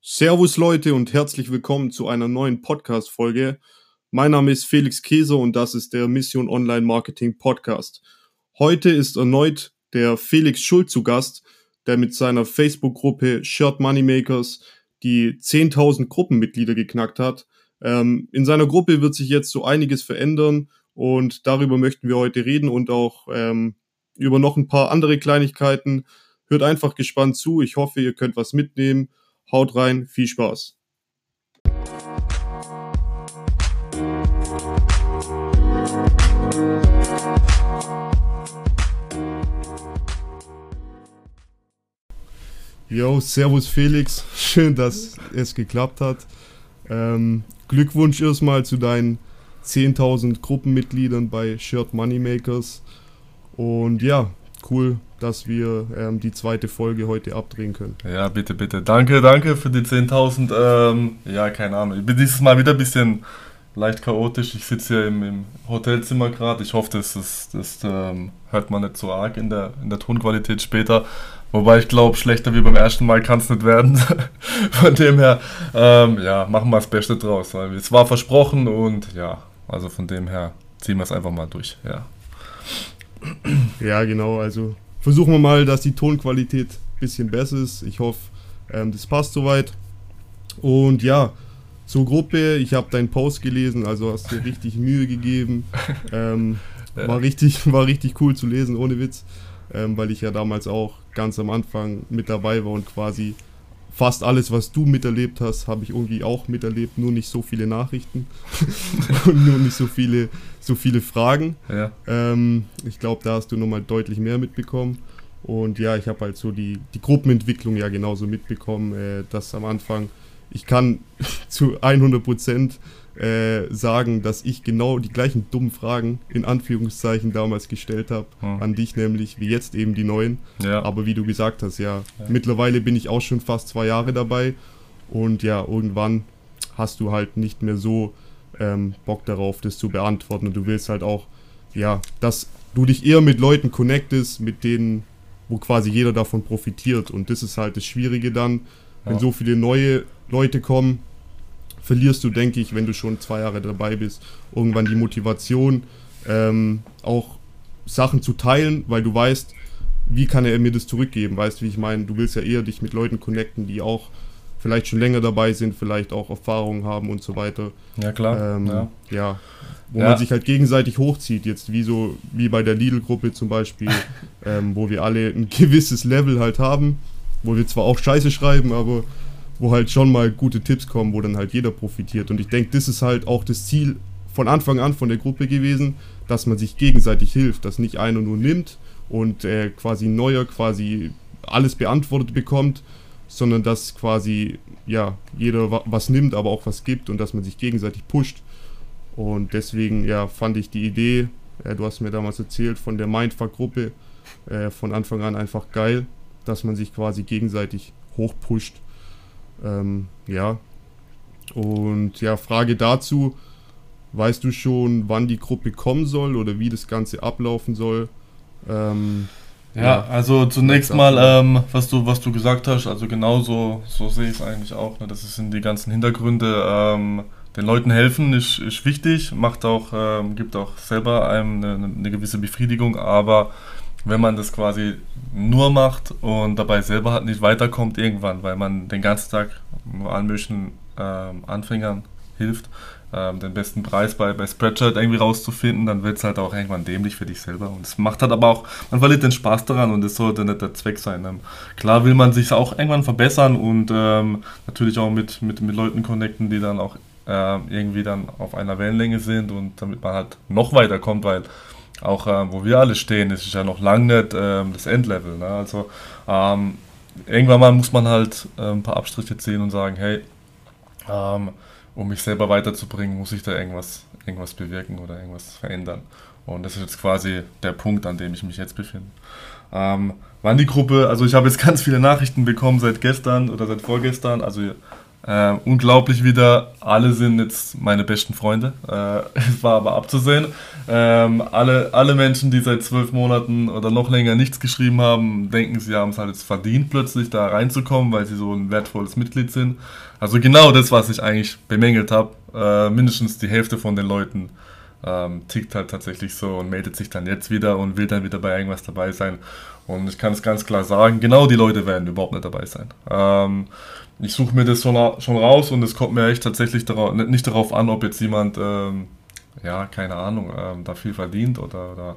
Servus Leute und herzlich willkommen zu einer neuen Podcast-Folge. Mein Name ist Felix Käser und das ist der Mission Online Marketing Podcast. Heute ist erneut der Felix Schuld zu Gast, der mit seiner Facebook-Gruppe Shirt Moneymakers die 10.000 Gruppenmitglieder geknackt hat. Ähm, in seiner Gruppe wird sich jetzt so einiges verändern und darüber möchten wir heute reden und auch ähm, über noch ein paar andere Kleinigkeiten. Hört einfach gespannt zu. Ich hoffe, ihr könnt was mitnehmen. Haut rein, viel Spaß. Yo, Servus Felix, schön, dass es geklappt hat. Ähm, Glückwunsch erstmal zu deinen 10.000 Gruppenmitgliedern bei Shirt Moneymakers. Und ja, cool, dass wir ähm, die zweite Folge heute abdrehen können. Ja, bitte, bitte. Danke, danke für die 10.000. Ähm, ja, keine Ahnung. Ich bin dieses Mal wieder ein bisschen leicht chaotisch. Ich sitze hier im, im Hotelzimmer gerade. Ich hoffe, das, das, das ähm, hört man nicht so arg in der, in der Tonqualität später. Wobei ich glaube, schlechter wie beim ersten Mal kann es nicht werden. von dem her, ähm, ja, machen wir das Beste draus. Es war versprochen und ja, also von dem her ziehen wir es einfach mal durch. Ja. Ja, genau. Also versuchen wir mal, dass die Tonqualität ein bisschen besser ist. Ich hoffe, ähm, das passt soweit. Und ja, zur Gruppe, ich habe deinen Post gelesen, also hast dir richtig Mühe gegeben. Ähm, war, richtig, war richtig cool zu lesen, ohne Witz, ähm, weil ich ja damals auch ganz am Anfang mit dabei war und quasi fast alles, was du miterlebt hast, habe ich irgendwie auch miterlebt, nur nicht so viele Nachrichten und nur nicht so viele, so viele Fragen. Ja. Ähm, ich glaube, da hast du nochmal deutlich mehr mitbekommen. Und ja, ich habe halt so die, die Gruppenentwicklung ja genauso mitbekommen, äh, dass am Anfang, ich kann zu 100 Prozent äh, sagen, dass ich genau die gleichen dummen Fragen in Anführungszeichen damals gestellt habe hm. an dich, nämlich wie jetzt eben die neuen. Ja. Aber wie du gesagt hast, ja, ja, mittlerweile bin ich auch schon fast zwei Jahre dabei und ja, irgendwann hast du halt nicht mehr so ähm, Bock darauf, das zu beantworten und du willst halt auch, ja, dass du dich eher mit Leuten connectest, mit denen, wo quasi jeder davon profitiert und das ist halt das Schwierige dann, wenn ja. so viele neue Leute kommen, verlierst du, denke ich, wenn du schon zwei Jahre dabei bist, irgendwann die Motivation, ähm, auch Sachen zu teilen, weil du weißt, wie kann er mir das zurückgeben, weißt du, wie ich meine? Du willst ja eher dich mit Leuten connecten, die auch vielleicht schon länger dabei sind, vielleicht auch Erfahrungen haben und so weiter. Ja, klar. Ähm, ja. ja. wo ja. man sich halt gegenseitig hochzieht, jetzt wie so, wie bei der Lidl-Gruppe zum Beispiel, ähm, wo wir alle ein gewisses Level halt haben, wo wir zwar auch Scheiße schreiben, aber wo halt schon mal gute Tipps kommen, wo dann halt jeder profitiert. Und ich denke, das ist halt auch das Ziel von Anfang an von der Gruppe gewesen, dass man sich gegenseitig hilft, dass nicht einer nur nimmt und äh, quasi neuer quasi alles beantwortet bekommt, sondern dass quasi ja jeder was nimmt, aber auch was gibt und dass man sich gegenseitig pusht. Und deswegen ja fand ich die Idee, äh, du hast mir damals erzählt von der Mindfuck-Gruppe äh, von Anfang an einfach geil, dass man sich quasi gegenseitig hochpusht ähm, ja. Und ja, Frage dazu. Weißt du schon, wann die Gruppe kommen soll oder wie das Ganze ablaufen soll? Ähm, ja, ja, also zunächst mal, ähm, was, du, was du gesagt hast, also genauso so sehe ich es eigentlich auch. Ne? Das sind die ganzen Hintergründe. Ähm, den Leuten helfen ist, ist wichtig, macht auch, ähm, gibt auch selber einem eine, eine gewisse Befriedigung, aber wenn man das quasi nur macht und dabei selber halt nicht weiterkommt irgendwann, weil man den ganzen Tag allen möglichen ähm, Anfängern hilft, ähm, den besten Preis bei, bei Spreadshirt irgendwie rauszufinden, dann wird es halt auch irgendwann dämlich für dich selber. Und es macht halt aber auch, man verliert den Spaß daran und das sollte nicht der Zweck sein. Ähm, klar will man sich auch irgendwann verbessern und ähm, natürlich auch mit, mit, mit Leuten connecten, die dann auch äh, irgendwie dann auf einer Wellenlänge sind und damit man halt noch weiterkommt, weil auch äh, wo wir alle stehen, ist ja noch lange nicht äh, das Endlevel. Ne? Also ähm, irgendwann mal muss man halt äh, ein paar Abstriche ziehen und sagen, hey, ähm, um mich selber weiterzubringen, muss ich da irgendwas, irgendwas bewirken oder irgendwas verändern. Und das ist jetzt quasi der Punkt, an dem ich mich jetzt befinde. Ähm, wann die Gruppe, also ich habe jetzt ganz viele Nachrichten bekommen seit gestern oder seit vorgestern, also Äh, unglaublich wieder, alle sind jetzt meine besten Freunde. Äh, es war aber abzusehen. Ähm, alle, alle Menschen, die seit zwölf Monaten oder noch länger nichts geschrieben haben, denken, sie haben es halt jetzt verdient, plötzlich da reinzukommen, weil sie so ein wertvolles Mitglied sind. Also genau das, was ich eigentlich bemängelt habe. Äh, mindestens die Hälfte von den Leuten ähm, tickt halt tatsächlich so und meldet sich dann jetzt wieder und will dann wieder bei irgendwas dabei sein. Und ich kann es ganz klar sagen, genau die Leute werden überhaupt nicht dabei sein. Ähm, ich suche mir das schon, raus und es kommt mir echt tatsächlich darauf, nicht darauf an, ob jetzt jemand, ähm, ja, keine Ahnung, ähm, da viel verdient oder, oder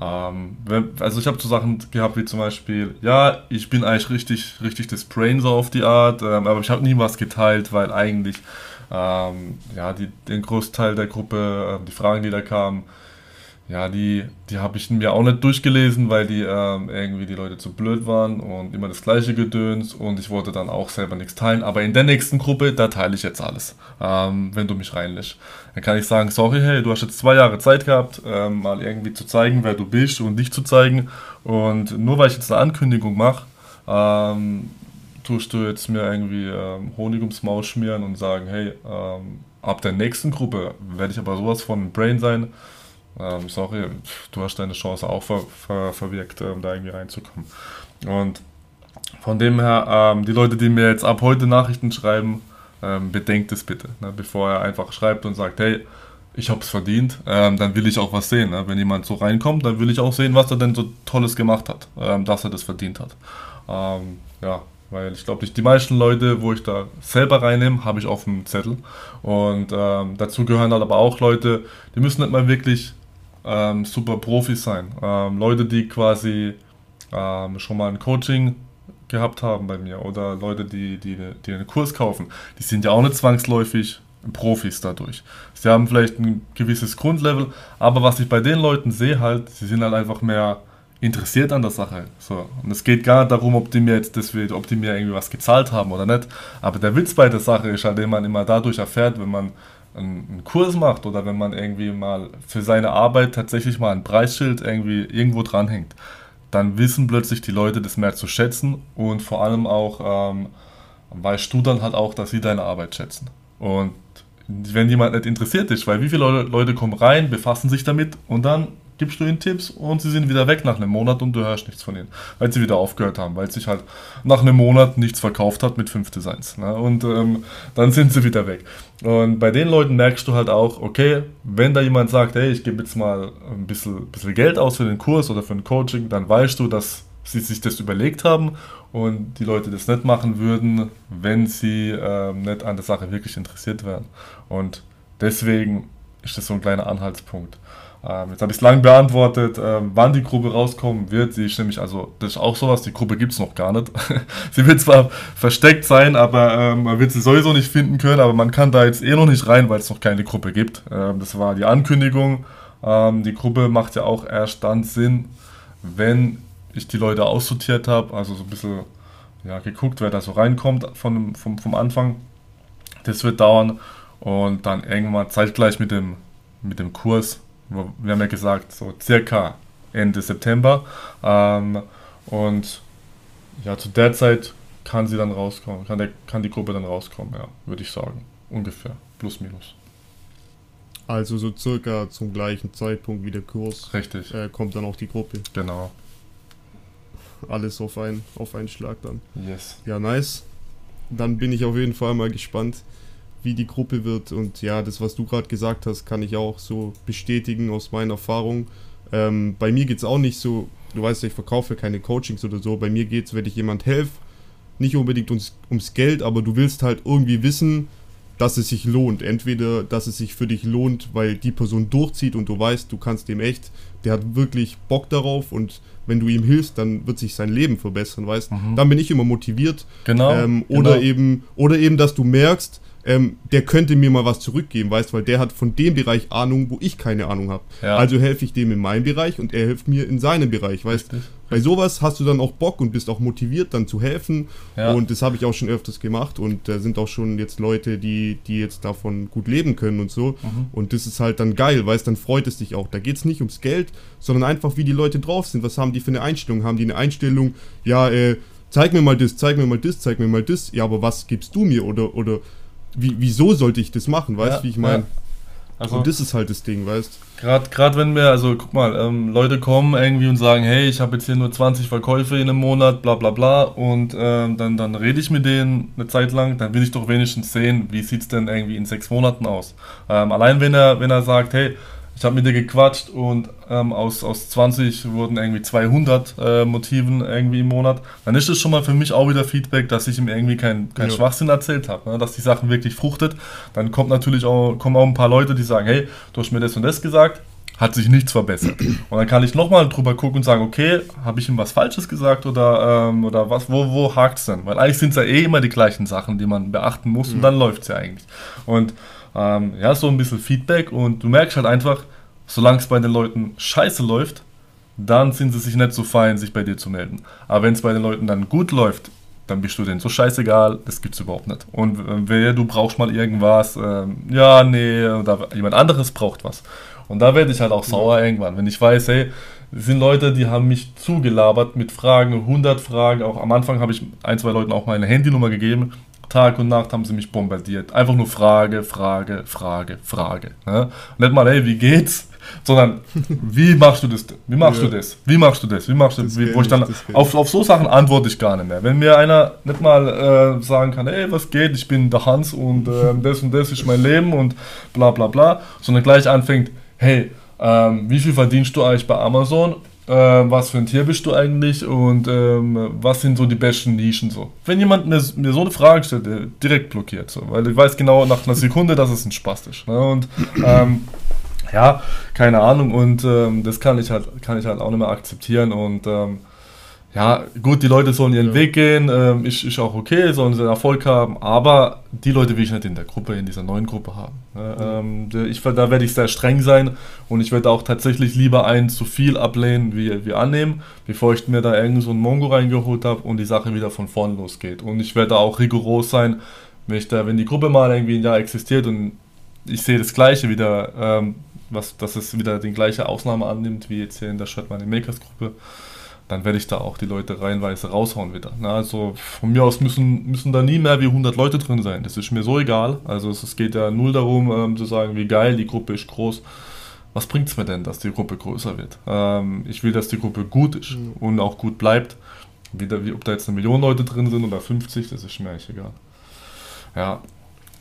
ähm, also ich habe so Sachen gehabt wie zum Beispiel, ja, ich bin eigentlich richtig, richtig das Brain so auf die Art, ähm, aber ich habe nie was geteilt, weil eigentlich, ähm, ja, die, den Großteil der Gruppe, äh, die Fragen, die da kamen, ja, die, die habe ich mir auch nicht durchgelesen, weil die ähm, irgendwie die Leute zu blöd waren und immer das gleiche Gedöns und ich wollte dann auch selber nichts teilen. Aber in der nächsten Gruppe, da teile ich jetzt alles, ähm, wenn du mich reinlässt. Dann kann ich sagen, sorry, hey, du hast jetzt zwei Jahre Zeit gehabt, ähm, mal irgendwie zu zeigen, wer du bist und dich zu zeigen. Und nur weil ich jetzt eine Ankündigung mache, ähm, tust du jetzt mir irgendwie ähm, Honig ums Maul schmieren und sagen, hey, ähm, ab der nächsten Gruppe werde ich aber sowas von Brain sein ähm, sorry, du hast deine Chance auch ver, ver, verwirkt, ähm, da irgendwie reinzukommen. Und von dem her, ähm, die Leute, die mir jetzt ab heute Nachrichten schreiben, ähm, bedenkt es bitte, ne, bevor er einfach schreibt und sagt, hey, ich habe es verdient, ähm, dann will ich auch was sehen. Ne? Wenn jemand so reinkommt, dann will ich auch sehen, was er denn so Tolles gemacht hat, ähm, dass er das verdient hat. ja, weil ich glaube, die meisten Leute, wo ich da selber reinnehme, habe ich auf dem Zettel. Und dazu gehören halt aber auch Leute, die müssen nicht mal wirklich ähm, super Profis sein. Ähm, Leute, die quasi ähm, schon mal ein Coaching gehabt haben bei mir oder Leute, die, die, die einen Kurs kaufen, die sind ja auch nicht zwangsläufig Profis dadurch. Sie haben vielleicht ein gewisses Grundlevel, aber was ich bei den Leuten sehe halt, sie sind halt einfach mehr interessiert an der Sache. So. Und es geht gar nicht darum, ob die mir jetzt das, ob die mir irgendwie was gezahlt haben oder nicht. Aber der Witz bei der Sache ist halt, den man immer dadurch erfährt, wenn man einen Kurs macht oder wenn man irgendwie mal für seine Arbeit tatsächlich mal ein Preisschild irgendwie irgendwo dranhängt, dann wissen plötzlich die Leute das mehr zu schätzen und vor allem auch ähm, weißt du dann halt auch, dass sie deine Arbeit schätzen. Und wenn jemand nicht interessiert ist, weil wie viele Leute kommen rein, befassen sich damit und dann gibst du ihnen Tipps und sie sind wieder weg nach einem Monat und du hörst nichts von ihnen, weil sie wieder aufgehört haben, weil sich halt nach einem Monat nichts verkauft hat mit fünf Designs. Ne? Und ähm, dann sind sie wieder weg. Und bei den Leuten merkst du halt auch, okay, wenn da jemand sagt, hey, ich gebe jetzt mal ein bisschen, bisschen Geld aus für den Kurs oder für ein Coaching, dann weißt du, dass sie sich das überlegt haben und die Leute das nicht machen würden, wenn sie ähm, nicht an der Sache wirklich interessiert wären. Und deswegen ist das so ein kleiner Anhaltspunkt. Ähm, jetzt habe ich es lang beantwortet, ähm, wann die Gruppe rauskommen wird. Sie ist nämlich, also das ist auch sowas, die Gruppe gibt es noch gar nicht. sie wird zwar versteckt sein, aber ähm, man wird sie sowieso nicht finden können, aber man kann da jetzt eh noch nicht rein, weil es noch keine Gruppe gibt. Ähm, das war die Ankündigung. Ähm, die Gruppe macht ja auch erst dann Sinn, wenn ich die Leute aussortiert habe, also so ein bisschen ja, geguckt, wer da so reinkommt von, vom, vom Anfang. Das wird dauern und dann irgendwann zeitgleich mit dem, mit dem Kurs wir haben ja gesagt, so circa Ende September. Ähm, und ja, zu der Zeit kann sie dann rauskommen, kann, der, kann die Gruppe dann rauskommen, ja, würde ich sagen. Ungefähr, plus minus. Also so circa zum gleichen Zeitpunkt wie der Kurs. Richtig. Äh, kommt dann auch die Gruppe. Genau. Alles auf, ein, auf einen Schlag dann. Yes. Ja, nice. Dann bin ich auf jeden Fall mal gespannt, wie die Gruppe wird. Und ja, das, was du gerade gesagt hast, kann ich auch so bestätigen aus meiner Erfahrung. Ähm, bei mir geht es auch nicht so, du weißt ja, ich verkaufe keine Coachings oder so. Bei mir geht es, wenn ich jemand helfe, nicht unbedingt ums, ums Geld, aber du willst halt irgendwie wissen, dass es sich lohnt. Entweder, dass es sich für dich lohnt, weil die Person durchzieht und du weißt, du kannst dem echt, der hat wirklich Bock darauf und wenn du ihm hilfst, dann wird sich sein Leben verbessern, weißt? Mhm. Dann bin ich immer motiviert. Genau. Ähm, oder genau. eben, oder eben, dass du merkst, ähm, der könnte mir mal was zurückgeben, weißt, weil der hat von dem Bereich Ahnung, wo ich keine Ahnung habe. Ja. Also helfe ich dem in meinem Bereich und er hilft mir in seinem Bereich, weißt. du bei sowas hast du dann auch Bock und bist auch motiviert, dann zu helfen. Ja. Und das habe ich auch schon öfters gemacht. Und da sind auch schon jetzt Leute, die, die jetzt davon gut leben können und so. Mhm. Und das ist halt dann geil, weißt dann freut es dich auch. Da geht es nicht ums Geld, sondern einfach, wie die Leute drauf sind. Was haben die für eine Einstellung? Haben die eine Einstellung, ja, äh, zeig mir mal das, zeig mir mal das, zeig mir mal das. Ja, aber was gibst du mir? Oder, oder wie, wieso sollte ich das machen? Weißt du, ja, wie ich meine? Ja. Also, und das ist halt das Ding, weißt Gerade gerade wenn wir, also guck mal, ähm, Leute kommen irgendwie und sagen, hey, ich habe jetzt hier nur 20 Verkäufe in einem Monat, bla bla bla, und ähm, dann, dann rede ich mit denen eine Zeit lang, dann will ich doch wenigstens sehen, wie sieht es denn irgendwie in sechs Monaten aus. Ähm, allein wenn er, wenn er sagt, hey, ich habe mit dir gequatscht und ähm, aus, aus 20 wurden irgendwie 200 äh, Motiven irgendwie im Monat. Dann ist das schon mal für mich auch wieder Feedback, dass ich ihm irgendwie keinen kein ja. Schwachsinn erzählt habe, ne? dass die Sachen wirklich fruchtet. Dann kommt natürlich auch, kommen auch ein paar Leute, die sagen, hey, du hast mir das und das gesagt, hat sich nichts verbessert. Und dann kann ich nochmal drüber gucken und sagen, okay, habe ich ihm was Falsches gesagt oder, ähm, oder was, wo, wo hakt es denn? Weil eigentlich sind es ja eh immer die gleichen Sachen, die man beachten muss mhm. und dann läuft es ja eigentlich. Und ähm, ja, so ein bisschen Feedback und du merkst halt einfach, solange es bei den Leuten scheiße läuft, dann sind sie sich nicht so fein, sich bei dir zu melden. Aber wenn es bei den Leuten dann gut läuft, dann bist du denen so scheißegal, das gibt's überhaupt nicht. Und äh, wer, du brauchst mal irgendwas, äh, ja, nee, oder jemand anderes braucht was. Und da werde ich halt auch sauer irgendwann, wenn ich weiß, hey, es sind Leute, die haben mich zugelabert mit Fragen, 100 Fragen. Auch am Anfang habe ich ein, zwei Leuten auch meine Handynummer gegeben. Tag und Nacht haben sie mich bombardiert. Einfach nur Frage, Frage, Frage, Frage. Ne? Nicht mal, hey, wie geht's? Sondern, wie machst du das? Wie machst ja. du das? Wie machst du das? Wie machst du das? Wie, wo ich dann auf, auf so Sachen antworte ich gar nicht mehr. Wenn mir einer nicht mal äh, sagen kann, hey, was geht? Ich bin der Hans und äh, das und das ist mein Leben und bla bla bla, sondern gleich anfängt, hey, ähm, wie viel verdienst du eigentlich bei Amazon? Äh, was für ein Tier bist du eigentlich und ähm, was sind so die besten Nischen so. Wenn jemand mir, mir so eine Frage stellt, direkt blockiert, so, weil ich weiß genau nach einer Sekunde, dass es ein Spaß ist. Ne? Und ähm, ja, keine Ahnung und ähm, das kann ich halt, kann ich halt auch nicht mehr akzeptieren und ähm, ja, gut, die Leute sollen ihren ja. Weg gehen, ähm, ist, ist auch okay, sollen sie Erfolg haben, aber die Leute will ich nicht in der Gruppe, in dieser neuen Gruppe haben. Ne? Ähm, ich, da werde ich sehr streng sein und ich werde auch tatsächlich lieber einen zu viel ablehnen, wie, wie annehmen, bevor ich mir da irgend so einen Mongo reingeholt habe und die Sache wieder von vorn losgeht. Und ich werde auch rigoros sein, wenn, ich da, wenn die Gruppe mal irgendwie ein Jahr existiert und ich sehe das Gleiche wieder, ähm, was, dass es wieder die gleiche Ausnahme annimmt, wie jetzt hier in der Shotmoney Makers Gruppe dann werde ich da auch die Leute reihenweise raushauen wieder. Na, also von mir aus müssen, müssen da nie mehr wie 100 Leute drin sein. Das ist mir so egal. Also es, es geht ja null darum ähm, zu sagen, wie geil, die Gruppe ist groß. Was bringt es mir denn, dass die Gruppe größer wird? Ähm, ich will, dass die Gruppe gut ist mhm. und auch gut bleibt. Wieder, wie, ob da jetzt eine Million Leute drin sind oder 50, das ist mir eigentlich egal. Ja,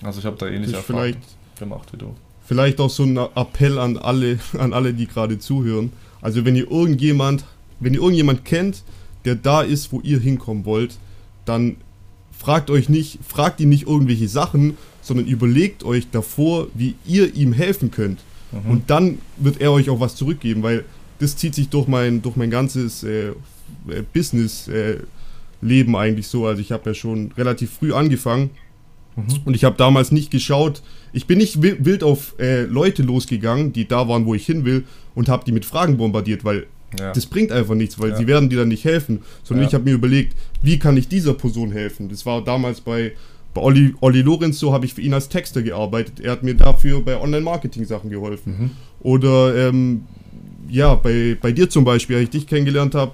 also ich habe da ähnliche Erfahrungen gemacht wie du. Vielleicht auch so ein Appell an alle, an alle, die gerade zuhören. Also wenn ihr irgendjemand wenn ihr irgendjemand kennt, der da ist, wo ihr hinkommen wollt, dann fragt euch nicht, fragt ihn nicht irgendwelche Sachen, sondern überlegt euch davor, wie ihr ihm helfen könnt. Mhm. Und dann wird er euch auch was zurückgeben, weil das zieht sich durch mein, durch mein ganzes äh, äh Business-Leben äh, eigentlich so. Also ich habe ja schon relativ früh angefangen mhm. und ich habe damals nicht geschaut, ich bin nicht wild auf äh, Leute losgegangen, die da waren, wo ich hin will und habe die mit Fragen bombardiert, weil ja. Das bringt einfach nichts, weil ja. sie werden dir dann nicht helfen. Sondern ich habe mir überlegt, wie kann ich dieser Person helfen? Das war damals bei, bei Olli, Olli Lorenz so, habe ich für ihn als Texter gearbeitet. Er hat mir dafür bei Online-Marketing-Sachen geholfen. Mhm. Oder ähm, ja, bei, bei dir zum Beispiel, als ich dich kennengelernt habe,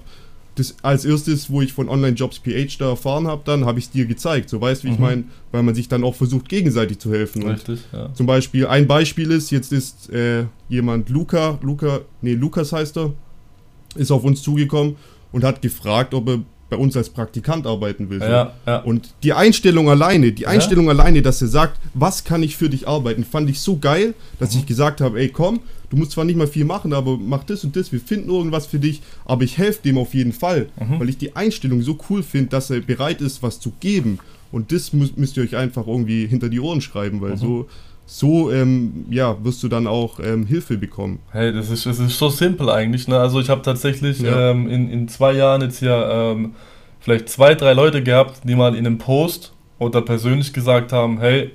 das als erstes, wo ich von Online-Jobs PH da erfahren habe, dann habe ich es dir gezeigt. So weißt du, wie mhm. ich meine, weil man sich dann auch versucht, gegenseitig zu helfen. Richtig, ja. Zum Beispiel, ein Beispiel ist, jetzt ist äh, jemand Luca, Luca, nee, Lukas heißt er, ist auf uns zugekommen und hat gefragt, ob er bei uns als Praktikant arbeiten will. So. Ja, ja. Und die Einstellung alleine, die Einstellung ja. alleine, dass er sagt, was kann ich für dich arbeiten, fand ich so geil, dass mhm. ich gesagt habe, ey komm, du musst zwar nicht mal viel machen, aber mach das und das, wir finden irgendwas für dich, aber ich helfe dem auf jeden Fall, mhm. weil ich die Einstellung so cool finde, dass er bereit ist, was zu geben. Und das müsst, müsst ihr euch einfach irgendwie hinter die Ohren schreiben, weil mhm. so so ähm, ja, wirst du dann auch ähm, Hilfe bekommen. Hey, das ist, das ist so simpel eigentlich. Ne? Also ich habe tatsächlich ja. ähm, in, in zwei Jahren jetzt hier ähm, vielleicht zwei, drei Leute gehabt, die mal in einem Post oder persönlich gesagt haben, hey,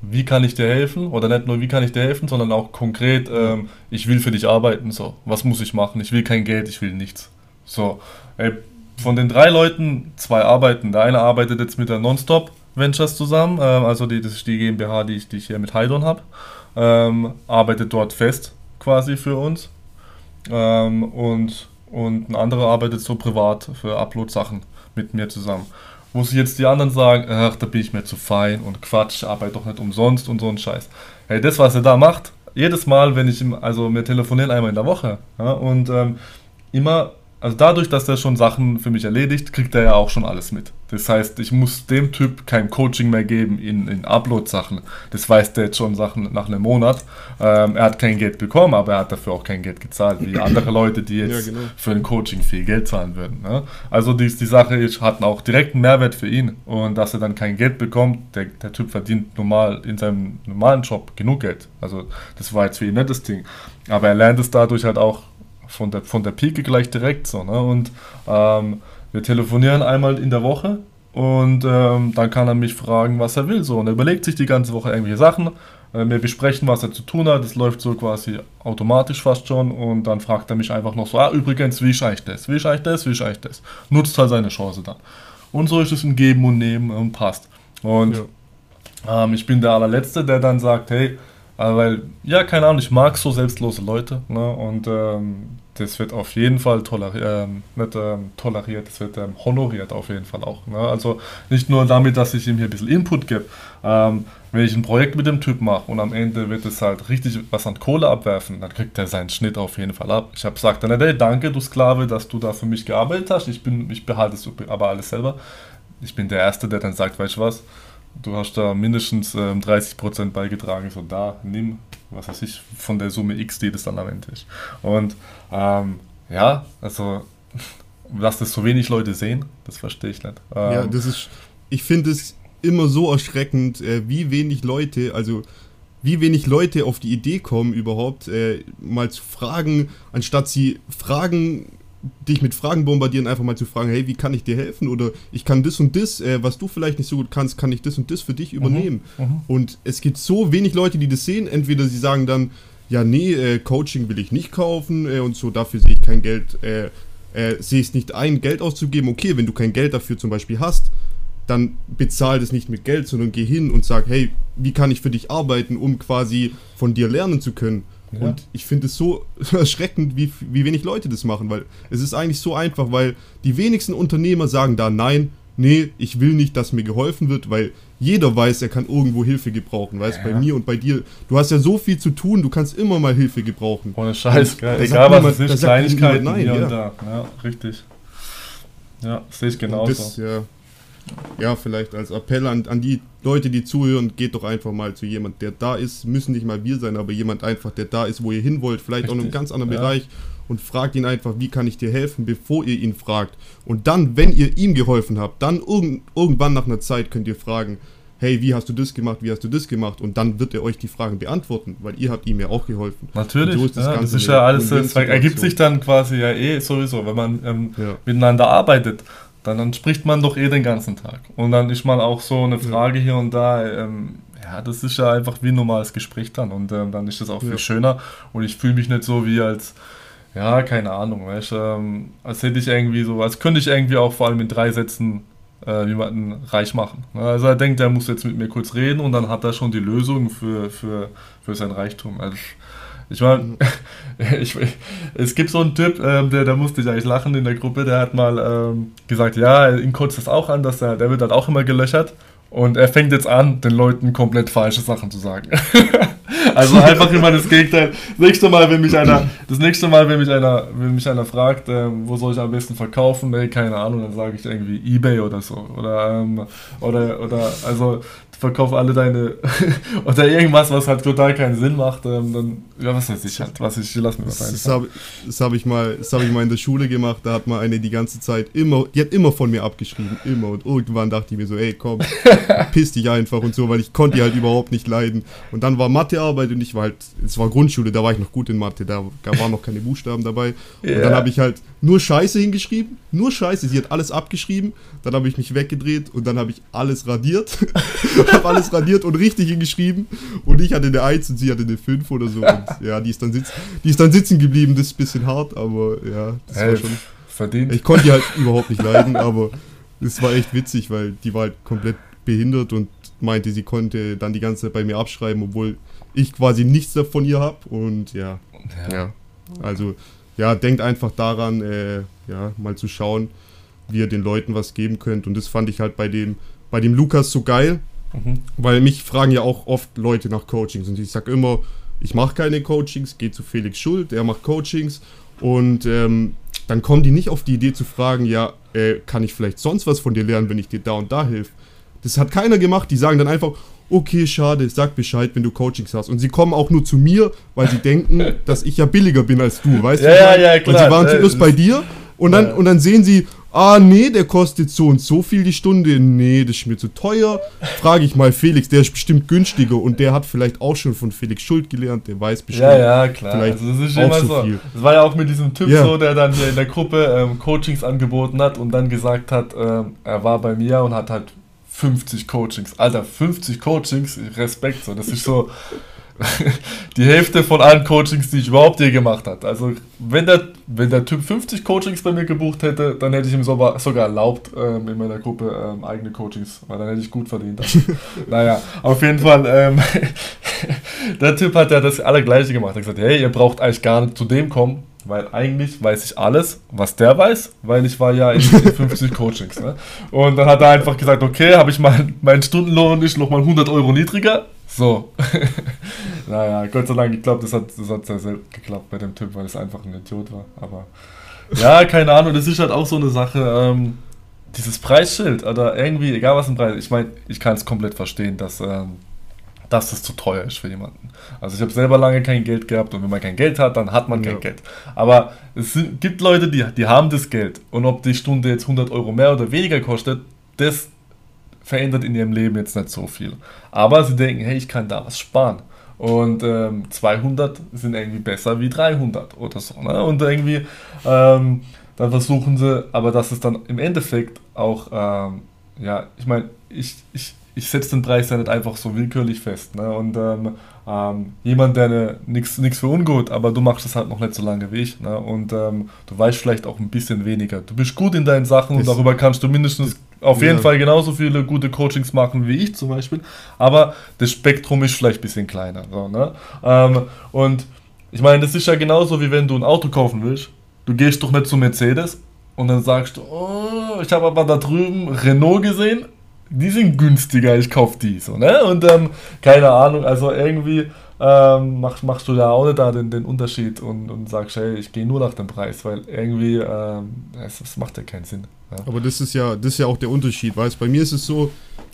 wie kann ich dir helfen? Oder nicht nur, wie kann ich dir helfen, sondern auch konkret, ähm, ich will für dich arbeiten. So, was muss ich machen? Ich will kein Geld, ich will nichts. So, ey, von den drei Leuten, zwei arbeiten. Der eine arbeitet jetzt mit der Nonstop Ventures zusammen, ähm, also die, das ist die GmbH, die ich, die ich hier mit Heidon habe, ähm, arbeitet dort fest quasi für uns ähm, und, und ein anderer arbeitet so privat für Upload-Sachen mit mir zusammen. Wo sich jetzt die anderen sagen, ach, da bin ich mir zu fein und Quatsch, arbeite doch nicht umsonst und so ein Scheiß. Hey, das, was er da macht, jedes Mal, wenn ich also wir telefonieren einmal in der Woche ja, und ähm, immer also dadurch, dass er schon Sachen für mich erledigt, kriegt er ja auch schon alles mit. Das heißt, ich muss dem Typ kein Coaching mehr geben in, in Upload-Sachen. Das weiß der jetzt schon Sachen nach einem Monat. Ähm, er hat kein Geld bekommen, aber er hat dafür auch kein Geld gezahlt, wie andere Leute, die jetzt ja, genau. für ein Coaching viel Geld zahlen würden. Ne? Also die, die Sache ist, hat auch direkt einen Mehrwert für ihn. Und dass er dann kein Geld bekommt, der, der Typ verdient normal in seinem normalen Job genug Geld. Also das war jetzt für ihn nicht das Ding. Aber er lernt es dadurch halt auch von der, von der Pike gleich direkt so. Ne? Und ähm, wir telefonieren einmal in der Woche und ähm, dann kann er mich fragen, was er will. So. Und er überlegt sich die ganze Woche irgendwelche Sachen. Äh, wir besprechen, was er zu tun hat. Das läuft so quasi automatisch fast schon. Und dann fragt er mich einfach noch so: Ah, übrigens, wie ist das? Wie ist das? Wie ist das? Nutzt halt seine Chance dann. Und so ist es ein Geben und Nehmen und passt. Und ja. ähm, ich bin der allerletzte, der dann sagt: Hey, weil, ja, keine Ahnung, ich mag so selbstlose Leute. Ne? Und ähm, das wird auf jeden Fall toleriert, ähm, nicht ähm, toleriert, das wird ähm, honoriert auf jeden Fall auch. Ne? Also nicht nur damit, dass ich ihm hier ein bisschen Input gebe. Ähm, wenn ich ein Projekt mit dem Typ mache und am Ende wird es halt richtig was an Kohle abwerfen, dann kriegt er seinen Schnitt auf jeden Fall ab. Ich habe gesagt, dann, hey, danke, du Sklave, dass du da für mich gearbeitet hast. Ich, bin, ich behalte es aber alles selber. Ich bin der Erste, der dann sagt, weißt du was, du hast da mindestens ähm, 30% beigetragen, so da, nimm, was weiß ich, von der Summe X, die das dann am Ende ist. Und ähm, ja, also, dass das so wenig Leute sehen, das verstehe ich nicht. Ähm, ja, das ist, ich finde es immer so erschreckend, äh, wie wenig Leute, also wie wenig Leute auf die Idee kommen, überhaupt äh, mal zu fragen, anstatt sie Fragen dich mit Fragen bombardieren, einfach mal zu fragen, hey, wie kann ich dir helfen? Oder ich kann das und das, äh, was du vielleicht nicht so gut kannst, kann ich das und das für dich übernehmen. Mhm, mhm. und es gibt so wenig Leute, die das sehen. Entweder sie sagen dann, ja, nee, äh, Coaching will ich nicht kaufen äh, und so, dafür sehe ich kein Geld, äh, äh, sehe ich es nicht ein, Geld auszugeben. Okay, wenn du kein Geld dafür zum Beispiel hast, dann bezahl das nicht mit Geld, sondern geh hin und sag, hey, wie kann ich für dich arbeiten, um quasi von dir lernen zu können? Ja. Und ich finde es so erschreckend, wie, wie wenig Leute das machen, weil es ist eigentlich so einfach, weil die wenigsten Unternehmer sagen da nein, nee, ich will nicht, dass mir geholfen wird, weil jeder weiß, er kann irgendwo Hilfe gebrauchen, weißt, ja. bei mir und bei dir. Du hast ja so viel zu tun, du kannst immer mal Hilfe gebrauchen. Ohne Scheiß, geil. egal was es ist, Kleinigkeiten nein, hier ja. und da. Ja, richtig. Ja, sehe ich genauso. Das, ja, ja, vielleicht als Appell an, an die Leute, die zuhören, geht doch einfach mal zu jemand, der da ist. Müssen nicht mal wir sein, aber jemand einfach, der da ist, wo ihr hin wollt, vielleicht Richtig. auch in einem ganz anderen ja. Bereich und fragt ihn einfach, wie kann ich dir helfen, bevor ihr ihn fragt. Und dann, wenn ihr ihm geholfen habt, dann irgend, irgendwann nach einer Zeit könnt ihr fragen, hey, wie hast du das gemacht, wie hast du das gemacht? Und dann wird er euch die Fragen beantworten, weil ihr habt ihm ja auch geholfen. Natürlich, so ist das, ja, das ist ja alles, das ergibt sich dann quasi ja eh sowieso, wenn man ähm, ja. miteinander arbeitet dann, dann spricht man doch eh den ganzen Tag. Und dann ist man auch so eine Frage hier und da, ähm, ja, das ist ja einfach wie ein normales Gespräch dann. Und ähm, dann ist das auch viel ja. schöner. Und ich fühle mich nicht so wie als, ja, keine Ahnung, weißt, ähm, als hätte ich irgendwie so, als könnte ich irgendwie auch vor allem in drei Sätzen äh, jemanden reich machen. Also er denkt, er muss jetzt mit mir kurz reden und dann hat er schon die Lösung für, für, für sein Reichtum. Also, ich meine, ich, es gibt so einen Typ, ähm, der, der musste ich eigentlich lachen in der Gruppe, der hat mal ähm, gesagt, ja, ihn kotzt das auch an, dass er, der wird dann auch immer gelöchert. Und er fängt jetzt an, den Leuten komplett falsche Sachen zu sagen. also einfach immer das Gegenteil. Das nächste Mal, wenn mich einer, das nächste Mal, wenn mich einer, wenn mich einer fragt, äh, wo soll ich am besten verkaufen, ey, keine Ahnung, dann sage ich irgendwie eBay oder so. Oder, ähm, oder, oder, also verkauf alle deine oder irgendwas, was halt total keinen Sinn macht, ähm, dann ja was weiß ich halt, was ich lass mir was Das habe hab ich mal, das habe ich mal in der Schule gemacht. Da hat mal eine die ganze Zeit immer, die hat immer von mir abgeschrieben, immer und irgendwann dachte ich mir so, ey komm, piss dich einfach und so, weil ich konnte die halt überhaupt nicht leiden. Und dann war Mathearbeit und ich war halt, es war Grundschule, da war ich noch gut in Mathe, da, waren noch keine Buchstaben dabei. Yeah. Und dann habe ich halt nur Scheiße hingeschrieben, nur Scheiße. Sie hat alles abgeschrieben, dann habe ich mich weggedreht und dann habe ich alles radiert. habe alles radiert und richtig hingeschrieben. Und ich hatte eine 1 und sie hatte eine 5 oder so. Und ja, die ist dann, sitz, die ist dann sitzen geblieben. Das ist ein bisschen hart, aber ja, das hey, war schon. Verdient. Ich konnte die halt überhaupt nicht leiden, aber es war echt witzig, weil die war halt komplett behindert und meinte, sie konnte dann die ganze Zeit bei mir abschreiben, obwohl ich quasi nichts davon ihr habe. Und ja, ja, ja. Also, ja, denkt einfach daran, äh, ja, mal zu schauen, wie ihr den Leuten was geben könnt. Und das fand ich halt bei dem, bei dem Lukas so geil, mhm. weil mich fragen ja auch oft Leute nach Coachings und ich sage immer, ich mache keine Coachings, gehe zu Felix Schuld, er macht Coachings und ähm, dann kommen die nicht auf die Idee zu fragen, ja, äh, kann ich vielleicht sonst was von dir lernen, wenn ich dir da und da helfe. Das hat keiner gemacht, die sagen dann einfach, okay, schade, sag Bescheid, wenn du Coachings hast. Und sie kommen auch nur zu mir, weil sie denken, dass ich ja billiger bin als du, weißt ja, du? Ja, ja, klar. Weil sie waren zuerst bei dir und dann, und dann sehen sie, ah, nee, der kostet so und so viel die Stunde. Nee, das ist mir zu teuer. Frage ich mal Felix, der ist bestimmt günstiger und der hat vielleicht auch schon von Felix Schuld gelernt, der weiß bestimmt. Ja, ja, klar. Vielleicht also das ist immer so. Viel. Das war ja auch mit diesem Typ ja. so, der dann hier in der Gruppe ähm, Coachings angeboten hat und dann gesagt hat, ähm, er war bei mir und hat halt 50 Coachings. Alter, 50 Coachings, Respekt. So. Das ist so die Hälfte von allen Coachings, die ich überhaupt je gemacht habe. Also, wenn der, wenn der Typ 50 Coachings bei mir gebucht hätte, dann hätte ich ihm sogar, sogar erlaubt, ähm, in meiner Gruppe ähm, eigene Coachings, weil dann hätte ich gut verdient. naja, auf jeden Fall, ähm, der Typ hat ja das Allergleiche gemacht. Er hat gesagt: Hey, ihr braucht eigentlich gar nicht zu dem kommen, weil eigentlich weiß ich alles, was der weiß, weil ich war ja in, in 50 Coachings. Ne? Und dann hat er einfach gesagt, okay, habe ich meinen Stundenlohn nicht nochmal 100 Euro niedriger. So. naja, Gott sei Dank, ich glaube, das hat, das hat sehr selten geklappt bei dem Typ, weil es einfach ein Idiot war. Aber ja, keine Ahnung, das ist halt auch so eine Sache, ähm, dieses Preisschild oder irgendwie, egal was ein Preis, ich meine, ich kann es komplett verstehen, dass ähm, dass es zu teuer ist für jemanden. Also ich habe selber lange kein Geld gehabt und wenn man kein Geld hat, dann hat man ja. kein Geld. Aber es gibt Leute, die, die haben das Geld und ob die Stunde jetzt 100 Euro mehr oder weniger kostet, das verändert in ihrem Leben jetzt nicht so viel. Aber sie denken, hey, ich kann da was sparen. Und ähm, 200 sind irgendwie besser wie 300 oder so. Ne? Und irgendwie, ähm, dann versuchen sie, aber das ist dann im Endeffekt auch, ähm, ja, ich meine, ich, ich, ich setze den Preis ja nicht einfach so willkürlich fest. Ne? Und ähm, ähm, jemand, der ne, nichts für ungut, aber du machst das halt noch nicht so lange wie ich. Ne? Und ähm, du weißt vielleicht auch ein bisschen weniger. Du bist gut in deinen Sachen das und darüber kannst du mindestens auf jeden ja. Fall genauso viele gute Coachings machen wie ich zum Beispiel. Aber das Spektrum ist vielleicht ein bisschen kleiner. So, ne? Ähm, und ich meine, das ist ja genauso wie wenn du ein Auto kaufen willst. Du gehst doch nicht zu Mercedes und dann sagst du, oh, ich habe aber da drüben Renault gesehen die sind günstiger, ich kauf die so, ne? Und ähm, keine Ahnung, also irgendwie ähm, mach, machst du da auch nicht da den, den Unterschied und, und sagst, hey, ich gehe nur nach dem Preis, weil irgendwie, ähm, es, es macht ja keinen Sinn. Ja. Aber das ist ja, das ist ja auch der Unterschied, weißt bei mir ist es so,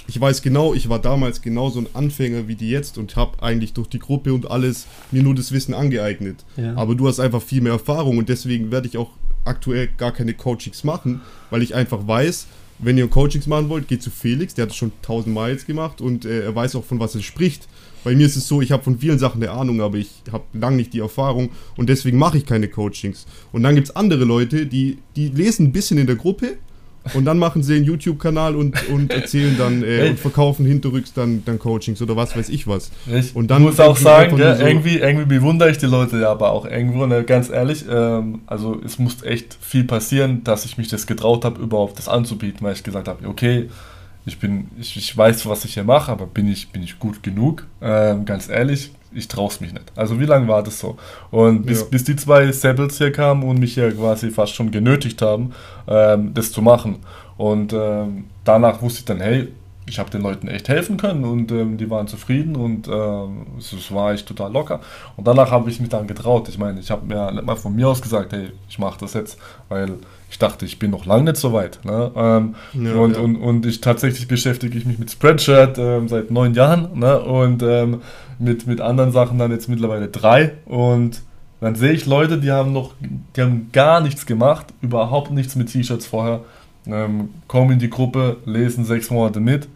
ich weiß genau, ich war damals genauso ein Anfänger wie die jetzt und habe eigentlich durch die Gruppe und alles mir nur das Wissen angeeignet. Ja. Aber du hast einfach viel mehr Erfahrung und deswegen werde ich auch aktuell gar keine Coachings machen, weil ich einfach weiß, wenn ihr Coachings machen wollt, geht zu Felix, der hat das schon tausendmal jetzt gemacht und äh, er weiß auch, von was er spricht. Bei mir ist es so, ich habe von vielen Sachen eine Ahnung, aber ich habe lange nicht die Erfahrung und deswegen mache ich keine Coachings. Und dann gibt es andere Leute, die, die lesen ein bisschen in der Gruppe, und dann machen sie einen YouTube-Kanal und, und erzählen dann äh, und verkaufen hinterrücks dann, dann Coachings oder was weiß ich was. Ich und dann muss auch sagen, ja, so irgendwie, irgendwie bewundere ich die Leute ja aber auch irgendwo, ne, ganz ehrlich. Ähm, also es muss echt viel passieren, dass ich mich das getraut habe, überhaupt das anzubieten, weil ich gesagt habe, okay, ich bin, ich, ich weiß, was ich hier mache, aber bin ich, bin ich gut genug? Ähm, ganz ehrlich, ich traue es mich nicht. Also wie lange war das so? Und bis, ja. bis die zwei Sables hier kamen und mich ja quasi fast schon genötigt haben, ähm, das zu machen. Und ähm, danach wusste ich dann, hey, ich habe den Leuten echt helfen können und ähm, die waren zufrieden und ähm, es war echt total locker. Und danach habe ich mich dann getraut. Ich meine, ich habe mir nicht mal von mir aus gesagt, hey, ich mache das jetzt, weil ich dachte, ich bin noch lange nicht so weit. Ne? Ähm, ja, und, ja. Und, und ich tatsächlich beschäftige ich mich mit Spreadshirt ähm, seit neun Jahren ne? und ähm, mit, mit anderen Sachen dann jetzt mittlerweile drei. Und dann sehe ich Leute, die haben noch, die haben gar nichts gemacht, überhaupt nichts mit T-Shirts vorher, ähm, kommen in die Gruppe, lesen sechs Monate mit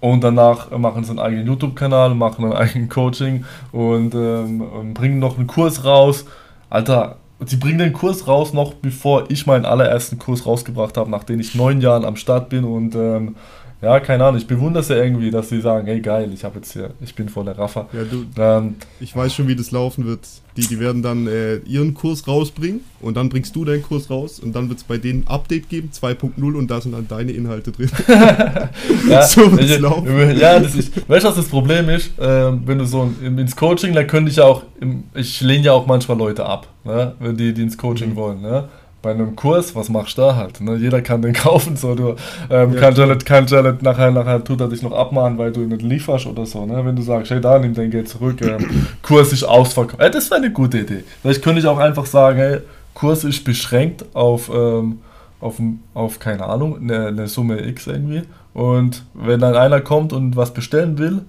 und danach machen sie einen eigenen YouTube-Kanal, machen ein eigenes Coaching und, ähm, und bringen noch einen Kurs raus. Alter, sie bringen den Kurs raus, noch bevor ich meinen allerersten Kurs rausgebracht habe, nachdem ich neun Jahren am Start bin und ähm, ja, keine Ahnung, ich bewundere es ja irgendwie, dass sie sagen, hey geil, ich habe jetzt hier, ich bin voll der Raffer. Ja, du, ähm, ich weiß schon, wie das laufen wird. Die, die werden dann äh, ihren Kurs rausbringen und dann bringst du deinen Kurs raus und dann wird es bei denen ein Update geben, 2.0 und da sind dann deine Inhalte drin. ja, so wird es laufen. Ja, das ist, weißt du, was das Problem ist? Ähm, wenn du so ins Coaching, dann könnte ich ja auch, im, ich lehne ja auch manchmal Leute ab, ne? wenn die, die ins Coaching mhm. wollen. Ne? Bei einem Kurs, was machst du da halt? Ne? Jeder kann den kaufen, so du ähm, ja, kannst, ja nicht, kannst ja nicht nachher, nachher tut er dich noch abmahnen, weil du ihn nicht lieferst oder so. Ne? Wenn du sagst, hey, da nimm dein Geld zurück, ähm, Kurs ist ausverkauft. Äh, das wäre eine gute Idee. Vielleicht könnte ich auch einfach sagen, hey, Kurs ist beschränkt auf, ähm, auf, auf keine Ahnung, eine, eine Summe X irgendwie. Und wenn dann einer kommt und was bestellen will,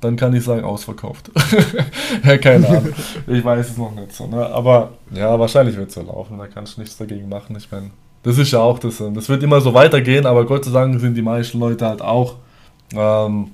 dann kann ich sagen, ausverkauft. ja, keine Ahnung. Ich weiß es noch nicht so. Ne? Aber ja, wahrscheinlich wird es so laufen. Da kannst du nichts dagegen machen. Ich meine, das ist ja auch das. Das wird immer so weitergehen, aber Gott sei Dank sind die meisten Leute halt auch. Ähm,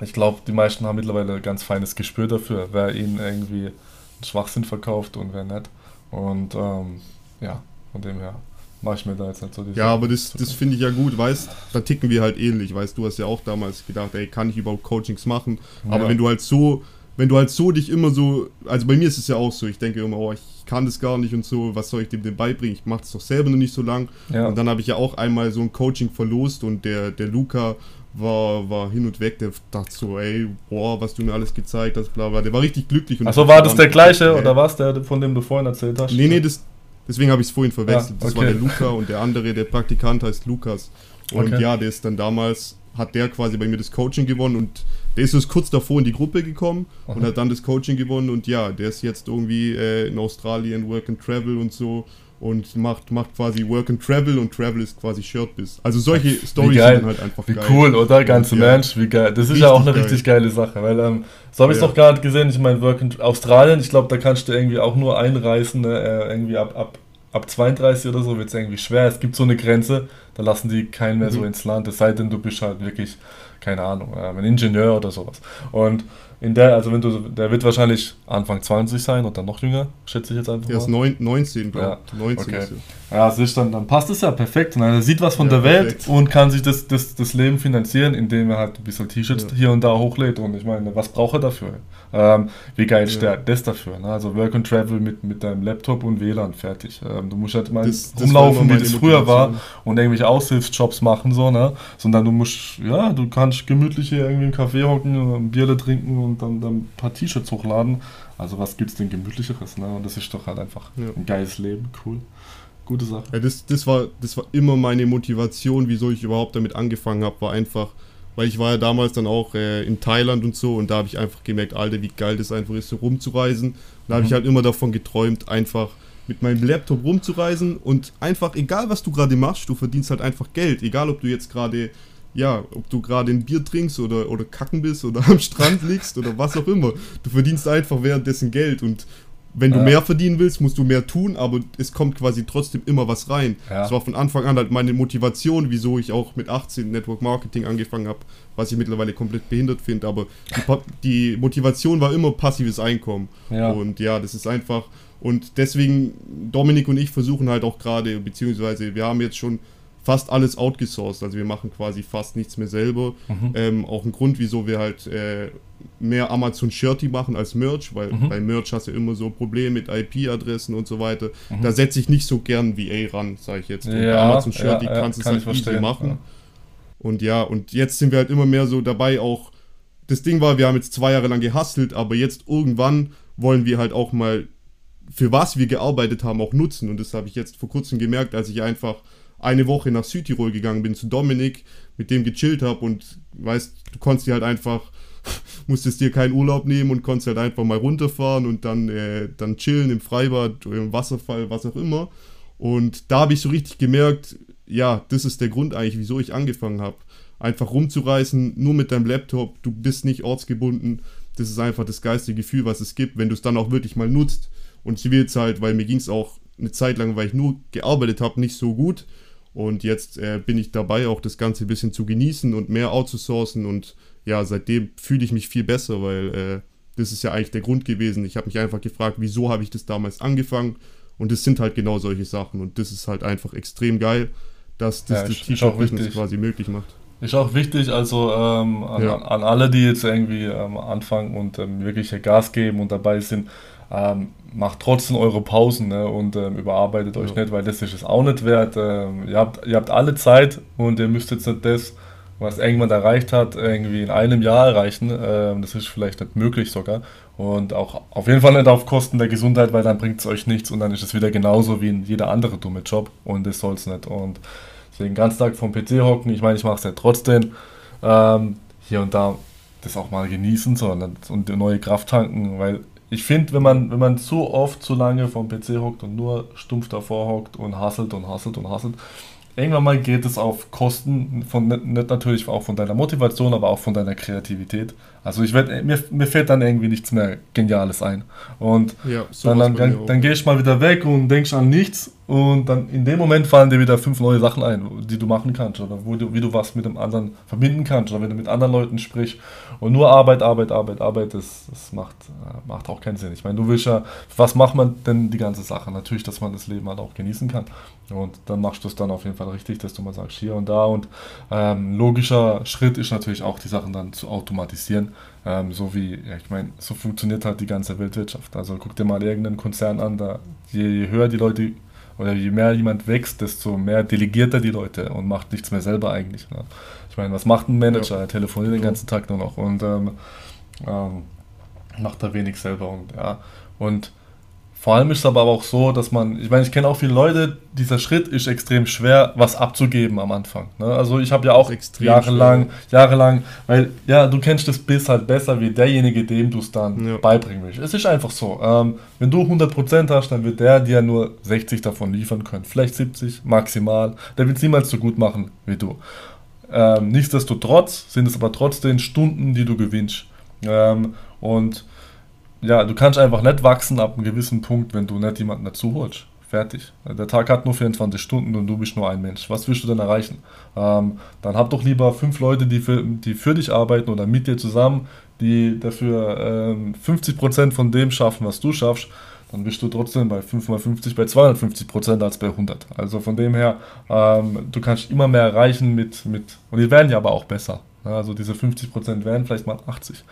ich glaube, die meisten haben mittlerweile ein ganz feines Gespür dafür, wer ihnen irgendwie einen Schwachsinn verkauft und wer nicht. Und ähm, ja, von dem her mache ich mir da jetzt nicht so die Ja, aber das, das finde ich ja gut, weißt da ticken wir halt ähnlich, weißt du, hast ja auch damals gedacht, ey, kann ich überhaupt Coachings machen? Aber ja. wenn du halt so, wenn du halt so dich immer so, also bei mir ist es ja auch so, ich denke immer, oh, ich kann das gar nicht und so, was soll ich dem denn beibringen? Ich mache das doch selber noch nicht so lang. Ja. Und dann habe ich ja auch einmal so ein Coaching verlost und der, der Luca war, war hin und weg, der dachte so, ey, boah, was du mir alles gezeigt hast, bla bla. Der war richtig glücklich. Achso, war das der gleiche oder was, der, von dem du vorhin erzählt hast? Nee, nee, das, Deswegen habe ich es vorhin verwechselt. Ja, okay. Das war der Luca und der andere, der Praktikant heißt Lukas. Und okay. ja, der ist dann damals, hat der quasi bei mir das Coaching gewonnen und der ist kurz davor in die Gruppe gekommen Aha. und hat dann das Coaching gewonnen und ja, der ist jetzt irgendwie äh, in Australien Work and Travel und so und macht, macht quasi Work and Travel und Travel ist quasi Shirtbiz. Also solche Stories sind halt einfach wie geil. Wie cool, oder? Ganze ja. Mensch, wie geil. Das ist richtig ja auch eine geil. richtig geile Sache, weil ähm, so habe ich es ja. noch gerade gesehen. Ich meine, Work in Australien, ich glaube, da kannst du irgendwie auch nur einreisen, ne? äh, irgendwie ab, ab, ab 32 oder so wird es irgendwie schwer. Es gibt so eine Grenze, da lassen die keinen mehr mhm. so ins Land, es sei denn, du bist halt wirklich, keine Ahnung, äh, ein Ingenieur oder sowas. Und in der, also wenn du, der wird wahrscheinlich Anfang 20 sein oder noch jünger, schätze ich jetzt einfach. Der ist 19, glaube ich. Ja. 19 okay. Ja, siehst dann, dann passt es ja perfekt. Ne? Er sieht was von ja, der Welt perfekt. und kann sich das, das, das Leben finanzieren, indem er halt ein bisschen T-Shirts ja. hier und da hochlädt. Und ich meine, was braucht er dafür? Ähm, wie geil ist der, das dafür? Ne? Also Work and Travel mit, mit deinem Laptop und WLAN fertig. Ähm, du musst halt mal das, rumlaufen, wie das früher war und irgendwelche Aushilfsjobs machen, so, ne? Sondern du musst, ja, du kannst gemütlich hier irgendwie im Café hocken, ein Bier trinken und dann, dann ein paar T-Shirts hochladen. Also was gibt's denn gemütlicheres, ne? Und das ist doch halt einfach ja. ein geiles Leben, cool. Gute Sache. Ja, das, das, war, das war immer meine Motivation, wieso ich überhaupt damit angefangen habe, war einfach, weil ich war ja damals dann auch äh, in Thailand und so und da habe ich einfach gemerkt, Alter, wie geil das einfach ist, so rumzureisen. da habe mhm. ich halt immer davon geträumt, einfach mit meinem Laptop rumzureisen und einfach, egal was du gerade machst, du verdienst halt einfach Geld. Egal, ob du jetzt gerade, ja, ob du gerade ein Bier trinkst oder, oder kacken bist oder am Strand liegst oder was auch immer. Du verdienst einfach währenddessen Geld und wenn du ja. mehr verdienen willst, musst du mehr tun, aber es kommt quasi trotzdem immer was rein. Ja. Das war von Anfang an halt meine Motivation, wieso ich auch mit 18 Network Marketing angefangen habe, was ich mittlerweile komplett behindert finde. Aber die, die, Motivation war immer passives Einkommen. Ja. Und ja, das ist einfach. Und deswegen, Dominik und ich versuchen halt auch gerade, beziehungsweise wir haben jetzt schon fast alles outgesourced. Also wir machen quasi fast nichts mehr selber. Mhm. Ähm, auch ein Grund, wieso wir halt äh, mehr Amazon Shirty machen als Merch, weil mhm. bei Merch hast du immer so Probleme mit IP-Adressen und so weiter. Mhm. Da setze ich nicht so gern VA ran, sage ich jetzt. Und ja, bei Amazon Shirty ja, kannst du kann es halt easy machen. Ja. Und ja, und jetzt sind wir halt immer mehr so dabei auch. Das Ding war, wir haben jetzt zwei Jahre lang gehustelt, aber jetzt irgendwann wollen wir halt auch mal für was wir gearbeitet haben auch nutzen. Und das habe ich jetzt vor kurzem gemerkt, als ich einfach eine Woche nach Südtirol gegangen bin zu Dominik, mit dem gechillt habe und weißt, du konntest dir halt einfach, musstest dir keinen Urlaub nehmen und konntest halt einfach mal runterfahren und dann, äh, dann chillen im Freibad, im Wasserfall, was auch immer. Und da habe ich so richtig gemerkt, ja, das ist der Grund eigentlich, wieso ich angefangen habe. Einfach rumzureisen, nur mit deinem Laptop, du bist nicht ortsgebunden. Das ist einfach das geistige Gefühl, was es gibt, wenn du es dann auch wirklich mal nutzt. Und ich will jetzt halt, weil mir ging es auch eine Zeit lang, weil ich nur gearbeitet habe, nicht so gut. Und jetzt äh, bin ich dabei, auch das Ganze ein bisschen zu genießen und mehr outzusourcen. Und ja, seitdem fühle ich mich viel besser, weil äh, das ist ja eigentlich der Grund gewesen. Ich habe mich einfach gefragt, wieso habe ich das damals angefangen? Und es sind halt genau solche Sachen. Und das ist halt einfach extrem geil, dass das ja, das T-Shirt-Business quasi möglich macht. Ist auch wichtig, also ähm, an, ja. an, alle, die jetzt irgendwie ähm, anfangen und ähm, wirklich Gas geben und dabei sind, ähm, macht trotzdem eure Pausen ne, und ähm, überarbeitet euch ja. nicht, weil das ist es auch nicht wert. Ähm, ihr, habt, ihr habt alle Zeit und ihr müsst jetzt nicht das was irgendwann erreicht hat, irgendwie in einem Jahr erreichen. Ähm, das ist vielleicht nicht möglich sogar. Und auch auf jeden Fall nicht auf Kosten der Gesundheit, weil dann bringt es euch nichts und dann ist es wieder genauso wie in jeder andere dumme Job und das soll es nicht. Und deswegen ganz Tag vom PC hocken, ich meine, ich mache es ja trotzdem. Ähm, hier und da das auch mal genießen so, und, und neue Kraft tanken, weil ich finde, wenn man, wenn man zu oft zu lange vom PC hockt und nur stumpf davor hockt und hasselt und hasselt und hasselt, irgendwann mal geht es auf Kosten von nicht natürlich auch von deiner Motivation, aber auch von deiner Kreativität. Also ich werd, mir, mir fällt dann irgendwie nichts mehr Geniales ein. Und ja, dann, dann, dann, dann gehe ich mal wieder weg und denkst an nichts und dann in dem Moment fallen dir wieder fünf neue Sachen ein, die du machen kannst oder du, wie du was mit dem anderen verbinden kannst oder wenn du mit anderen Leuten sprichst. Und nur Arbeit, Arbeit, Arbeit, Arbeit, das, das macht, äh, macht auch keinen Sinn. Ich meine, du willst ja, was macht man denn die ganze Sache? Natürlich, dass man das Leben halt auch genießen kann. Und dann machst du es dann auf jeden Fall richtig, dass du mal sagst, hier und da. Und ähm, logischer Schritt ist natürlich auch, die Sachen dann zu automatisieren. Ähm, so wie, ja, ich meine, so funktioniert halt die ganze Weltwirtschaft. Also guck dir mal irgendeinen Konzern an, da je, je höher die Leute oder je mehr jemand wächst, desto mehr delegiert er die Leute und macht nichts mehr selber eigentlich. Ne? Ich meine, was macht ein Manager? Er telefoniert den ganzen Tag nur noch und ähm, ähm, macht da wenig selber und ja. Und vor allem ist es aber auch so, dass man, ich meine, ich kenne auch viele Leute, dieser Schritt ist extrem schwer, was abzugeben am Anfang. Ne? Also ich habe ja auch jahrelang, schwer. jahrelang, weil ja, du kennst das Biss halt besser wie derjenige, dem du es dann ja. beibringen willst. Es ist einfach so. Ähm, wenn du 100% hast, dann wird der dir nur 60 davon liefern können. Vielleicht 70 maximal. Der wird es niemals so gut machen wie du. Ähm, nichtsdestotrotz sind es aber trotzdem Stunden, die du gewinnst. Ähm, und ja, du kannst einfach nicht wachsen ab einem gewissen Punkt, wenn du nicht jemanden dazu holst. Fertig. Der Tag hat nur 24 Stunden und du bist nur ein Mensch. Was willst du denn erreichen? Ähm, dann hab doch lieber fünf Leute, die für, die für dich arbeiten oder mit dir zusammen, die dafür ähm, 50% von dem schaffen, was du schaffst. Dann bist du trotzdem bei 5 mal 50 bei 250% als bei 100. Also von dem her, ähm, du kannst immer mehr erreichen mit, mit und die werden ja aber auch besser. Also diese 50% werden vielleicht mal 80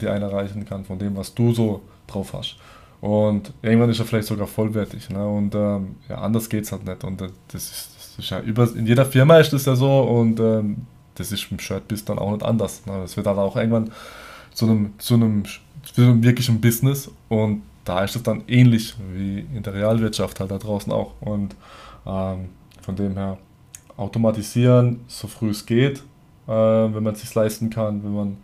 die einer erreichen kann von dem, was du so drauf hast. Und irgendwann ist er vielleicht sogar vollwertig. Ne? Und ähm, ja, anders geht es halt nicht. Und das ist, das ist ja über, in jeder Firma ist das ja so und ähm, das ist im Shirtbiz dann auch nicht anders. Ne? Das wird dann auch irgendwann zu einem, zu einem, zu einem wirklichen Business und da ist es dann ähnlich wie in der Realwirtschaft halt da draußen auch. Und ähm, von dem her automatisieren, so früh es geht, äh, wenn man es sich leisten kann, wenn man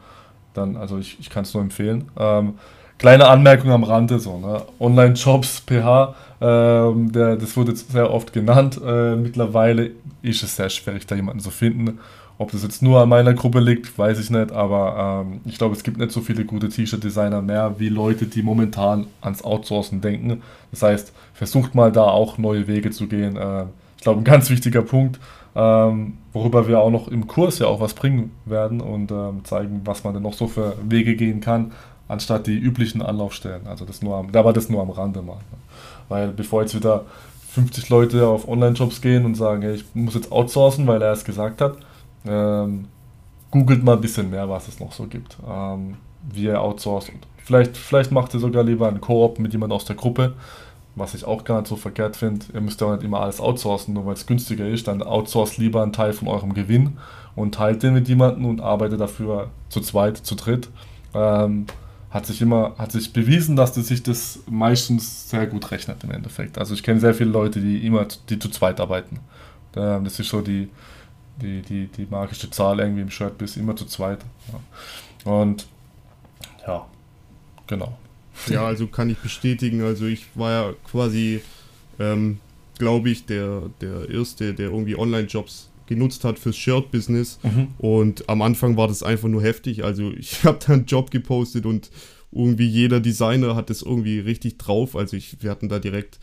dann, also ich, ich kann es nur empfehlen. Ähm, kleine Anmerkung am Rande, so, ne? Online-Jobs, PH, ähm, der, das wurde sehr oft genannt. Äh, mittlerweile ist es sehr schwierig, da jemanden zu finden. Ob das jetzt nur an meiner Gruppe liegt, weiß ich nicht, aber ähm, ich glaube, es gibt nicht so viele gute T-Shirt-Designer mehr, wie Leute, die momentan ans Outsourcen denken. Das heißt, versucht mal da auch neue Wege zu gehen. Äh, ich glaube, ein ganz wichtiger Punkt, ähm, worüber wir auch noch im Kurs ja auch was bringen werden und ähm, zeigen, was man denn noch so für Wege gehen kann, anstatt die üblichen Anlaufstellen. Also das nur am, aber das nur am Rande mal. Ne? Weil bevor jetzt wieder 50 Leute auf Online-Jobs gehen und sagen, hey, ich muss jetzt outsourcen, weil er es gesagt hat, ähm, googelt mal ein bisschen mehr, was es noch so gibt, ähm, wie er outsourced. Vielleicht, vielleicht macht ihr sogar lieber einen Koop mit jemand aus der Gruppe, was ich auch gar nicht so verkehrt finde. Ihr müsst ja nicht immer alles outsourcen, nur weil es günstiger ist. Dann outsourced lieber einen Teil von eurem Gewinn und teilt den mit jemandem und arbeitet dafür zu zweit, zu dritt. Ähm, hat sich immer, hat sich bewiesen, dass das sich das meistens sehr gut rechnet im Endeffekt. Also ich kenne sehr viele Leute, die immer, die zu zweit arbeiten. Ähm, das ist so die, die, die, die magische Zahl irgendwie im Shirt bis immer zu zweit. Ja. Und ja, genau. Ja, also kann ich bestätigen. Also ich war ja quasi, ähm, glaube ich, der, der Erste, der irgendwie Online-Jobs genutzt hat fürs Shirt-Business. Mhm. Und am Anfang war das einfach nur heftig. Also ich habe da einen Job gepostet und irgendwie jeder Designer hat das irgendwie richtig drauf. Also ich, wir hatten da direkt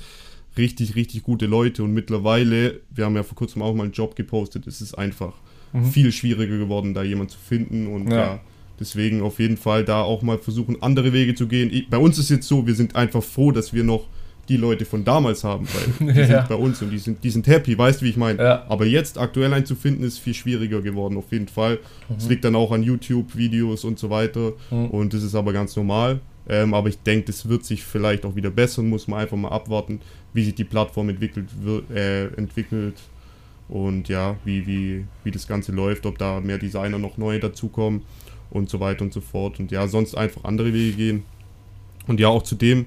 richtig, richtig gute Leute. Und mittlerweile, wir haben ja vor kurzem auch mal einen Job gepostet, es ist einfach mhm. viel schwieriger geworden, da jemanden zu finden. Und ja. ja Deswegen auf jeden Fall da auch mal versuchen, andere Wege zu gehen. Bei uns ist jetzt so, wir sind einfach froh, dass wir noch die Leute von damals haben, weil die ja. sind bei uns und die sind, die sind happy, weißt du, wie ich meine? Ja. Aber jetzt aktuell einzufinden, ist viel schwieriger geworden, auf jeden Fall. Es mhm. liegt dann auch an YouTube-Videos und so weiter mhm. und das ist aber ganz normal. Ähm, aber ich denke, das wird sich vielleicht auch wieder bessern, muss man einfach mal abwarten, wie sich die Plattform entwickelt, wird, äh, entwickelt und ja, wie, wie, wie das Ganze läuft, ob da mehr Designer noch neu dazukommen und so weiter und so fort. Und ja, sonst einfach andere Wege gehen. Und ja, auch zu dem,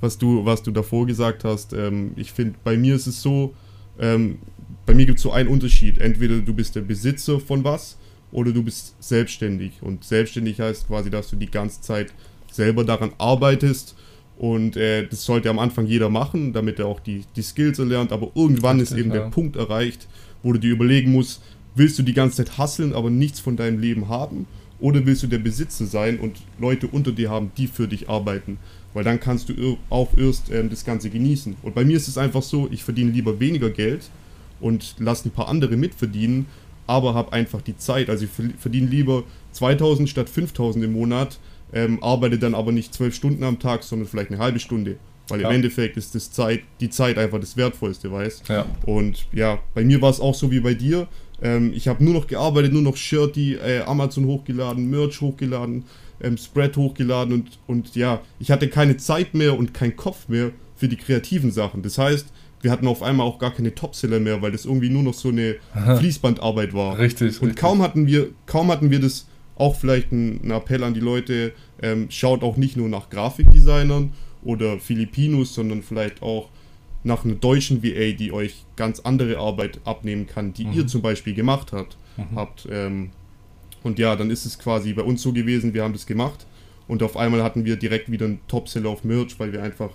was du, was du davor gesagt hast, ähm, ich finde, bei mir ist es so, ähm, bei mir gibt es so einen Unterschied. Entweder du bist der Besitzer von was oder du bist selbstständig. Und selbstständig heißt quasi, dass du die ganze Zeit selber daran arbeitest. Und äh, das sollte am Anfang jeder machen, damit er auch die, die Skills erlernt. Aber irgendwann Richtig, ist eben ja. der Punkt erreicht, wo du dir überlegen musst, willst du die ganze Zeit hasseln, aber nichts von deinem Leben haben? Oder willst du der Besitzer sein und Leute unter dir haben, die für dich arbeiten? Weil dann kannst du auch erst ähm, das Ganze genießen. Und bei mir ist es einfach so, ich verdiene lieber weniger Geld und lasse ein paar andere mitverdienen, aber habe einfach die Zeit. Also ich verdiene lieber 2000 statt 5000 im Monat, ähm, arbeite dann aber nicht zwölf Stunden am Tag, sondern vielleicht eine halbe Stunde. Weil ja. im Endeffekt ist das Zeit, die Zeit einfach das Wertvollste, weißt ja. Und ja, bei mir war es auch so wie bei dir. Ähm, ich habe nur noch gearbeitet, nur noch Shirty, äh, Amazon hochgeladen, Merch hochgeladen, ähm, Spread hochgeladen und, und ja, ich hatte keine Zeit mehr und keinen Kopf mehr für die kreativen Sachen. Das heißt, wir hatten auf einmal auch gar keine Topseller mehr, weil das irgendwie nur noch so eine Fließbandarbeit war. Richtig. Und richtig. kaum hatten wir, kaum hatten wir das, auch vielleicht ein, ein Appell an die Leute, ähm, schaut auch nicht nur nach Grafikdesignern oder Filipinos, sondern vielleicht auch nach einer deutschen VA, die euch ganz andere Arbeit abnehmen kann, die mhm. ihr zum Beispiel gemacht habt. Mhm. habt ähm, und ja, dann ist es quasi bei uns so gewesen, wir haben das gemacht und auf einmal hatten wir direkt wieder einen Topseller auf Merch, weil wir einfach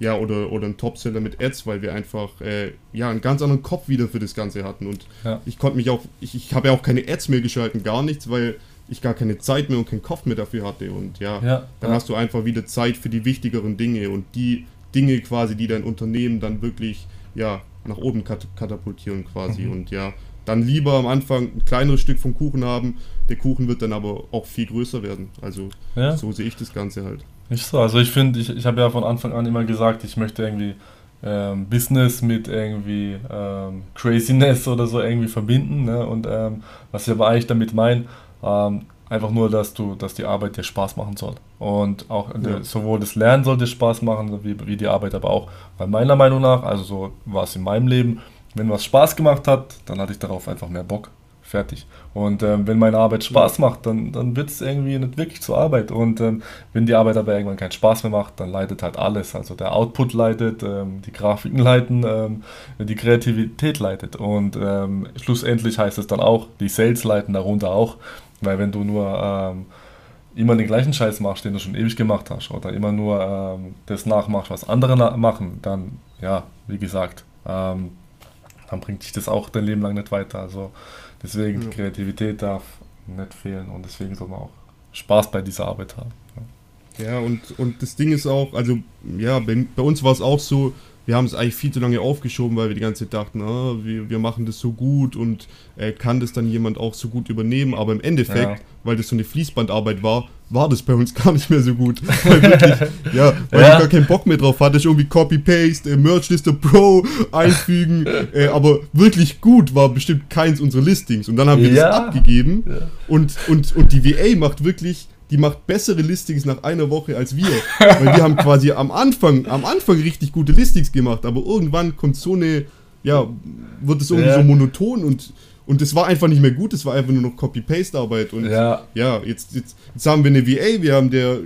ja, oder, oder ein Topseller mit Ads, weil wir einfach äh, ja, einen ganz anderen Kopf wieder für das Ganze hatten. Und ja. ich konnte mich auch, ich, ich habe ja auch keine Ads mehr geschalten, gar nichts, weil ich gar keine Zeit mehr und keinen Kopf mehr dafür hatte. Und ja, ja dann ja. hast du einfach wieder Zeit für die wichtigeren Dinge und die Dinge quasi, die dein Unternehmen dann wirklich ja, nach oben kat katapultieren quasi. Mhm. Und ja, dann lieber am Anfang ein kleineres Stück vom Kuchen haben. Der Kuchen wird dann aber auch viel größer werden. Also so sehe ich das Ganze halt. Nicht so. Also ich finde, ich, ich habe ja von Anfang an immer gesagt, ich möchte irgendwie ähm, Business mit irgendwie ähm, Craziness oder so irgendwie verbinden. Ne? Und ähm, was ich aber eigentlich damit meine, ähm, einfach nur, dass du, dass die Arbeit dir Spaß machen soll. Und auch ja. sowohl das Lernen sollte Spaß machen, wie, wie die Arbeit aber auch. Weil meiner Meinung nach, also so war es in meinem Leben, wenn was Spaß gemacht hat, dann hatte ich darauf einfach mehr Bock. Fertig. Und ähm, wenn meine Arbeit Spaß macht, dann, dann wird es irgendwie nicht wirklich zur Arbeit. Und ähm, wenn die Arbeit aber irgendwann keinen Spaß mehr macht, dann leidet halt alles. Also der Output leidet, ähm, die Grafiken leiten, ähm, die Kreativität leidet. Und ähm, schlussendlich heißt es dann auch, die Sales leiten darunter auch. Weil wenn du nur ähm, immer den gleichen Scheiß machst, den du schon ewig gemacht hast, oder immer nur das nachmachst, was andere machen, dann, ja, wie gesagt, dann bringt dich das auch dein Leben lang nicht weiter. Also Deswegen, ja. Kreativität darf nicht fehlen und deswegen soll man auch Spaß bei dieser Arbeit haben. Ja, ja und, und das Ding ist auch, also ja, bei, bei uns war es auch so, wir haben es eigentlich viel zu lange aufgeschoben, weil wir die ganze Zeit dachten, ah, wir, wir machen das so gut und äh, kann das dann jemand auch so gut übernehmen. Aber im Endeffekt, ja. weil das so eine Fließbandarbeit war, war das bei uns gar nicht mehr so gut. Weil wirklich, ja, weil ja. ich gar keinen Bock mehr drauf hatte. Ich irgendwie Copy-Paste, äh, Merch-Liste Pro einfügen. äh, aber wirklich gut war bestimmt keins unserer Listings. Und dann haben wir ja. das abgegeben. Und, und, und die VA macht wirklich die macht bessere Listings nach einer Woche als wir. Weil wir haben quasi am Anfang, am Anfang richtig gute Listings gemacht, aber irgendwann kommt so eine, ja, wird es irgendwie ja. so monoton und und es war einfach nicht mehr gut, es war einfach nur noch Copy-Paste-Arbeit. Und ja, ja jetzt, jetzt, jetzt, haben wir eine VA, wir haben der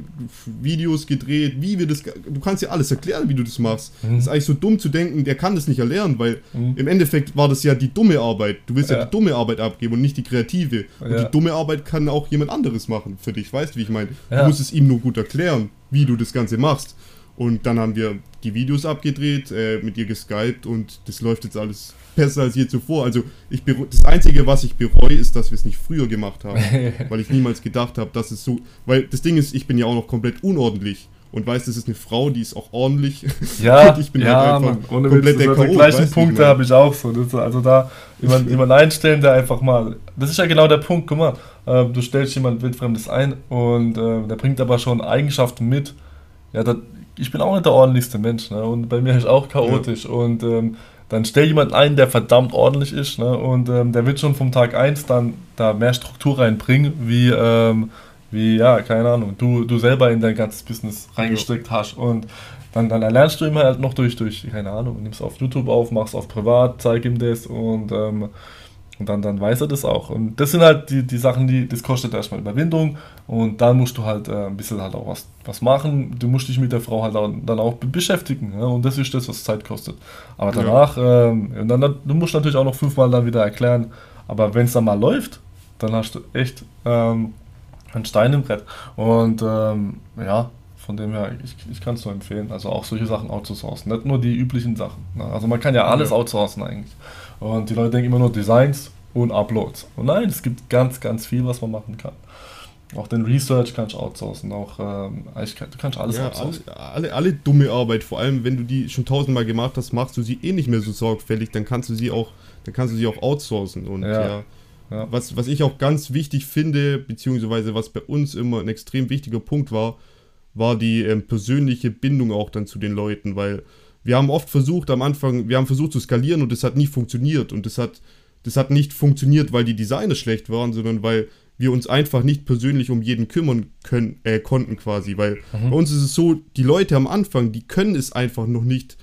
Videos gedreht, wie wir das. Du kannst ja alles erklären, wie du das machst. Mhm. ist eigentlich so dumm zu denken, der kann das nicht erlernen, weil mhm. im Endeffekt war das ja die dumme Arbeit. Du willst ja, ja die dumme Arbeit abgeben und nicht die kreative. Und ja. die dumme Arbeit kann auch jemand anderes machen für dich, weißt du, wie ich meine? Ja. Du musst es ihm nur gut erklären, wie du das Ganze machst. Und dann haben wir die Videos abgedreht, äh, mit ihr geskypt und das läuft jetzt alles besser als je zuvor. Also ich das Einzige, was ich bereue, ist, dass wir es nicht früher gemacht haben. weil ich niemals gedacht habe, dass es so. Weil das Ding ist, ich bin ja auch noch komplett unordentlich. Und weiß, das ist eine Frau, die ist auch ordentlich. Ja, und ich bin ja, halt einfach Mann, komplett der Chaot. Die gleichen Punkte habe ich auch so. Das, also da jemand, jemand einstellen, der einfach mal. Das ist ja genau der Punkt, guck mal. Äh, du stellst jemand Wildfremdes ein und äh, der bringt aber schon Eigenschaften mit. Ja, das, ich bin auch nicht der ordentlichste Mensch. Ne? Und bei mir ist auch chaotisch. Ja. Und ähm, dann stell jemanden ein, der verdammt ordentlich ist, ne? Und ähm, der wird schon vom Tag 1 dann da mehr Struktur reinbringen, wie, ähm, wie, ja, keine Ahnung, du, du selber in dein ganzes Business reingesteckt hast und dann, dann lernst du immer halt noch durch, durch, keine Ahnung, nimmst auf YouTube auf, machst auf privat, zeig ihm das und, ähm, und dann, dann weiß er das auch. Und das sind halt die, die Sachen, die, das kostet erstmal Überwindung und dann musst du halt äh, ein bisschen halt auch was, was machen. Du musst dich mit der Frau halt auch, dann auch beschäftigen. Ja? Und das ist das, was Zeit kostet. Aber danach, ja. ähm, und dann, du musst natürlich auch noch fünfmal dann wieder erklären, aber wenn es dann mal läuft, dann hast du echt ähm, einen Stein im Brett. Und ähm, ja, von dem her, ich, ich kann es nur empfehlen. Also auch solche Sachen outzusourcen. Nicht nur die üblichen Sachen. Ne? Also man kann ja alles ja. outsourcen eigentlich. Und die Leute denken immer nur Designs und Uploads. Und nein, es gibt ganz, ganz viel, was man machen kann. Auch den Research kannst du outsourcen, auch ähm, du kannst alles ja, outsourcen. Alle, alle, alle, dumme Arbeit, vor allem wenn du die schon tausendmal gemacht hast, machst du sie eh nicht mehr so sorgfältig, dann kannst du sie auch, dann kannst du sie auch outsourcen. Und ja, ja, ja. Was, was ich auch ganz wichtig finde, beziehungsweise was bei uns immer ein extrem wichtiger Punkt war, war die ähm, persönliche Bindung auch dann zu den Leuten, weil wir haben oft versucht am Anfang, wir haben versucht zu skalieren und das hat nie funktioniert und das hat, das hat nicht funktioniert, weil die Designer schlecht waren, sondern weil wir uns einfach nicht persönlich um jeden kümmern können, äh, konnten quasi, weil mhm. bei uns ist es so, die Leute am Anfang, die können es einfach noch nicht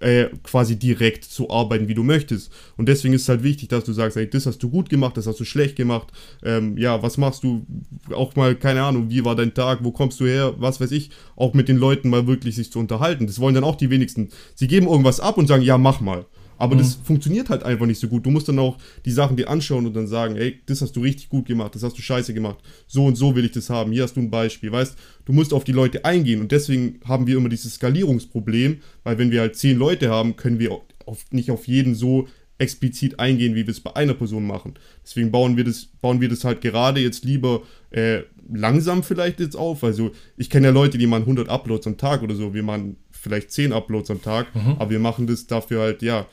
äh, quasi direkt so arbeiten, wie du möchtest. Und deswegen ist es halt wichtig, dass du sagst, ey, das hast du gut gemacht, das hast du schlecht gemacht. Ähm, ja, was machst du? Auch mal, keine Ahnung, wie war dein Tag, wo kommst du her, was weiß ich, auch mit den Leuten mal wirklich sich zu unterhalten. Das wollen dann auch die wenigsten. Sie geben irgendwas ab und sagen, ja, mach mal. Aber mhm. das funktioniert halt einfach nicht so gut. Du musst dann auch die Sachen dir anschauen und dann sagen, ey, das hast du richtig gut gemacht, das hast du scheiße gemacht. So und so will ich das haben. Hier hast du ein Beispiel. Weißt, du musst auf die Leute eingehen und deswegen haben wir immer dieses Skalierungsproblem, weil wenn wir halt zehn Leute haben, können wir auf, nicht auf jeden so explizit eingehen, wie wir es bei einer Person machen. Deswegen bauen wir das, bauen wir das halt gerade jetzt lieber äh, langsam vielleicht jetzt auf. Also ich kenne ja Leute, die machen 100 Uploads am Tag oder so. Wir machen vielleicht 10 Uploads am Tag, mhm. aber wir machen das dafür halt, ja,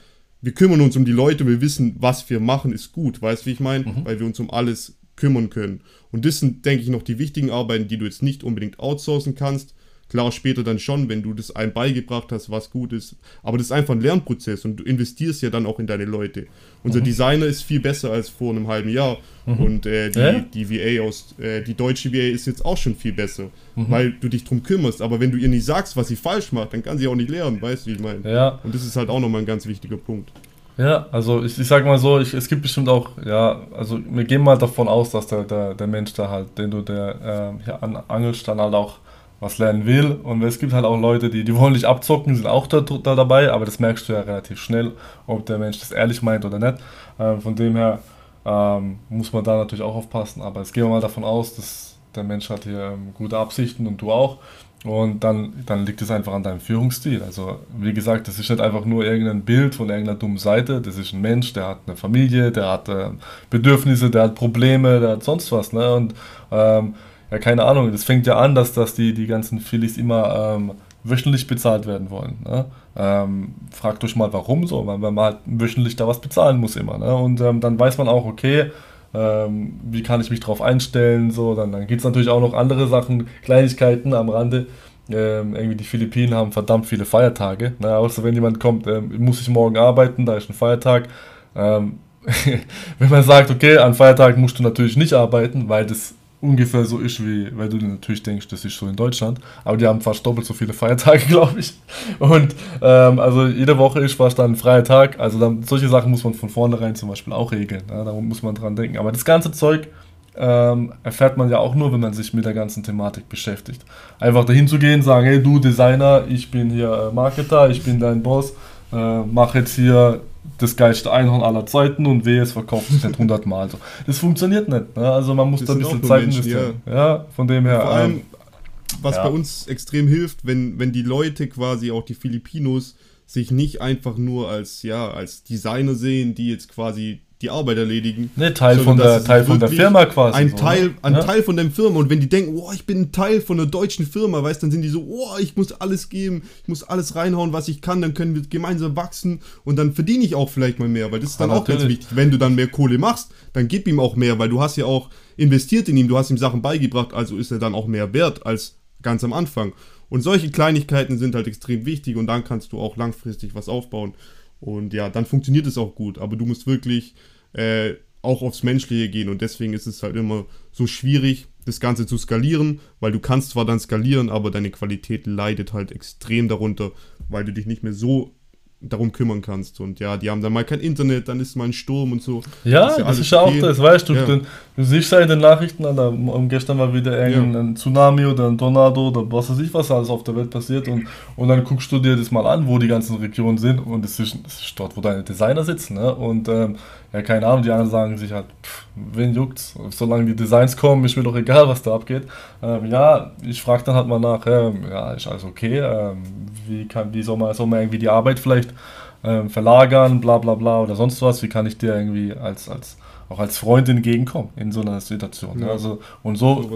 wir kümmern uns um die Leute, wir wissen, was wir machen, ist gut. Weißt du, wie ich meine? Mhm. Weil wir uns um alles kümmern können. Und das sind, denke ich, noch die wichtigen Arbeiten, die du jetzt nicht unbedingt outsourcen kannst, Klar, später dann schon, wenn du das einem beigebracht hast, was gut ist. Aber das ist einfach ein Lernprozess und du investierst ja dann auch in deine Leute. Unser mhm. Designer ist viel besser als vor einem halben Jahr. Mhm. Und äh, die, ja? die VA aus, äh, die deutsche VA ist jetzt auch schon viel besser, mhm. weil du dich drum kümmerst. Aber wenn du ihr nicht sagst, was sie falsch macht, dann kann sie auch nicht lernen, weißt du, wie ich meine? Ja. Und das ist halt auch nochmal ein ganz wichtiger Punkt. Ja, also ich, ich sag mal so, ich, es gibt bestimmt auch, ja, also wir gehen mal davon aus, dass der, der, der Mensch da halt, den du der äh, hier angelst, dann halt auch was lernen will. Und es gibt halt auch Leute, die, die wollen dich abzocken, sind auch da, da dabei, aber das merkst du ja relativ schnell, ob der Mensch das ehrlich meint oder nicht. Ähm, von dem her ähm, muss man da natürlich auch aufpassen. Aber jetzt gehen wir mal davon aus, dass der Mensch hat hier ähm, gute Absichten und du auch. Und dann, dann liegt es einfach an deinem Führungsstil. Also, wie gesagt, das ist nicht einfach nur irgendein Bild von irgendeiner dummen Seite. Das ist ein Mensch, der hat eine Familie, der hat äh, Bedürfnisse, der hat Probleme, der hat sonst was. Ne? Und ähm, ja, keine Ahnung, das fängt ja an, dass, dass die, die ganzen Phillies immer ähm, wöchentlich bezahlt werden wollen. Ne? Ähm, fragt euch mal, warum so, weil man halt wöchentlich da was bezahlen muss immer. Ne? Und ähm, dann weiß man auch, okay, ähm, wie kann ich mich darauf einstellen, so, dann, dann gibt es natürlich auch noch andere Sachen, Kleinigkeiten am Rande. Ähm, irgendwie die Philippinen haben verdammt viele Feiertage. Ne? Außer wenn jemand kommt, ähm, muss ich morgen arbeiten, da ist ein Feiertag. Wenn man sagt, okay, an Feiertagen musst du natürlich nicht arbeiten, weil das ungefähr so ist, wie, weil du natürlich denkst, das ist so in Deutschland, aber die haben fast doppelt so viele Feiertage, glaube ich. Und ähm, also jede Woche ist fast dann ein freier Tag. Also dann, solche Sachen muss man von vornherein zum Beispiel auch regeln. Ja, da muss man dran denken. Aber das ganze Zeug ähm, erfährt man ja auch nur, wenn man sich mit der ganzen Thematik beschäftigt. Einfach dahin zu gehen, sagen, hey du Designer, ich bin hier äh, Marketer, ich bin dein Boss, äh, mach jetzt hier das geilste Einhorn aller Zeiten und wehe, es verkauft sich nicht hundertmal. So. Das funktioniert nicht. Ne? Also man muss das da ein bisschen Zeit investieren. Ja. ja. von dem her. Vor allem, ähm, was ja. bei uns extrem hilft, wenn, wenn die Leute quasi, auch die Filipinos, sich nicht einfach nur als, ja, als Designer sehen, die jetzt quasi die Arbeit erledigen. Ne, Teil von der, Teil von der Firma quasi. Ein, so, Teil, ne? ein? Teil von der Firma. Und wenn die denken, oh, ich bin ein Teil von einer deutschen Firma, weißt dann sind die so, oh, ich muss alles geben, ich muss alles reinhauen, was ich kann, dann können wir gemeinsam wachsen und dann verdiene ich auch vielleicht mal mehr, weil das ist dann ja, auch ganz wichtig. Wenn du dann mehr Kohle machst, dann gib ihm auch mehr, weil du hast ja auch investiert in ihm, du hast ihm Sachen beigebracht, also ist er dann auch mehr wert als ganz am Anfang. Und solche Kleinigkeiten sind halt extrem wichtig und dann kannst du auch langfristig was aufbauen. Und ja, dann funktioniert es auch gut. Aber du musst wirklich äh, auch aufs Menschliche gehen und deswegen ist es halt immer so schwierig, das Ganze zu skalieren, weil du kannst zwar dann skalieren, aber deine Qualität leidet halt extrem darunter, weil du dich nicht mehr so darum kümmern kannst. Und ja, die haben dann mal kein Internet, dann ist mal ein Sturm und so. Ja, das ist, ja das ist ja auch das, weißt du, ja. Du, siehst ja in den Nachrichten, um, gestern war wieder irgendein ja. Tsunami oder ein Tornado oder was weiß ich, was alles auf der Welt passiert und, und dann guckst du dir das mal an, wo die ganzen Regionen sind und es ist, ist dort, wo deine Designer sitzen. Ne? Und ähm, ja, keine Ahnung, die anderen sagen sich halt, pff, wen juckt's, solange die Designs kommen, ist mir doch egal, was da abgeht. Ähm, ja, ich frage dann halt mal nach, ähm, ja, ist alles okay, ähm, wie, kann, wie soll, man, soll man irgendwie die Arbeit vielleicht ähm, verlagern, bla bla bla oder sonst was, wie kann ich dir irgendwie als, als auch als Freund entgegenkommen in so einer Situation. Ja. Also, und so,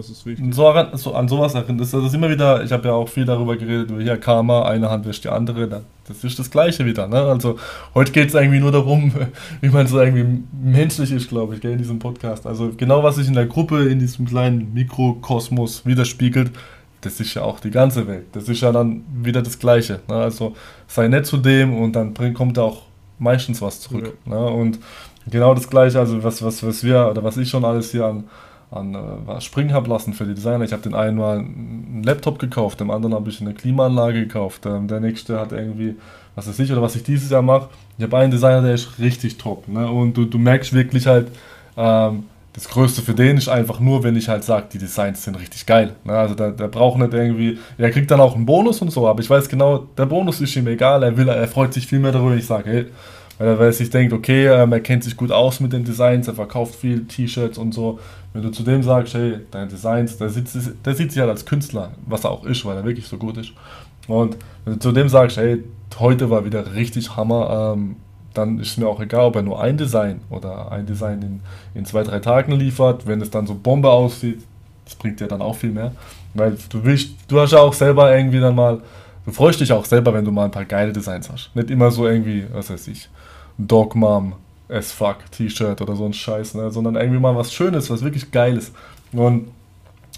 so, so, an sowas erinnert. Das, das ist immer wieder, ich habe ja auch viel darüber geredet, hier Karma, eine Hand wäscht die andere, das ist das Gleiche wieder. Ne? Also heute geht es irgendwie nur darum, wie man so irgendwie menschlich ist, glaube ich, gell, in diesem Podcast. Also genau, was sich in der Gruppe, in diesem kleinen Mikrokosmos widerspiegelt, das ist ja auch die ganze Welt. Das ist ja dann wieder das Gleiche. Ne? Also sei nett zu dem und dann bring, kommt auch meistens was zurück. Ja. Ne? Und genau das gleiche, also was, was, was wir oder was ich schon alles hier an, an äh, springen habe lassen für die Designer. Ich habe den einen mal einen Laptop gekauft, dem anderen habe ich eine Klimaanlage gekauft, ähm, der nächste hat irgendwie, was weiß ich, oder was ich dieses Jahr mache. Ich habe einen Designer, der ist richtig top. Ne? Und du, du merkst wirklich halt, ähm, das Größte für den ist einfach nur, wenn ich halt sage, die Designs sind richtig geil. Ne? Also der, der braucht nicht irgendwie, er kriegt dann auch einen Bonus und so, aber ich weiß genau, der Bonus ist ihm egal, er will, er freut sich viel mehr darüber, wenn ich sage, hey, weil er, sich denkt, okay, ähm, er kennt sich gut aus mit den Designs, er verkauft viel T-Shirts und so. Wenn du zu dem sagst, hey, deine Designs, der sieht, der sieht sich halt als Künstler, was er auch ist, weil er wirklich so gut ist. Und wenn du zu dem sagst, hey, heute war wieder richtig Hammer, ähm, dann ist mir auch egal, ob er nur ein Design oder ein Design in, in zwei, drei Tagen liefert. Wenn es dann so Bombe aussieht, das bringt dir dann auch viel mehr. Weil du willst, du hast ja auch selber irgendwie dann mal, du freust dich auch selber, wenn du mal ein paar geile Designs hast. Nicht immer so irgendwie, was weiß ich, Dog Mom as fuck T-Shirt oder so ein Scheiß, ne? sondern irgendwie mal was Schönes, was wirklich Geiles. Und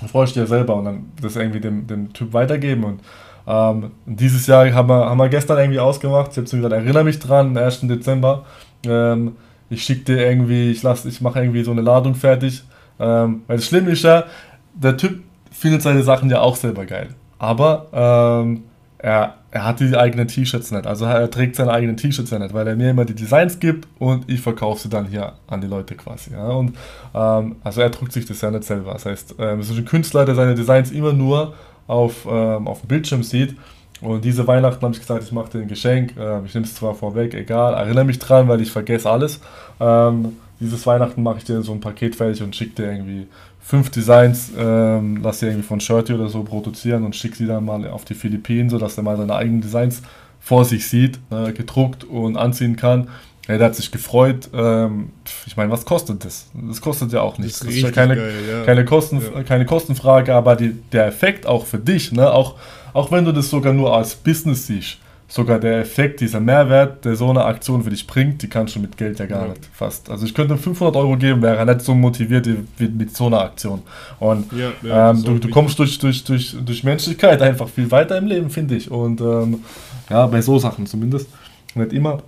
freust dich ja selber und dann das irgendwie dem, dem Typ weitergeben. Und ähm, dieses Jahr haben wir, haben wir gestern irgendwie ausgemacht, ich habe gesagt, erinnere mich dran, am 1. Dezember. Ähm, ich schicke dir irgendwie, ich ich mache irgendwie so eine Ladung fertig. Ähm, weil das Schlimme ist ja, der Typ findet seine Sachen ja auch selber geil. Aber ähm, er, er hat die eigenen T-Shirts nicht. Also er trägt seine eigenen T-Shirts ja nicht, weil er mir immer die Designs gibt und ich verkaufe sie dann hier an die Leute quasi. Ja? Und ähm, also er druckt sich das ja nicht selber. Das heißt, ähm, es ist ein Künstler, der seine Designs immer nur auf, ähm, auf dem Bildschirm sieht. Und diese Weihnachten habe ich gesagt, ich mache dir ein Geschenk. Ähm, ich nehme es zwar vorweg, egal, erinnere mich dran, weil ich vergesse alles. Ähm, dieses Weihnachten mache ich dir so ein Paket fertig und schicke dir irgendwie fünf Designs, ähm, lass sie irgendwie von Shirty oder so produzieren und schick sie dann mal auf die Philippinen, sodass er mal seine eigenen Designs vor sich sieht, äh, gedruckt und anziehen kann. Ja, der hat sich gefreut. Ähm, ich meine, was kostet das? Das kostet ja auch nichts. Das, das ist ja keine, geil, ja. Keine, Kosten, ja. keine Kostenfrage, aber die, der Effekt auch für dich, ne? auch, auch wenn du das sogar nur als Business siehst, sogar der Effekt, dieser Mehrwert, der so eine Aktion für dich bringt, die kannst du mit Geld ja gar ja. nicht fast. Also ich könnte 500 Euro geben, wäre nicht so motiviert wie mit so einer Aktion. Und ja, ja, ähm, du, du kommst durch, durch, durch, durch Menschlichkeit einfach viel weiter im Leben, finde ich. Und ähm, ja, bei so Sachen zumindest. Nicht immer.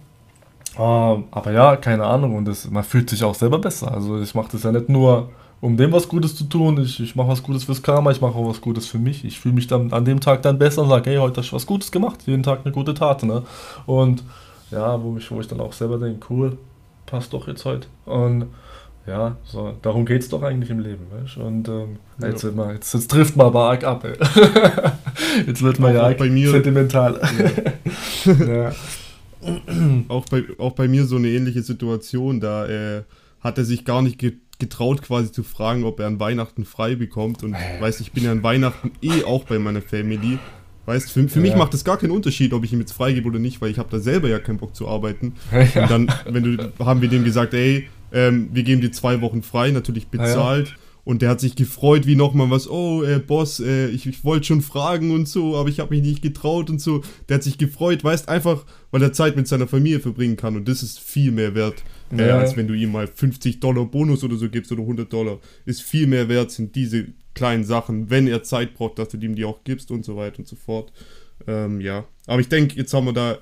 Ähm, aber ja, keine Ahnung. Und das, man fühlt sich auch selber besser. Also ich mache das ja nicht nur um dem was Gutes zu tun. Ich, ich mache was Gutes fürs Karma, ich mache auch was Gutes für mich. Ich fühle mich dann an dem Tag dann besser und sage, hey, heute hast du was Gutes gemacht. Jeden Tag eine gute Tat. Ne? Und ja, wo ich, wo ich dann auch selber denke, cool, passt doch jetzt heute. Und ja, so, darum geht es doch eigentlich im Leben. Weißt? Und ähm, ja. jetzt, wird man, jetzt, jetzt trifft man aber arg ab. Ey. jetzt wird man auch ja bei mir, sentimental. Ja. ja. auch, bei, auch bei mir so eine ähnliche Situation. Da äh, hat er sich gar nicht ge getraut, quasi zu fragen, ob er an Weihnachten frei bekommt. Und äh. weißt, ich bin ja an Weihnachten eh auch bei meiner Family. Weißt, für, für ja. mich macht es gar keinen Unterschied, ob ich ihm jetzt freigebe oder nicht, weil ich habe da selber ja keinen Bock zu arbeiten. Ja. Und dann, wenn du, haben wir dem gesagt, ey, ähm, wir geben dir zwei Wochen frei, natürlich bezahlt. Ja, und der hat sich gefreut, wie nochmal was, oh, äh, Boss, äh, ich, ich wollte schon fragen und so, aber ich habe mich nicht getraut und so. Der hat sich gefreut, weißt, einfach, weil er Zeit mit seiner Familie verbringen kann und das ist viel mehr wert, äh, ja. als wenn du ihm mal 50 Dollar Bonus oder so gibst oder 100 Dollar. Ist viel mehr wert, sind diese kleinen Sachen, wenn er Zeit braucht, dass du ihm die auch gibst und so weiter und so fort. Ähm, ja, aber ich denke, jetzt haben wir da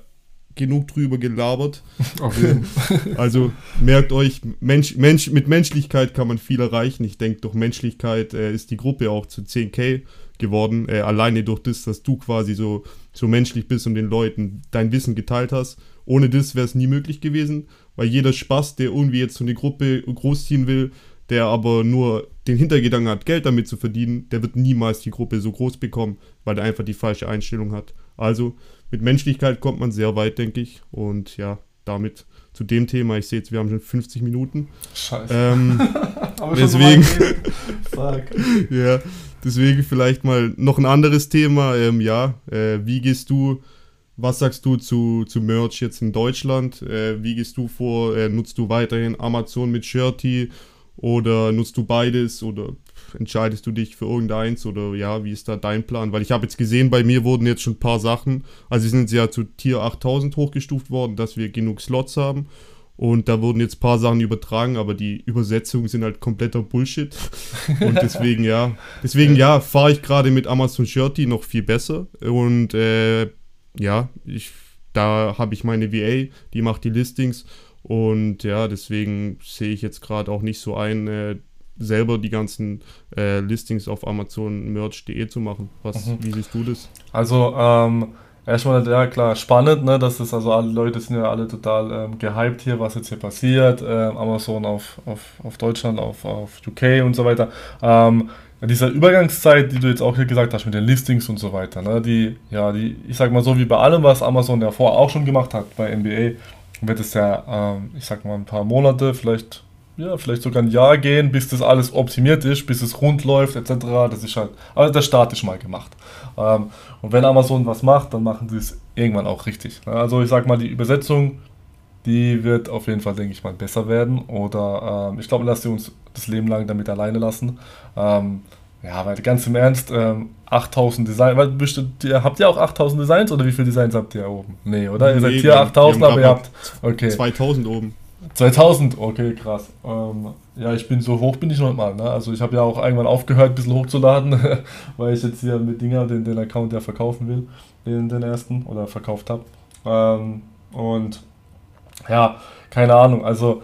genug drüber gelabert. Jeden Also merkt euch, Mensch, Mensch, mit Menschlichkeit kann man viel erreichen. Ich denke, durch Menschlichkeit äh, ist die Gruppe auch zu 10k geworden. Äh, alleine durch das, dass du quasi so, so menschlich bist und den Leuten dein Wissen geteilt hast. Ohne das wäre es nie möglich gewesen, weil jeder Spaß, der irgendwie jetzt so eine Gruppe großziehen will, der aber nur den Hintergedanken hat, Geld damit zu verdienen, der wird niemals die Gruppe so groß bekommen, weil er einfach die falsche Einstellung hat. Also mit Menschlichkeit kommt man sehr weit, denke ich. Und ja, damit zu dem Thema. Ich sehe jetzt, wir haben schon 50 Minuten. Scheiße. Ähm, deswegen, Fuck. ja, deswegen vielleicht mal noch ein anderes Thema. Ähm, ja, äh, wie gehst du, was sagst du zu, zu Merch jetzt in Deutschland? Äh, wie gehst du vor? Äh, nutzt du weiterhin Amazon mit Shirty oder nutzt du beides oder entscheidest du dich für irgendeins oder ja, wie ist da dein Plan? Weil ich habe jetzt gesehen, bei mir wurden jetzt schon ein paar Sachen, also sind sie ja zu Tier 8000 hochgestuft worden, dass wir genug Slots haben und da wurden jetzt ein paar Sachen übertragen, aber die Übersetzungen sind halt kompletter Bullshit und deswegen ja, deswegen ja, fahre ich gerade mit Amazon Shirty noch viel besser und äh, ja, ich da habe ich meine VA, die macht die Listings und ja, deswegen sehe ich jetzt gerade auch nicht so ein, äh, selber die ganzen äh, Listings auf Amazon Merch.de zu machen. Was, mhm. Wie siehst du das? Also, ähm, erstmal, ja klar, spannend, ne? Das ist also alle Leute sind ja alle total ähm, gehypt hier, was jetzt hier passiert. Ähm, Amazon auf, auf, auf Deutschland, auf, auf UK und so weiter. Ähm, diese Übergangszeit, die du jetzt auch hier gesagt hast mit den Listings und so weiter, ne, die, ja, die, ich sag mal so, wie bei allem, was Amazon davor auch schon gemacht hat bei NBA, wird es ja, ähm, ich sag mal, ein paar Monate, vielleicht ja, vielleicht sogar ein Jahr gehen, bis das alles optimiert ist, bis es rund läuft, etc. Das ist halt, also der Start ist mal gemacht. Ähm, und wenn Amazon was macht, dann machen sie es irgendwann auch richtig. Also ich sag mal, die Übersetzung, die wird auf jeden Fall, denke ich mal, besser werden. Oder ähm, ich glaube, lass sie uns das Leben lang damit alleine lassen. Ähm, ja, weil ganz im Ernst, ähm, 8000 Designs, weil bestimmt, habt ihr auch 8000 Designs oder wie viele Designs habt ihr oben? Nee, oder? Ihr seid hier 8000, aber ihr habt, okay. 2000 oben. 2000, okay, krass. Ähm, ja, ich bin so hoch bin ich noch mal. Ne? Also ich habe ja auch irgendwann aufgehört, ein bisschen hochzuladen, weil ich jetzt hier mit Dinger den, den Account ja verkaufen will, den, den ersten, oder verkauft habe. Ähm, und ja, keine Ahnung, also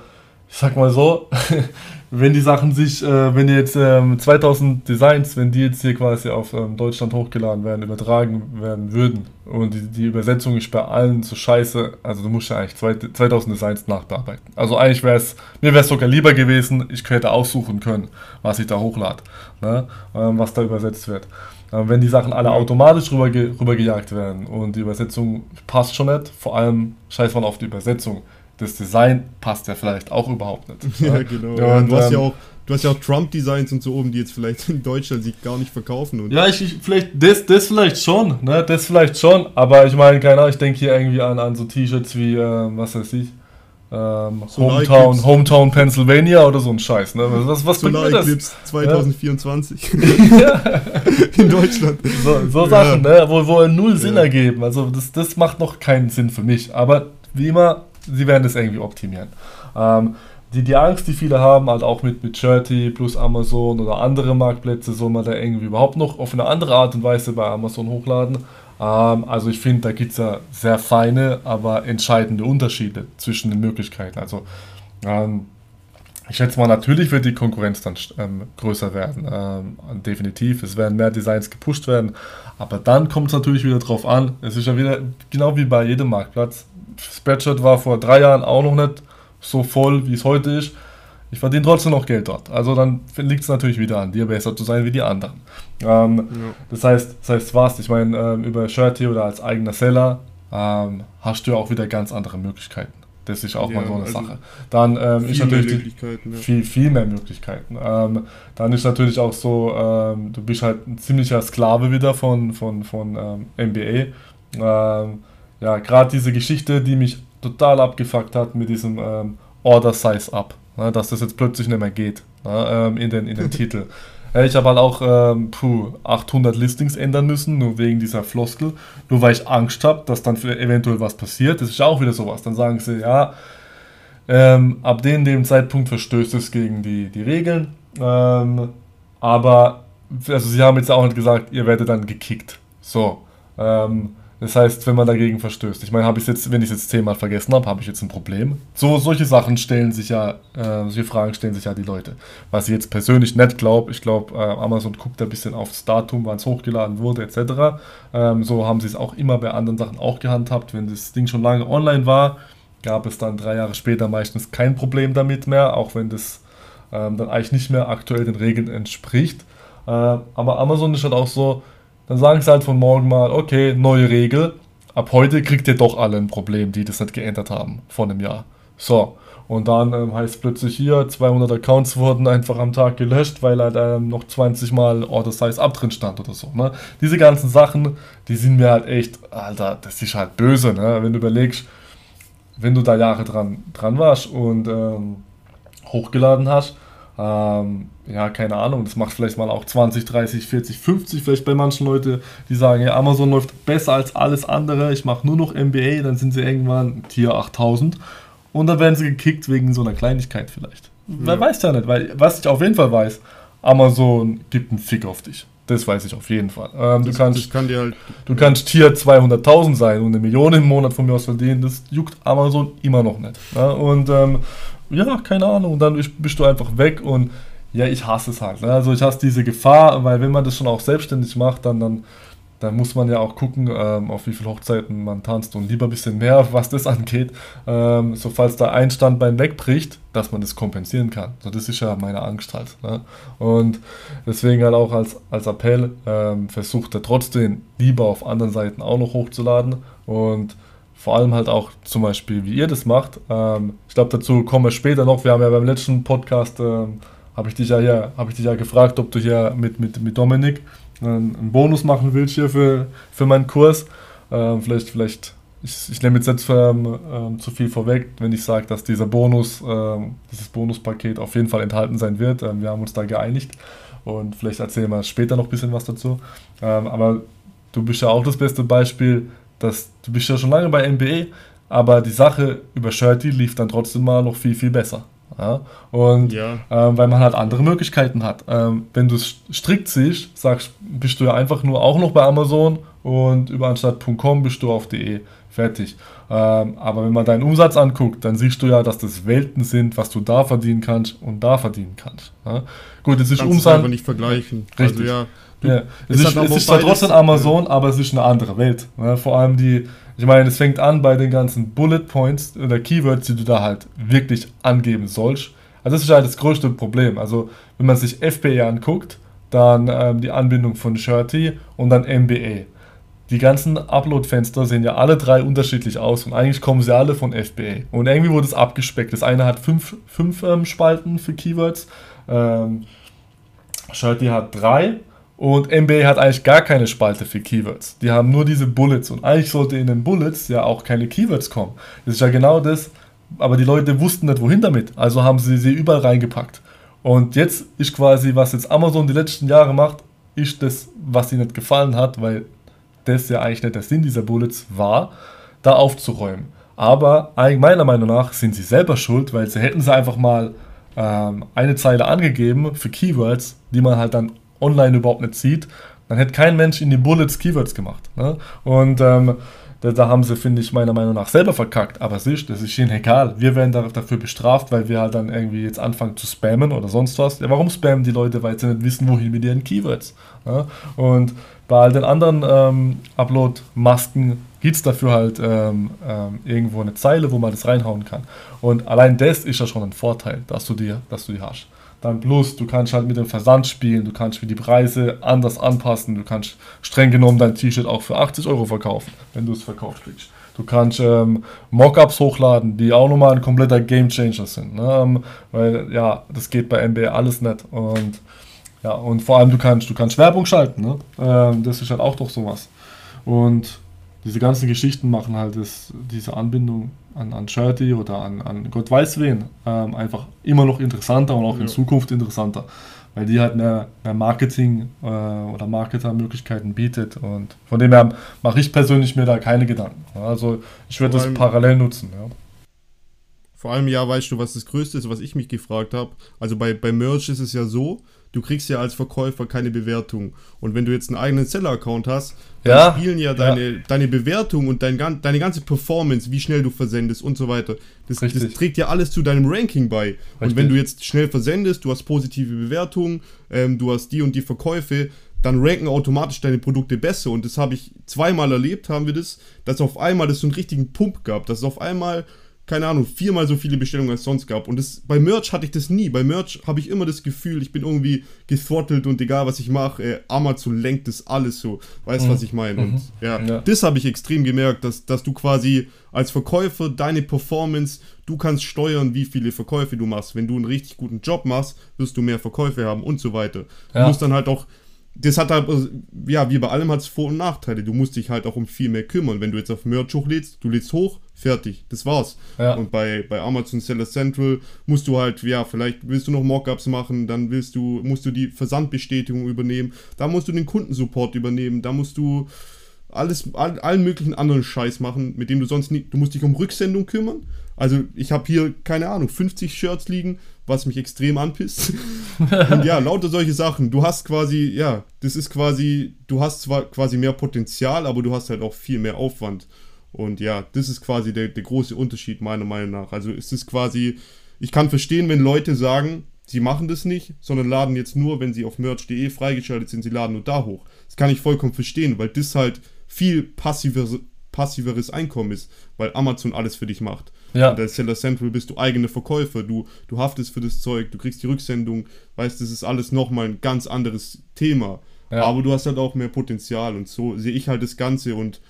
ich sag mal so, wenn die Sachen sich, äh, wenn jetzt ähm, 2000 Designs, wenn die jetzt hier quasi auf ähm, Deutschland hochgeladen werden, übertragen werden würden und die, die, Übersetzung ist bei allen so scheiße, also du musst ja eigentlich zwei, 2000 Designs nachbearbeiten. Also eigentlich wäre es, mir wäre es sogar lieber gewesen, ich hätte aussuchen können, was ich da hochlade, ne? ähm, was da übersetzt wird. Ähm, wenn die Sachen alle automatisch rüber, rübergejagt werden und die Übersetzung passt schon nicht, vor allem scheiß man auf die Übersetzung das Design passt ja vielleicht auch überhaupt nicht. ja, genau. Ja, du, hast ja auch, du hast ja auch Trump-Designs und so oben, die jetzt vielleicht in Deutschland sich gar nicht verkaufen. Ja, ich, ich, vielleicht, das, das vielleicht schon, ne? Das vielleicht schon, aber ich meine, keine Ahnung, ich denke hier irgendwie an, an so T-Shirts wie, äh, was weiß ich, ähm, Hometown, Hometown Pennsylvania oder so ein Scheiß, ne? Was, was Solar Eclipse 2024 ja. in Deutschland. So, so Sachen, ne? Wo, wo null Sinn ja. ergeben. Also das, das macht noch keinen Sinn für mich. Aber wie immer, sie werden das irgendwie optimieren. Ähm, die, die Angst, die viele haben, halt auch mit, mit plus Amazon oder andere Marktplätze, soll man da irgendwie überhaupt noch auf eine andere Art und Weise bei Amazon hochladen. Ähm, also ich finde, da gibt es ja sehr feine, aber entscheidende Unterschiede zwischen den Möglichkeiten. Also ähm, ich schätze mal, natürlich wird die Konkurrenz dann ähm, größer werden. Ähm, definitiv. Es werden mehr Designs gepusht werden. Aber dann kommt es natürlich wieder drauf an. Es ist ja wieder genau wie bei jedem Marktplatz. Spreadshirt war vor drei Jahren auch noch nicht so voll, wie es heute ist. Ich verdiene trotzdem noch Geld dort. Also dann liegt es natürlich wieder an dir, besser zu sein wie die anderen. Ähm, ja. Das heißt, das heißt was? Ich meine, ähm, über Shirty oder als eigener Seller ähm, hast du ja auch wieder ganz andere Möglichkeiten. Das ist auch ja, mal so eine also Sache. Dann ähm, ist natürlich die, ja. viel, viel mehr Möglichkeiten. Ähm, dann ist natürlich auch so, ähm, du bist halt ein ziemlicher Sklave wieder von, von, von ähm, NBA. Ja, gerade diese Geschichte, die mich total abgefuckt hat mit diesem ähm, Order Size Up, ne, dass das jetzt plötzlich nicht mehr geht ne, ähm, in den, in den Titel. ich habe halt auch ähm, puh, 800 Listings ändern müssen, nur wegen dieser Floskel, nur weil ich Angst habe, dass dann eventuell was passiert. Das ist auch wieder sowas. Dann sagen sie, ja, ähm, ab dem, dem Zeitpunkt verstößt es gegen die, die Regeln. Ähm, aber, also sie haben jetzt auch nicht gesagt, ihr werdet dann gekickt. So. Ähm, Das heißt, wenn man dagegen verstößt. Ich meine, habe ich jetzt, wenn ich es jetzt zehnmal vergessen habe, habe ich jetzt ein Problem. So, solche Sachen stellen sich ja, äh, solche Fragen stellen sich ja die Leute. Was ich jetzt persönlich nicht glaube, ich glaube, äh, Amazon guckt ein bisschen aufs Datum, wann es hochgeladen wurde, etc. Ähm, so haben sie es auch immer bei anderen Sachen auch gehandhabt. Wenn das Ding schon lange online war, gab es dann drei Jahre später meistens kein Problem damit mehr, auch wenn das ähm, dann eigentlich nicht mehr aktuell den Regeln entspricht. Äh, aber Amazon ist halt auch so, dann sagen sie halt von morgen mal, okay, neue Regel. Ab heute kriegt ihr doch alle ein Problem, die das nicht geändert haben vor einem Jahr. So. Und dann ähm, heißt plötzlich hier, 200 Accounts wurden einfach am Tag gelöscht, weil halt ähm, noch 20 Mal Order Size Up drin stand oder so. Ne? Diese ganzen Sachen, die sind mir halt echt, Alter, das ist halt böse, ne? wenn du überlegst, wenn du da Jahre dran, dran warst und ähm, hochgeladen hast, ähm, ja, keine Ahnung, das macht vielleicht mal auch 20, 30, 40, 50 vielleicht bei manchen Leuten, die sagen, ja, Amazon läuft besser als alles andere, ich mache nur noch MBA, dann sind sie irgendwann Tier 8000 und dann werden sie gekickt wegen so einer Kleinigkeit vielleicht. Ja. Wer weiß ja nicht, weil was ich auf jeden Fall weiß, Amazon gibt einen Fick auf dich. Das weiß ich auf jeden Fall. Ähm, das, du kannst, kann halt, du kannst Tier 200.000 sein und eine Million im Monat von mir aus verdienen, das juckt Amazon immer noch nicht. Ja? Und ähm, ja, keine Ahnung, und dann bist du einfach weg und ja, ich hasse es halt. Ne? Also ich hasse diese Gefahr, weil wenn man das schon auch selbstständig macht, dann, dann, dann muss man ja auch gucken, ähm, auf wie viele Hochzeiten man tanzt und lieber ein bisschen mehr, was das angeht, ähm, so falls da ein Standbein wegbricht, dass man das kompensieren kann. So, das ist ja meine Angst halt. Ne? Und deswegen halt auch als, als Appell, ähm, versucht er trotzdem lieber auf anderen Seiten auch noch hochzuladen und vor allem halt auch zum Beispiel, wie ihr das macht. Ähm, ich glaube, dazu kommen wir später noch. Wir haben ja beim letzten Podcast, ähm, habe ich, dich ja hier, hab ich dich ja gefragt, ob du hier mit, mit, mit Dominik einen, Bonus machen willst hier für, für meinen Kurs. Ähm, vielleicht, vielleicht, ich, ich nehme jetzt nicht ähm, ähm, zu viel vorweg, wenn ich sage, dass dieser Bonus, ähm, dieses Bonuspaket auf jeden Fall enthalten sein wird. Ähm, wir haben uns da geeinigt und vielleicht erzählen wir später noch ein bisschen was dazu. Aber du bist ja auch das beste Beispiel, dass du bist ja schon lange bei NBA, aber die Sache über Shirty lief dann trotzdem mal noch viel, viel besser. Ja? Und ja. Ähm, weil man halt andere Möglichkeiten hat. Ähm, wenn du es strikt siehst, sagst, bist du ja einfach nur auch noch bei Amazon und über anstatt.com bist du auf de. Fertig. Ähm, aber wenn man deinen Umsatz anguckt, dann siehst du ja, dass das Welten sind, was du da verdienen kannst und da verdienen kannst. Ja? Gut, es ist Umsatz. einfach nicht vergleichen. Richtig. Also, ja, ja, es ist, es ist zwar trotzdem Amazon, aber es ist eine andere Welt. Ne? Vor allem die, ich meine, es fängt an bei den ganzen Bullet Points oder Keywords, die du da halt wirklich angeben sollst. Also das ist halt das größte Problem. Also wenn man sich FBA anguckt, dann ähm, die Anbindung von Shirty und dann MBA. Die ganzen Upload-Fenster sehen ja alle drei unterschiedlich aus und eigentlich kommen sie alle von FBA. Und irgendwie wurde es abgespeckt. Das eine hat fünf, fünf ähm, Spalten für Keywords, ähm, Shirty hat drei und NBA hat eigentlich gar keine Spalte für Keywords. Die haben nur diese Bullets. Und eigentlich sollte in den Bullets ja auch keine Keywords kommen. Das ist ja genau das. Aber die Leute wussten nicht, wohin damit. Also haben sie sie überall reingepackt. Und jetzt ist quasi, was jetzt Amazon die letzten Jahre macht, ist das, was ihnen nicht gefallen hat, weil das ja eigentlich nicht der Sinn dieser Bullets war, da aufzuräumen. Aber meiner Meinung nach sind sie selber schuld, weil sie hätten sie einfach mal ähm, eine Zeile angegeben für Keywords, die man halt dann online überhaupt nicht sieht, dann hätte kein Mensch in die Bullets Keywords gemacht. Ne? Und ähm, da, da, haben sie, finde ich, meiner Meinung nach selber verkackt. Aber siehst, das ist ihnen egal. Wir werden da, dafür bestraft, weil wir halt dann irgendwie jetzt anfangen zu spammen oder sonst was. Ja, warum spammen die Leute? Weil sie nicht wissen, wohin mit ihren Keywords. Ne? Und bei all den anderen ähm, Upload-Masken gibt es dafür halt ähm, ähm, irgendwo eine Zeile, wo man das reinhauen kann. Und allein das ist ja schon ein Vorteil, dass du die, dass du die hast. Dann plus, du kannst halt mit dem Versand spielen, du kannst für die Preise anders anpassen, du kannst streng genommen dein T-Shirt auch für 80 Euro verkaufen, wenn du es verkauft kriegst. Du kannst ähm, Mockups hochladen, die auch nochmal ein kompletter Gamechanger sind. Ne? Ähm, weil ja, das geht bei NBA alles nicht. Und ja, und vor allem du kannst, du kannst Werbung schalten. Ne? Ähm, das ist halt auch doch sowas. Und diese ganzen Geschichten machen halt das, diese Anbindung an, an Shirty oder an, an Gott weiß wen ähm, einfach immer noch interessanter und auch ja. in Zukunft interessanter, weil die halt mehr, mehr Marketing äh, oder Marketermöglichkeiten bietet und von dem her mache ich persönlich mir da keine Gedanken. Also ich werde das parallel nutzen. Ja. Vor allem, ja, weißt du, was das Größte ist, was ich mich gefragt habe? Also bei, bei Merch ist es ja so, du kriegst ja als Verkäufer keine Bewertung. Und wenn du jetzt einen eigenen Seller-Account hast, ja, spielen ja deine, ja. deine Bewertung und dein, deine ganze Performance, wie schnell du versendest und so weiter, das, das trägt ja alles zu deinem Ranking bei. Richtig. Und wenn du jetzt schnell versendest, du hast positive Bewertungen, ähm, du hast die und die Verkäufe, dann ranken automatisch deine Produkte besser. Und das habe ich zweimal erlebt, haben wir das, dass auf einmal das so einen richtigen Pump gab, dass es auf einmal keine Ahnung, viermal so viele Bestellungen als sonst gab. Und das, bei Merch hatte ich das nie. Bei Merch habe ich immer das Gefühl, ich bin irgendwie gethrottelt und egal was ich mache, äh, Amazon lenkt das alles so. Weißt du, mhm. was ich meine? Und mhm. ja, ja, das habe ich extrem gemerkt, dass, dass du quasi als Verkäufer deine Performance, du kannst steuern, wie viele Verkäufe du machst. Wenn du einen richtig guten Job machst, wirst du mehr Verkäufe haben und so weiter. Ja. Du musst dann halt auch das hat halt, ja, wie bei allem hat es Vor- und Nachteile. Du musst dich halt auch um viel mehr kümmern. Wenn du jetzt auf Merch hochlädst, du lädst hoch, fertig, das war's. Ja. Und bei, bei Amazon Seller Central musst du halt, ja, vielleicht willst du noch Mockups machen, dann willst du, musst du die Versandbestätigung übernehmen, da musst du den Kundensupport übernehmen, da musst du alles, all, allen möglichen anderen Scheiß machen, mit dem du sonst nicht, du musst dich um Rücksendung kümmern. Also ich habe hier, keine Ahnung, 50 Shirts liegen, was mich extrem anpisst. Und ja, lauter solche Sachen. Du hast quasi, ja, das ist quasi, du hast zwar quasi mehr Potenzial, aber du hast halt auch viel mehr Aufwand. Und ja, das ist quasi der, der große Unterschied meiner Meinung nach. Also es ist quasi, ich kann verstehen, wenn Leute sagen, sie machen das nicht, sondern laden jetzt nur, wenn sie auf merch.de freigeschaltet sind, sie laden nur da hoch. Das kann ich vollkommen verstehen, weil das halt viel passiveres, passiveres Einkommen ist, weil Amazon alles für dich macht. Ja. Und der Seller Central bist du eigene Verkäufer, du, du haftest für das Zeug, du kriegst die Rücksendung, weißt, das ist alles nochmal ein ganz anderes Thema. Ja. Aber du hast halt auch mehr Potenzial und so sehe ich halt das Ganze und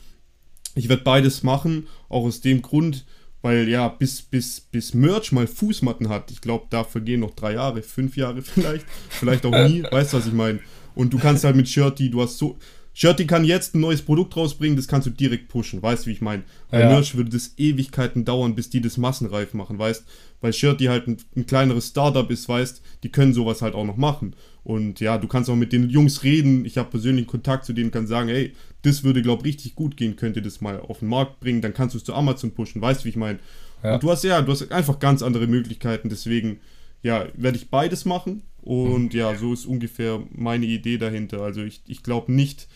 ich werde beides machen, auch aus dem Grund, weil ja, bis, bis, bis Merch mal Fußmatten hat, ich glaube, da vergehen noch drei Jahre, fünf Jahre vielleicht, vielleicht auch nie, weißt du, was ich meine? Und du kannst halt mit Shirty, du hast so, Shirty kann jetzt ein neues Produkt rausbringen, das kannst du direkt pushen, weißt du, wie ich meine? Bei ja. Merch würde das Ewigkeiten dauern, bis die das massenreif machen, weißt Weil Shirty halt ein, ein kleineres Startup ist, weißt die können sowas halt auch noch machen. Und ja, du kannst auch mit den Jungs reden. Ich habe persönlichen Kontakt zu denen, kann sagen, hey, das würde, glaube ich, richtig gut gehen, könnt ihr das mal auf den Markt bringen, dann kannst du es zu Amazon pushen, weißt du, wie ich meine? Ja. Und du hast ja, du hast einfach ganz andere Möglichkeiten, deswegen, ja, werde ich beides machen. Und mhm. ja, so ist ungefähr meine Idee dahinter. Also ich, ich glaube nicht,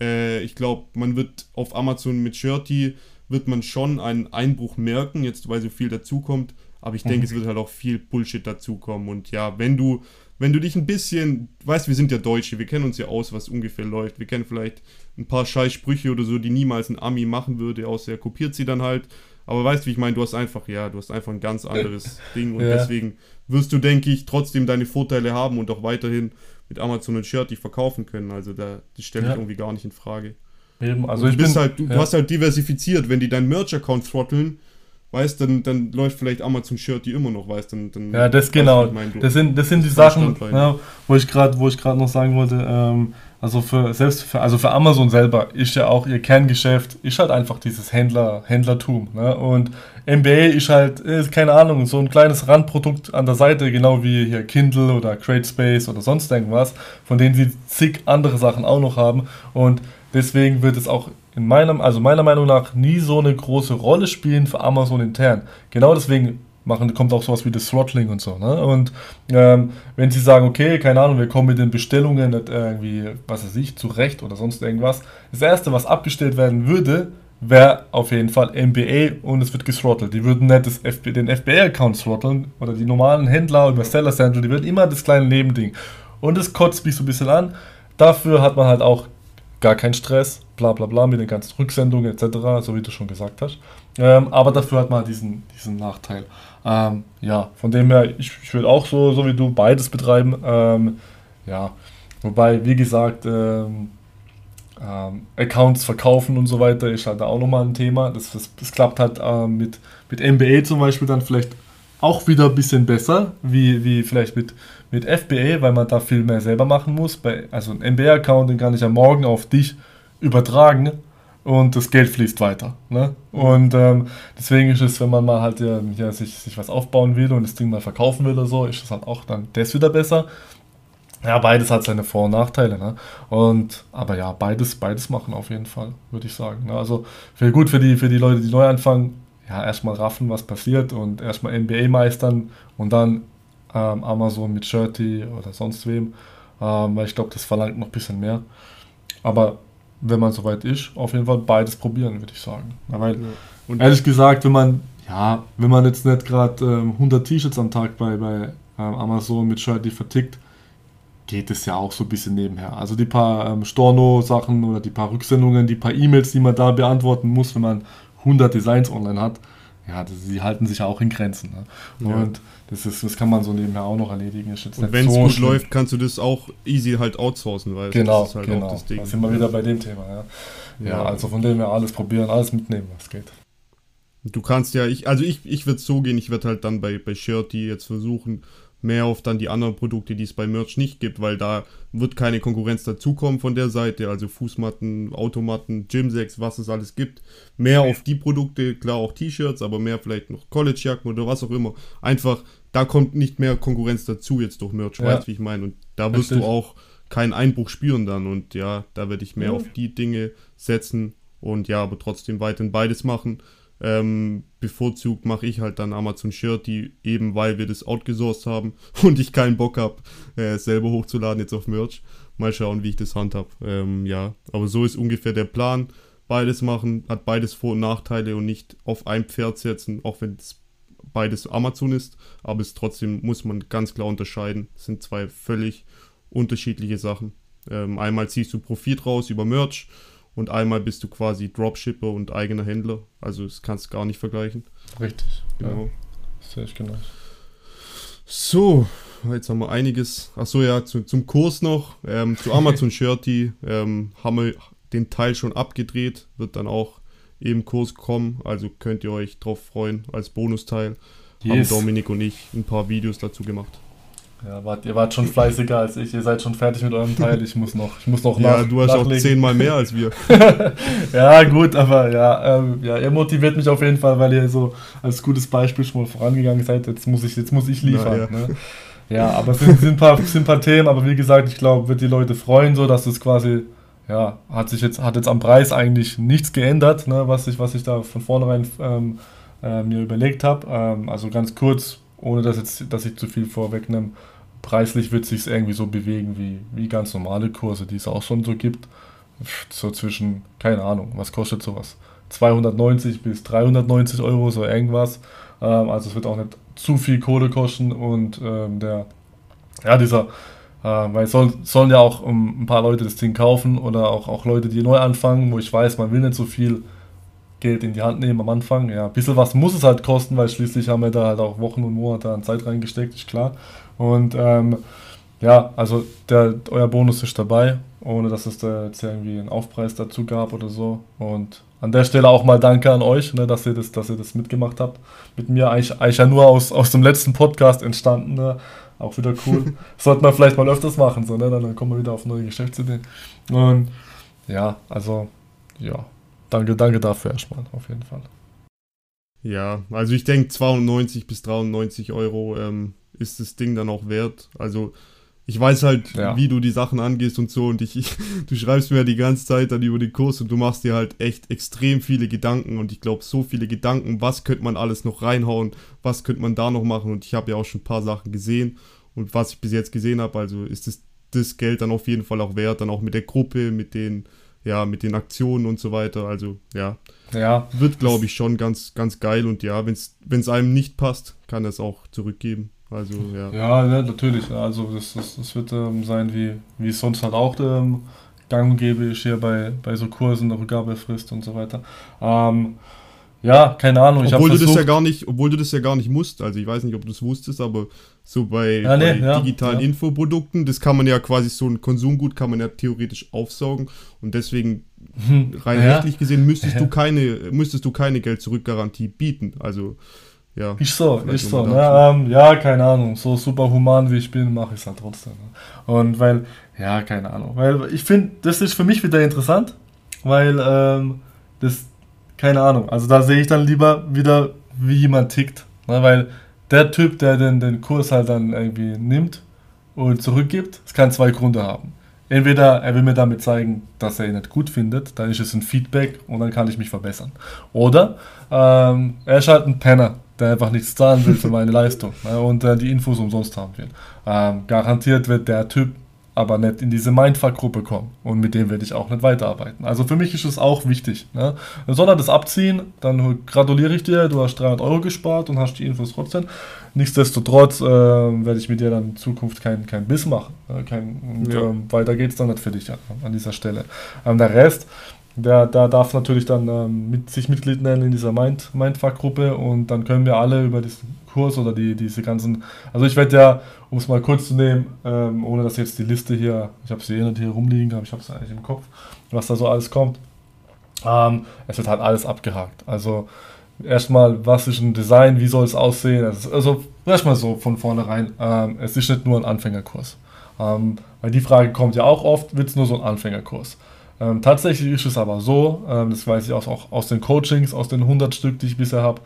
äh, ich glaube, man wird auf Amazon mit Shirty, wird man schon einen Einbruch merken, jetzt weil so viel dazukommt. Aber ich denke, mhm. es wird halt auch viel Bullshit dazukommen. Und ja, wenn du, wenn du dich ein bisschen, weißt, wir sind ja Deutsche, wir kennen uns ja aus, was ungefähr läuft. Wir kennen vielleicht ein paar Scheißsprüche oder so, die niemals ein Ami machen würde, außer er kopiert sie dann halt. Aber weißt du, wie ich meine, du hast einfach, ja, du hast einfach ein ganz anderes Ding und ja. deswegen wirst du, denke ich, trotzdem deine Vorteile haben und auch weiterhin mit Amazon und Shirt die verkaufen können. Also da, stelle ich ja. irgendwie gar nicht in Frage. Eben, also du, bist bin, halt, du, ja. hast halt diversifiziert, wenn die deinen Merch-Account throtteln, weißt, dann, dann läuft vielleicht Amazon Shirt die immer noch, weißt, dann, dann Ja, das genau. Mein, das sind das sind die Sachen, ja, wo ich gerade wo ich gerade noch sagen wollte, ähm, also für selbst für, also für Amazon selber ist ja auch ihr Kerngeschäft ist halt einfach dieses Händler Händlertum, ne? Und MBA ist halt ist keine Ahnung so ein kleines Randprodukt an der Seite, genau wie hier Kindle oder CreateSpace oder sonst irgendwas, von denen sie zig andere Sachen auch noch haben und deswegen wird es auch in meinem also meiner Meinung nach nie so eine große Rolle spielen für Amazon intern. Genau deswegen machen, kommt auch sowas wie das Throttling und so. Ne? Und ähm, wenn sie sagen, okay, keine Ahnung, wir kommen mit den Bestellungen nicht irgendwie, was weiß ich, zurecht oder sonst irgendwas, das erste, was abgestellt werden würde, wäre auf jeden Fall MBA und es wird gesrottelt. Die würden nicht das FB, den FBA-Account throtteln oder die normalen Händler über Seller Central, die würden immer das kleine Nebending. Und das kotzt mich so ein bisschen an. Dafür hat man halt auch gar keinen Stress, bla bla bla, mit den ganzen Rücksendungen etc., so wie du schon gesagt hast. Ähm, aber dafür hat man diesen, diesen Nachteil. Ähm, ja, von dem her, ich, ich würde auch so, so wie du beides betreiben. Ähm, ja, wobei, wie gesagt, ähm, ähm, Accounts verkaufen und so weiter ist halt auch nochmal ein Thema. Das, das, das klappt halt ähm, mit, mit MBA zum Beispiel dann vielleicht auch wieder ein bisschen besser, wie, wie vielleicht mit, mit FBA, weil man da viel mehr selber machen muss. Bei, also ein MBA-Account, den kann ich ja morgen auf dich übertragen und das Geld fließt weiter. Ne? Und ähm, deswegen ist es, wenn man mal halt ja, ja, sich, sich was aufbauen will und das Ding mal verkaufen will oder so, ist das halt auch dann das wieder besser. Ja, beides hat seine Vor- und Nachteile. Ne? Und, aber ja, beides, beides machen auf jeden Fall, würde ich sagen. Ne? Also für, gut für die, für die Leute, die neu anfangen, ja, erstmal raffen, was passiert und erstmal NBA meistern und dann ähm, Amazon mit Shirty oder sonst wem ähm, weil ich glaube, das verlangt noch ein bisschen mehr. Aber wenn man soweit ist, auf jeden Fall beides probieren, würde ich sagen. Weil, ja. Und ehrlich gesagt, wenn man, ja, wenn man jetzt nicht gerade ähm, 100 T-Shirts am Tag bei, bei ähm, Amazon mit Shirty vertickt, geht es ja auch so ein bisschen nebenher. Also die paar ähm, Storno-Sachen oder die paar Rücksendungen, die paar E-Mails, die man da beantworten muss, wenn man 100 Designs online hat, ja, das, die halten sich ja auch in Grenzen. Ne? Und ja. Das, ist, das kann man so nebenher auch noch erledigen. und wenn es so gut schlimm. läuft, kannst du das auch easy halt outsourcen, weil genau, das ist halt genau. auch das Ding. Da sind wir wieder bei dem Thema. Ja. ja, ja also von dem her alles probieren, alles mitnehmen, was geht. Du kannst ja, ich, also ich, ich würde so gehen, ich würde halt dann bei, bei Shirty jetzt versuchen, mehr auf dann die anderen Produkte, die es bei Merch nicht gibt, weil da wird keine Konkurrenz dazukommen von der Seite, also Fußmatten, Automatten, Gymsacks, was es alles gibt. Mehr auf die Produkte, klar auch T-Shirts, aber mehr vielleicht noch Collegejacken oder was auch immer. Einfach, da kommt nicht mehr Konkurrenz dazu jetzt durch Merch, ja. weißt wie ich meine. Und da wirst Richtig. du auch keinen Einbruch spüren dann und ja, da werde ich mehr ja. auf die Dinge setzen und ja, aber trotzdem weiterhin beides machen. Ähm, bevorzugt mache ich halt dann Amazon Shirty, eben weil wir das outgesourced haben und ich keinen Bock habe, äh, selber hochzuladen jetzt auf Merch. Mal schauen, wie ich das handhab. Ähm, ja, aber so ist ungefähr der Plan. Beides machen, hat beides Vor- und Nachteile und nicht auf ein Pferd setzen, auch wenn es beides Amazon ist. Aber es trotzdem muss man ganz klar unterscheiden. Es sind zwei völlig unterschiedliche Sachen. Ähm, einmal ziehst du Profit raus über Merch und einmal bist du quasi Dropshipper und eigener Händler. Also das kannst du gar nicht vergleichen. Richtig. Genau. Ja, sehe ich genau. So, jetzt haben wir einiges. Achso, ja, zu, zum Kurs noch. Ähm, zu Amazon Shirty ähm, haben wir den Teil schon abgedreht. Wird dann auch im Kurs kommen. Also könnt ihr euch drauf freuen als Bonusteil. Yes. Haben Dominik und ich ein paar Videos dazu gemacht. Ja, wart, ihr wart schon fleißiger als ich. Ihr seid schon fertig mit eurem Teil. Ich muss noch, ich muss noch Ja, nach, du hast nachlegen. auch zehnmal mehr als wir. ja, gut, aber ja, ähm, ja, ihr motiviert mich auf jeden Fall, weil ihr so als gutes Beispiel schon mal vorangegangen seid. Jetzt muss ich, jetzt muss ich liefern. Na, ja. Ne? ja. aber es sind, sind, ein paar, sind ein paar Themen, aber wie gesagt, ich glaube, wird die Leute freuen, so dass es quasi, ja, hat sich jetzt, hat jetzt am Preis eigentlich nichts geändert, ne, was ich, was ich da von vornherein ähm, äh, mir überlegt habe. Ähm, also ganz kurz, ohne dass, jetzt, dass ich zu viel vorwegnehme, preislich wird sich irgendwie so bewegen wie, wie ganz normale Kurse, die es auch schon so gibt. So zwischen, keine Ahnung, was kostet sowas? 290 bis 390 Euro, so irgendwas. Ähm, also es wird auch nicht zu viel Kohle kosten und ähm, der, ja, dieser, weil es soll, sollen ja auch um, ein paar Leute das Ding kaufen oder auch, auch Leute, die neu anfangen, wo ich weiß, man will nicht so viel Geld in die Hand nehmen am Anfang. Ja, ein bisschen was muss es halt kosten, weil schließlich haben wir da halt auch Wochen und Monate an Zeit reingesteckt, ist klar. Und ähm, ja, also der, euer Bonus ist dabei, ohne dass es da jetzt irgendwie einen Aufpreis dazu gab oder so. Und an der Stelle auch mal danke an euch, ne, dass, ihr das, dass ihr das mitgemacht habt. Mit mir eigentlich, eigentlich ja nur aus, aus dem letzten Podcast entstanden. Ne? Auch wieder cool. Sollte man vielleicht mal öfters machen, so, ne? dann, dann kommen wir wieder auf neue Geschäftsideen. Und ja, also ja, danke, danke dafür erstmal, auf jeden Fall. Ja, also ich denke 92 bis 93 Euro ähm, ist das Ding dann auch wert. Also ich weiß halt, ja. wie du die Sachen angehst und so und ich, ich, du schreibst mir ja die ganze Zeit dann über den Kurs und du machst dir halt echt extrem viele Gedanken und ich glaube so viele Gedanken, was könnte man alles noch reinhauen, was könnte man da noch machen und ich habe ja auch schon ein paar Sachen gesehen und was ich bis jetzt gesehen habe, also ist das, das Geld dann auf jeden Fall auch wert, dann auch mit der Gruppe, mit den ja, mit den Aktionen und so weiter. Also ja, ja. wird glaube ich schon ganz, ganz geil und ja, wenn es einem nicht passt, kann es auch zurückgeben. Also ja. Ja, ja natürlich. Also das, das, das wird ähm, sein, wie, wie es sonst halt auch ähm, gang und gäbe ist hier bei, bei so Kursen, der Rückgabefrist und so weiter. Ähm, ja, keine Ahnung. obwohl du das ja gar nicht, obwohl du das ja gar nicht musst. Also ich weiß nicht, ob du es wusstest, aber so bei, ja, nee, bei ja, digitalen ja. Infoprodukten, das kann man ja quasi so ein Konsumgut kann man ja theoretisch aufsaugen und deswegen hm. rein rechtlich gesehen müsstest du keine, müsstest du keine Geld zurückgarantie bieten. Also ja. Ist so, ist so. Ne? Ähm, ja, keine Ahnung. So super human wie ich bin, mache ich es halt trotzdem. Ne? Und weil, ja, keine Ahnung. Weil ich finde, das ist für mich wieder interessant, weil ähm, das keine Ahnung. Also da sehe ich dann lieber wieder, wie jemand tickt. Ne? Weil der Typ, der den, den Kurs halt dann irgendwie nimmt und zurückgibt, es kann zwei Gründe haben. Entweder er will mir damit zeigen, dass er ihn nicht gut findet, dann ist es ein Feedback und dann kann ich mich verbessern. Oder ähm, er ist halt ein Penner, der einfach nichts zahlen will für meine Leistung ne, und äh, die Infos umsonst haben will. Ähm, garantiert wird der Typ aber nicht in diese Mindfuck-Gruppe kommen. Und mit dem werde ich auch nicht weiterarbeiten. Also für mich ist es auch wichtig. Ne? Soll er das abziehen, dann gratuliere ich dir, du hast 300 Euro gespart und hast die Infos trotzdem. Nichtsdestotrotz äh, werde ich mit dir dann in Zukunft kein, kein Biss machen. Äh, kein, und, ja. ähm, weiter geht es dann nicht für dich an, an dieser Stelle. Ähm, der Rest, der, der darf natürlich dann ähm, mit, sich Mitglied nennen in dieser Mind, Mindfuck-Gruppe und dann können wir alle über diesen Kurs oder die, diese ganzen. Also ich werde ja, um es mal kurz zu nehmen, ähm, ohne dass jetzt die Liste hier, ich habe sie eh nicht hier rumliegen, aber ich habe es eigentlich im Kopf, was da so alles kommt. Ähm, es wird halt alles abgehakt. Also erstmal, was ist ein Design, wie soll es aussehen? Also, also erstmal so von vornherein, ähm, es ist nicht nur ein Anfängerkurs. Ähm, weil die Frage kommt ja auch oft, wird es nur so ein Anfängerkurs? Ähm, tatsächlich ist es aber so, ähm, das weiß ich auch, auch, aus den Coachings, aus den 100 Stück, die ich bisher habe,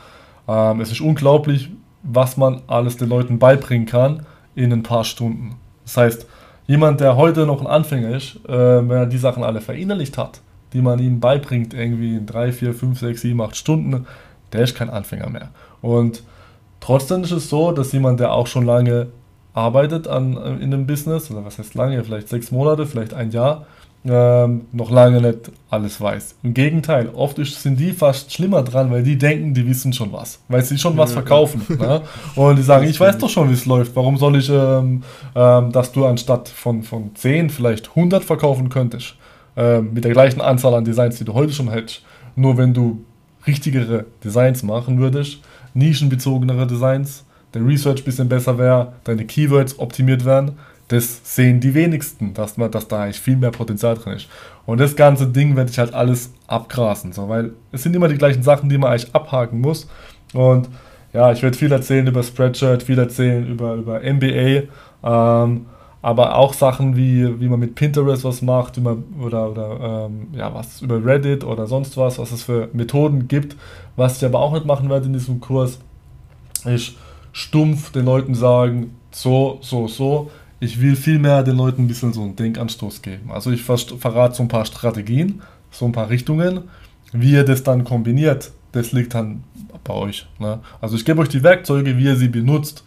ähm, es ist unglaublich, was man alles den Leuten beibringen kann in ein paar Stunden. Das heißt, jemand, der heute noch ein Anfänger ist, äh, wenn er die Sachen alle verinnerlicht hat, die man ihm beibringt, irgendwie in 3, 4, 5, 6, 7, 8 Stunden, der ist kein Anfänger mehr. Und trotzdem ist es so, dass jemand, der auch schon lange arbeitet an, äh, in dem Business, oder was heißt lange, vielleicht sechs Monate, vielleicht ein Jahr, ähm, noch lange nicht alles weiß. Im Gegenteil, oft ist, sind die fast schlimmer dran, weil die denken, die wissen schon was, weil sie schon was verkaufen. ne? Und die sagen, ich weiß doch schon, wie es läuft. Warum soll ich, ähm, ähm, dass du anstatt von, von 10 vielleicht 100 verkaufen könntest, ähm, mit der gleichen Anzahl an Designs, die du heute schon hättest. Nur wenn du richtigere Designs machen würdest, nischenbezogenere Designs, der Research ein bisschen besser wäre, deine Keywords optimiert werden, das sehen die wenigsten, dass, man, dass da eigentlich viel mehr Potenzial drin ist. Und das ganze Ding werde ich halt alles abgrasen, so, weil es sind immer die gleichen Sachen, die man eigentlich abhaken muss. Und ja, ich werde viel erzählen über Spreadshirt, viel erzählen über, über MBA, ähm, aber auch Sachen wie, wie man mit Pinterest was macht, wie man, oder, oder ähm, ja, was über Reddit oder sonst was, was es für Methoden gibt. Was ich aber auch nicht machen werde in diesem Kurs, ist stumpf den Leuten sagen, so, so, so ich will vielmehr den Leuten ein bisschen so einen Denkanstoß geben. Also ich verrate so ein paar Strategien, so ein paar Richtungen. Wie ihr das dann kombiniert, das liegt dann bei euch. Ne? Also ich gebe euch die Werkzeuge, wie ihr sie benutzt.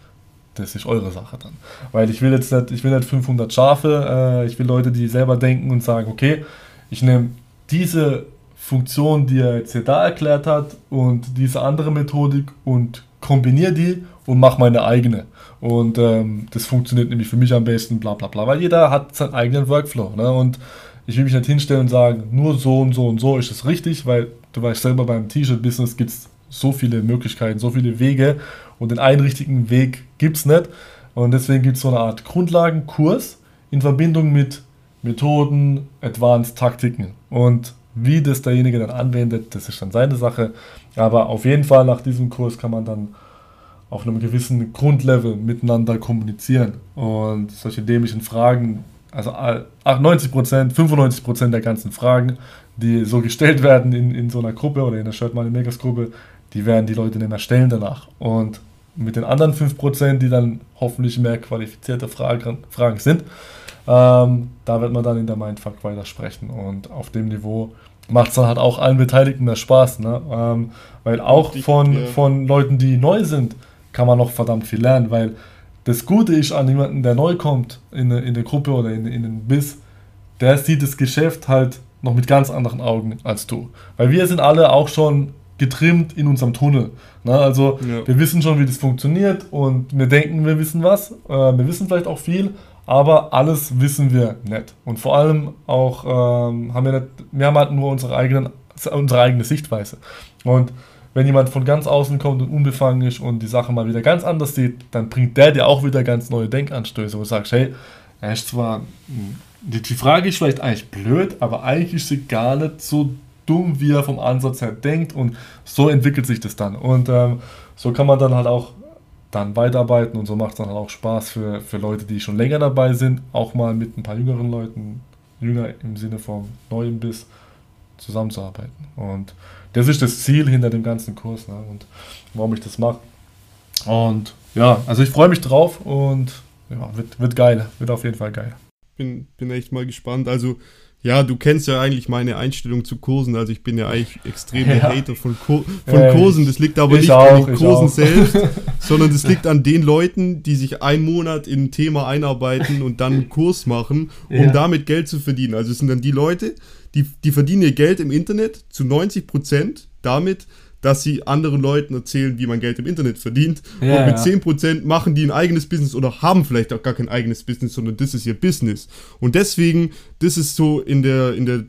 Das ist eure Sache dann. Weil ich will jetzt nicht, ich will nicht 500 Schafe, äh, ich will Leute, die selber denken und sagen, okay, ich nehme diese Funktion, die er jetzt hier da erklärt hat und diese andere Methodik und kombiniere die und mache meine eigene. Und ähm, das funktioniert nämlich für mich am besten, bla bla bla, weil jeder hat seinen eigenen Workflow. Ne? Und ich will mich nicht hinstellen und sagen, nur so und so und so ist es richtig, weil du weißt selber, beim T-Shirt-Business gibt es so viele Möglichkeiten, so viele Wege und den einen richtigen Weg gibt es nicht. Und deswegen gibt es so eine Art Grundlagenkurs in Verbindung mit Methoden, Advanced Taktiken. Und wie das derjenige dann anwendet, das ist dann seine Sache. Aber auf jeden Fall nach diesem Kurs kann man dann auf einem gewissen Grundlevel miteinander kommunizieren. Und solche dämlichen Fragen, also 90% 95% der ganzen Fragen, die so gestellt werden in, in so einer Gruppe oder in der Shirt Money Makers Gruppe, die werden die Leute nicht mehr stellen danach. Und mit den anderen 5% die dann hoffentlich mehr qualifizierte Fragen, Fragen sind, ähm, da wird man dann in der Mindfuck weiter sprechen. Und auf dem Niveau macht es dann halt auch allen Beteiligten mehr Spaß. Ne? Ähm, weil auch von, von Leuten, die neu sind, kann man noch verdammt viel lernen, weil das Gute ist an jemanden, der neu kommt in, in der Gruppe oder in, in den Biss, der sieht das Geschäft halt noch mit ganz anderen Augen als du. Weil wir sind alle auch schon getrimmt in unserem Tunnel. Ne? Also ja. wir wissen schon, wie das funktioniert und wir denken, wir wissen was. Äh, wir wissen vielleicht auch viel, aber alles wissen wir nicht. Und vor allem auch ähm, haben wir nicht, wir haben halt nur unsere, eigenen, unsere eigene Sichtweise. Und wenn jemand von ganz außen kommt und unbefangen ist und die Sache mal wieder ganz anders sieht, dann bringt der dir auch wieder ganz neue Denkanstöße, wo du sagst, hey, er ist zwar, die, die Frage ist vielleicht eigentlich blöd, aber eigentlich ist sie gar nicht so dumm, wie er vom Ansatz her denkt und so entwickelt sich das dann. Und ähm, so kann man dann halt auch dann weiterarbeiten und so macht es dann halt auch Spaß für, für Leute, die schon länger dabei sind, auch mal mit ein paar jüngeren Leuten, jünger im Sinne vom neuen Biss, zusammenzuarbeiten. Und das ist das Ziel hinter dem ganzen Kurs ne? und warum ich das mache. Und ja, also ich freue mich drauf und ja, wird, wird geil, wird auf jeden Fall geil. Bin, bin echt mal gespannt. Also Ja, du kennst ja eigentlich meine Einstellung zu Kursen. Also ich bin ja eigentlich extrem der Hater von, Kur von ja, Kursen. Das liegt aber nicht auch, an den Kursen selbst, sondern das liegt an den Leuten, die sich einen Monat in ein Thema einarbeiten und dann einen Kurs machen, um ja. damit Geld zu verdienen. Also es sind dann die Leute, die, die verdienen ihr Geld im Internet zu 90 Prozent damit, dass sie anderen Leuten erzählen, wie man Geld im Internet verdient. Ja, und mit ja. 10% machen die ein eigenes Business oder haben vielleicht auch gar kein eigenes Business, sondern das ist ihr Business. Und deswegen, das ist so in der, in der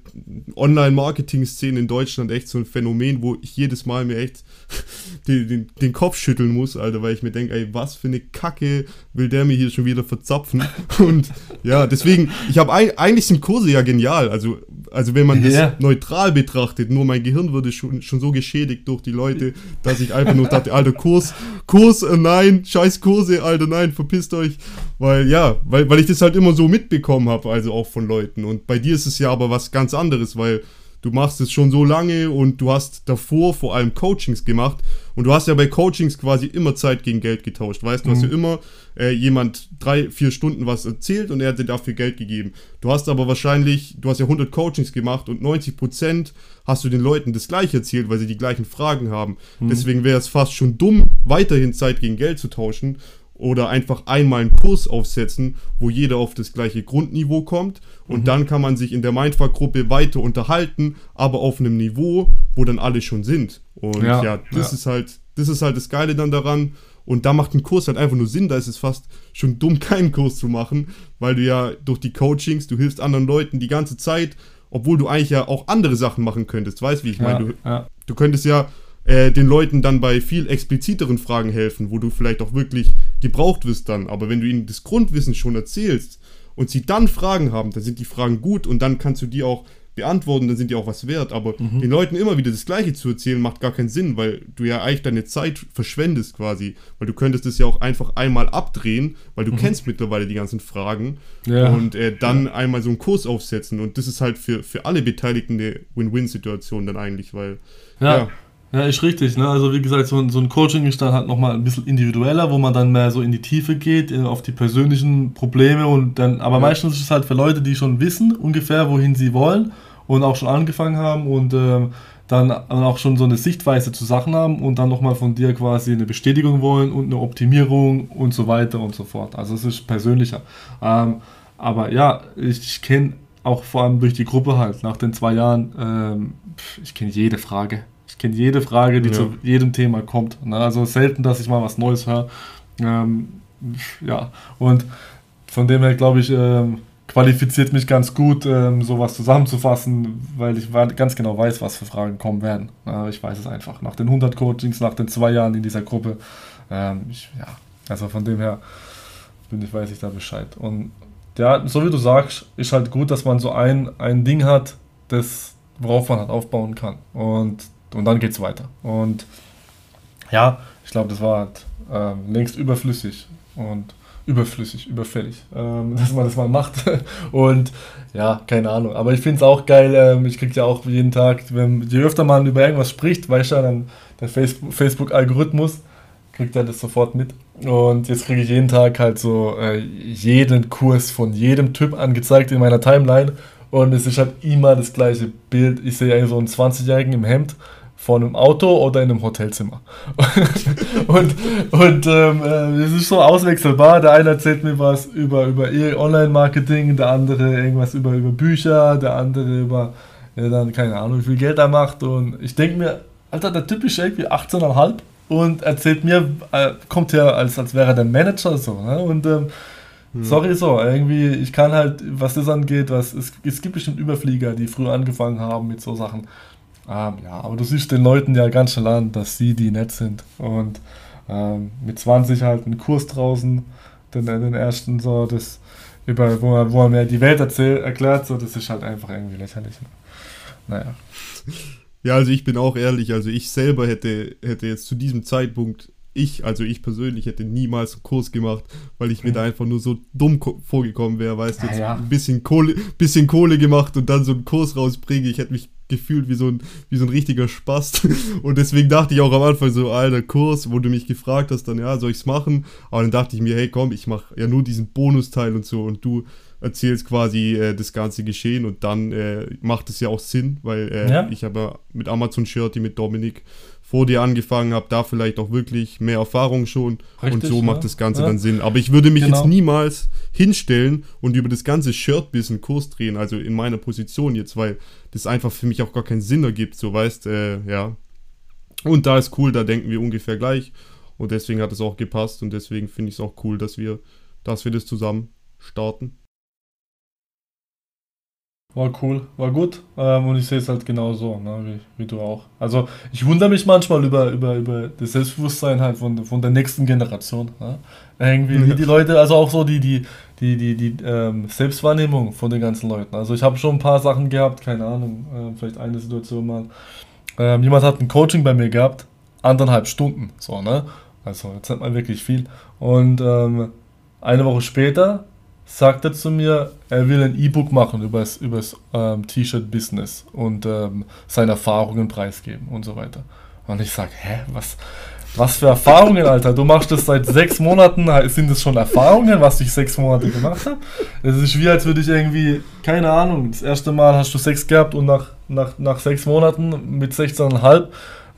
Online-Marketing-Szene in Deutschland echt so ein Phänomen, wo ich jedes Mal mir echt den, den, den Kopf schütteln muss, Alter, weil ich mir denke, ey, was für eine Kacke will der mir hier schon wieder verzapfen? Und ja, deswegen, ich habe eigentlich sind Kurse ja genial. Also, also wenn man das yeah. neutral betrachtet, nur mein Gehirn würde schon, schon so geschädigt durch die Leute, dass ich einfach nur dachte, Alter, Kurs, Kurs, äh, nein, scheiß Kurse, Alter, nein, verpisst euch. Weil, ja, weil, weil ich das halt immer so mitbekommen habe, also auch von Leuten. Und bei dir ist es ja aber was ganz anderes, weil du machst es schon so lange und du hast davor vor allem Coachings gemacht und du hast ja bei Coachings quasi immer Zeit gegen Geld getauscht, weißt du, mhm. hast ja immer äh, jemand drei, vier Stunden was erzählt und er hat dir dafür Geld gegeben. Du hast aber wahrscheinlich, du hast ja 100 Coachings gemacht und 90 Prozent hast du den Leuten das gleiche erzählt, weil sie die gleichen Fragen haben. Mhm. Deswegen wäre es fast schon dumm, weiterhin Zeit gegen Geld zu tauschen oder einfach einmal einen Kurs aufsetzen, wo jeder auf das gleiche Grundniveau kommt und mhm. dann kann man sich in der Mindfuck-Gruppe weiter unterhalten, aber auf einem Niveau, wo dann alle schon sind. Und ja, ja das ja. ist halt, das ist halt das Geile dann daran. Und da macht ein Kurs halt einfach nur Sinn. Da ist es fast schon dumm, keinen Kurs zu machen, weil du ja durch die Coachings, du hilfst anderen Leuten die ganze Zeit, obwohl du eigentlich ja auch andere Sachen machen könntest. Weißt wie ich meine? Du, ja. du könntest ja äh, den Leuten dann bei viel expliziteren Fragen helfen, wo du vielleicht auch wirklich gebraucht wirst dann. Aber wenn du ihnen das Grundwissen schon erzählst und sie dann Fragen haben, dann sind die Fragen gut und dann kannst du die auch beantworten, dann sind die auch was wert. Aber mhm. den Leuten immer wieder das Gleiche zu erzählen, macht gar keinen Sinn, weil du ja eigentlich deine Zeit verschwendest quasi. Weil du könntest es ja auch einfach einmal abdrehen, weil du mhm. kennst mittlerweile die ganzen Fragen ja. und äh, dann ja. einmal so einen Kurs aufsetzen. Und das ist halt für, für alle Beteiligten eine Win-Win-Situation dann eigentlich, weil ja. ja ja, ist richtig. Ne? Also wie gesagt, so ein, so ein Coaching ist dann halt nochmal ein bisschen individueller, wo man dann mehr so in die Tiefe geht, auf die persönlichen Probleme und dann, aber ja. meistens ist es halt für Leute, die schon wissen ungefähr, wohin sie wollen und auch schon angefangen haben und ähm, dann auch schon so eine Sichtweise zu Sachen haben und dann nochmal von dir quasi eine Bestätigung wollen und eine Optimierung und so weiter und so fort. Also es ist persönlicher. Ähm, aber ja, ich, ich kenne auch vor allem durch die Gruppe halt nach den zwei Jahren, ähm, ich kenne jede Frage. Ich kenne jede Frage, die ja. zu jedem Thema kommt. Ne? Also selten, dass ich mal was Neues höre. Ähm, ja, und von dem her glaube ich, ähm, qualifiziert mich ganz gut, ähm, sowas zusammenzufassen, weil ich ganz genau weiß, was für Fragen kommen werden. Äh, ich weiß es einfach. Nach den 100 Coachings, nach den zwei Jahren in dieser Gruppe. Ähm, ich, ja, also von dem her bin ich, weiß ich da Bescheid. Und ja, so wie du sagst, ist halt gut, dass man so ein, ein Ding hat, das, worauf man halt aufbauen kann. Und und dann geht es weiter. Und ja, ich glaube, das war halt, ähm, längst überflüssig und überflüssig, überfällig, ähm, dass man das mal macht. und ja, keine Ahnung. Aber ich finde es auch geil. Ähm, ich kriege ja auch jeden Tag, wenn, je öfter man über irgendwas spricht, weißt du, dann der Facebook-Algorithmus kriegt er das sofort mit. Und jetzt kriege ich jeden Tag halt so äh, jeden Kurs von jedem Typ angezeigt in meiner Timeline. Und es ist halt immer das gleiche Bild. Ich sehe so einen 20-Jährigen im Hemd vor einem Auto oder in einem Hotelzimmer. und und ähm, äh, es ist so auswechselbar. Der eine erzählt mir was über, über Online-Marketing, der andere irgendwas über, über Bücher, der andere über, ja, dann keine Ahnung, wie viel Geld er macht. Und ich denke mir, Alter, der Typ ist irgendwie 18,5 und erzählt mir, äh, kommt ja, als, als wäre er der Manager so. Ne? Und ähm, hm. Sorry so, irgendwie, ich kann halt, was das angeht, was es, es gibt bestimmt Überflieger, die früher angefangen haben mit so Sachen. Ähm, ja, aber du siehst den Leuten ja ganz schnell an, dass sie die nett sind. Und ähm, mit 20 halt einen Kurs draußen, den, den ersten so, das über, wo man, wo man mir die Welt erzählt, erklärt, so, das ist halt einfach irgendwie lächerlich. Naja. Ja, also ich bin auch ehrlich, also ich selber hätte, hätte jetzt zu diesem Zeitpunkt ich, also ich persönlich, hätte niemals einen Kurs gemacht, weil ich mir da einfach nur so dumm vorgekommen wäre, weißt du, jetzt ja. ein bisschen Kohle, bisschen Kohle gemacht und dann so einen Kurs rausbringe. Ich hätte mich gefühlt wie so ein, wie so ein richtiger Spast. Und deswegen dachte ich auch am Anfang so, alter Kurs, wo du mich gefragt hast, dann ja, soll ich's machen? Aber dann dachte ich mir, hey komm, ich mache ja nur diesen Bonusteil und so und du erzählst quasi äh, das ganze Geschehen und dann äh, macht es ja auch Sinn, weil äh, ja. ich habe ja mit Amazon Shirty mit Dominik vor dir angefangen habe, da vielleicht auch wirklich mehr Erfahrung schon Richtig, und so macht das Ganze dann Sinn. Aber ich würde mich genau. jetzt niemals hinstellen und über das ganze Shirt-Business Kurs drehen, also in meiner Position jetzt, weil das einfach für mich auch gar keinen Sinn ergibt, so weißt, äh, ja. Und da ist cool, da denken wir ungefähr gleich und deswegen hat es auch gepasst und deswegen finde ich es auch cool, dass wir, dass wir das zusammen starten. War cool, war gut. Ähm, und ich sehe es halt genauso, ne, wie, wie du auch. Also ich wundere mich manchmal über, über, über das Selbstbewusstsein halt von, von der nächsten Generation. Ne? Irgendwie, wie die Leute, also auch so die, die, die, die, die ähm, Selbstwahrnehmung von den ganzen Leuten. Also ich habe schon ein paar Sachen gehabt, keine Ahnung, äh, vielleicht eine Situation mal. Ähm, jemand hat ein Coaching bei mir gehabt, anderthalb Stunden, so, ne? Also jetzt hat man wirklich viel. Und ähm, eine Woche später sagt er zu mir, er will ein E-Book machen über das ähm, T-Shirt-Business und ähm, seine Erfahrungen preisgeben und so weiter. Und ich sage, hä, was, was für Erfahrungen, Alter? Du machst das seit sechs Monaten, sind das schon Erfahrungen, was ich sechs Monate gemacht habe? Es ist wie, als würde ich irgendwie, keine Ahnung, das erste Mal hast du Sex gehabt und nach, nach, nach sechs Monaten mit 16,5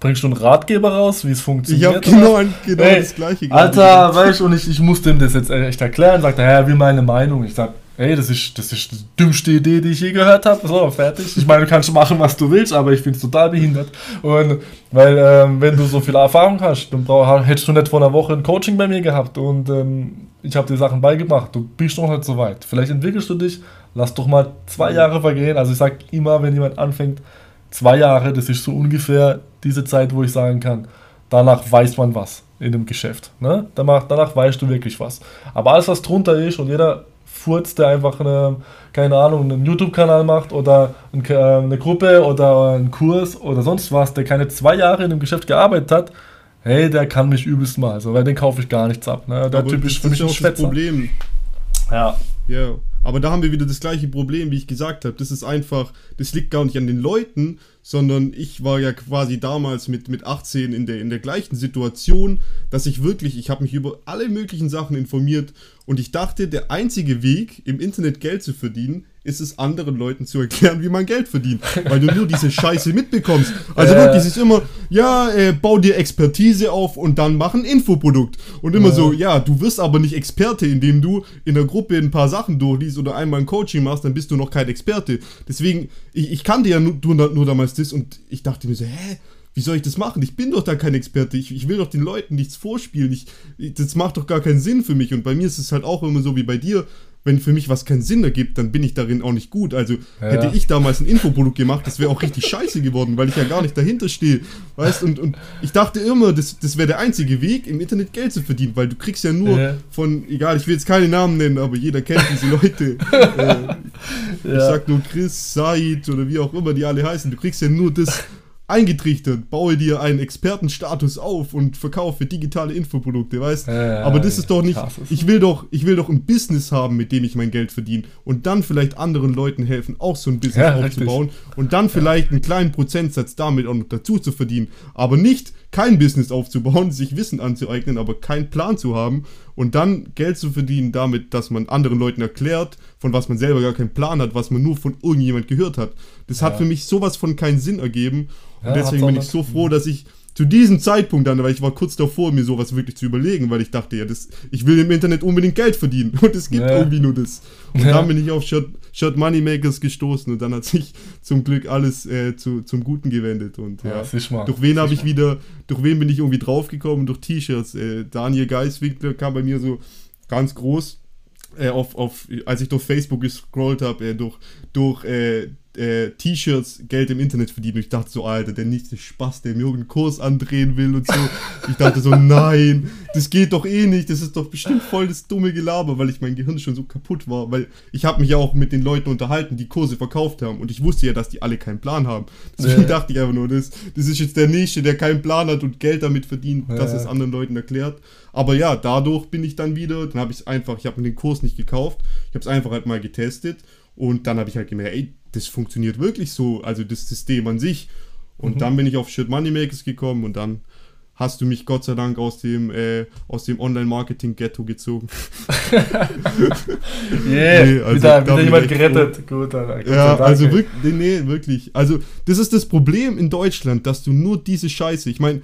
bringst du einen Ratgeber raus, wie es funktioniert. Ich habe genau, genau hey, das gleiche Alter, weißt du, und ich, ich muss dem das jetzt echt erklären. Sagt er, ja, wie meine Meinung. Ich sag, ey, das ist, das ist die dümmste Idee, die ich je gehört habe. So, fertig. Ich meine, du kannst machen, was du willst, aber ich finde es total behindert. Und weil, ähm, wenn du so viel Erfahrung hast, dann brauch, hättest du nicht vor einer Woche ein Coaching bei mir gehabt und ähm, ich habe dir Sachen beigebracht. Du bist noch nicht so weit. Vielleicht entwickelst du dich, lass doch mal zwei Jahre vergehen. Also ich sag immer, wenn jemand anfängt, zwei Jahre, das ist so ungefähr diese Zeit, wo ich sagen kann, danach weiß man was in dem Geschäft. Ne? Danach, danach weißt du wirklich was. Aber alles, was drunter ist und jeder Furz, der einfach eine, keine Ahnung, einen YouTube-Kanal macht oder äh, eine Gruppe oder einen Kurs oder sonst was, der keine zwei Jahre in dem Geschäft gearbeitet hat, hey, der kann mich übelst mal. Also, weil den kaufe ich gar nichts ab. Ne? Der Typ ist für mich ein Schwätzer. Problem. Ja. Ja. Aber da haben wir wieder das gleiche Problem, wie ich gesagt habe. Das ist einfach, das liegt gar nicht an den Leuten, sondern ich war ja quasi damals mit, mit 18 in der, in der gleichen Situation, dass ich wirklich, ich habe mich über alle möglichen Sachen informiert und ich dachte, der einzige Weg, im Internet Geld zu verdienen, ist es anderen Leuten zu erklären, wie man Geld verdient, weil du nur diese Scheiße mitbekommst. Also äh. wirklich, es ist immer, ja, äh, bau dir Expertise auf und dann mach ein Infoprodukt. Und immer äh. so, ja, du wirst aber nicht Experte, indem du in der Gruppe ein paar Sachen durchliest oder einmal ein Coaching machst, dann bist du noch kein Experte. Deswegen, ich, ich kannte ja nur, nur damals das und ich dachte mir so, hä? wie soll ich das machen? Ich bin doch da kein Experte. Ich, ich will doch den Leuten nichts vorspielen. Ich, das macht doch gar keinen Sinn für mich. Und bei mir ist es halt auch immer so wie bei dir wenn für mich was keinen Sinn ergibt, dann bin ich darin auch nicht gut. Also ja. hätte ich damals ein Infoprodukt gemacht, das wäre auch richtig scheiße geworden, weil ich ja gar nicht dahinter stehe. Weißt und, und ich dachte immer, das, das wäre der einzige Weg, im Internet Geld zu verdienen, weil du kriegst ja nur ja. von, egal, ich will jetzt keine Namen nennen, aber jeder kennt diese Leute. äh, ja. Ich sag nur Chris, Said oder wie auch immer die alle heißen, du kriegst ja nur das eingetrichtert, baue dir einen Expertenstatus auf und verkaufe digitale Infoprodukte, weißt? Ja, Aber das ja, ist doch nicht. Ich will doch, ich will doch ein Business haben, mit dem ich mein Geld verdiene und dann vielleicht anderen Leuten helfen, auch so ein Business ja, aufzubauen richtig. und dann vielleicht einen kleinen Prozentsatz damit auch noch dazu zu verdienen. Aber nicht kein Business aufzubauen, sich Wissen anzueignen, aber keinen Plan zu haben und dann Geld zu verdienen damit, dass man anderen Leuten erklärt, von was man selber gar keinen Plan hat, was man nur von irgendjemand gehört hat. Das hat für mich sowas von keinen Sinn ergeben. Und ja, deswegen bin ich so froh, dass ich zu diesem Zeitpunkt dann, weil ich war kurz davor, mir sowas wirklich zu überlegen, weil ich dachte, ja, das, ich will im Internet unbedingt Geld verdienen und es gibt ja. irgendwie nur das. Und ja. dann bin ich auf Shirt, Shirt Moneymakers gestoßen und dann hat sich zum Glück alles äh, zu, zum Guten gewendet. Und ja, ja durch wen habe ich wieder, durch wen bin ich irgendwie draufgekommen? Durch T-Shirts. Äh, Daniel Geiswinkler kam bei mir so ganz groß. Äh, auf, auf, als ich durch Facebook gescrollt habe, äh, durch, durch äh, T-Shirts Geld im Internet verdienen. Und ich dachte so, Alter, der nächste Spaß, der mir irgendeinen Kurs andrehen will und so. Ich dachte so, nein, das geht doch eh nicht. Das ist doch bestimmt voll das dumme Gelaber, weil ich mein Gehirn schon so kaputt war. Weil ich habe mich ja auch mit den Leuten unterhalten, die Kurse verkauft haben. Und ich wusste ja, dass die alle keinen Plan haben. Deswegen ja. dachte ich einfach nur, das, das ist jetzt der Nächste, der keinen Plan hat und Geld damit verdient, ja. dass es anderen Leuten erklärt. Aber ja, dadurch bin ich dann wieder, dann habe ich es einfach, ich habe mir den Kurs nicht gekauft. Ich habe es einfach halt mal getestet. Und dann habe ich halt gemerkt, ey, das funktioniert wirklich so, also das System an sich. Und mhm. dann bin ich auf Shit Moneymakers gekommen und dann hast du mich Gott sei Dank aus dem, äh, dem Online-Marketing-Ghetto gezogen. yeah, nee, also, wieder, wieder jemand gerettet. Gut, Alter. Ja, also wirklich, nee, wirklich. Also, das ist das Problem in Deutschland, dass du nur diese Scheiße, ich meine,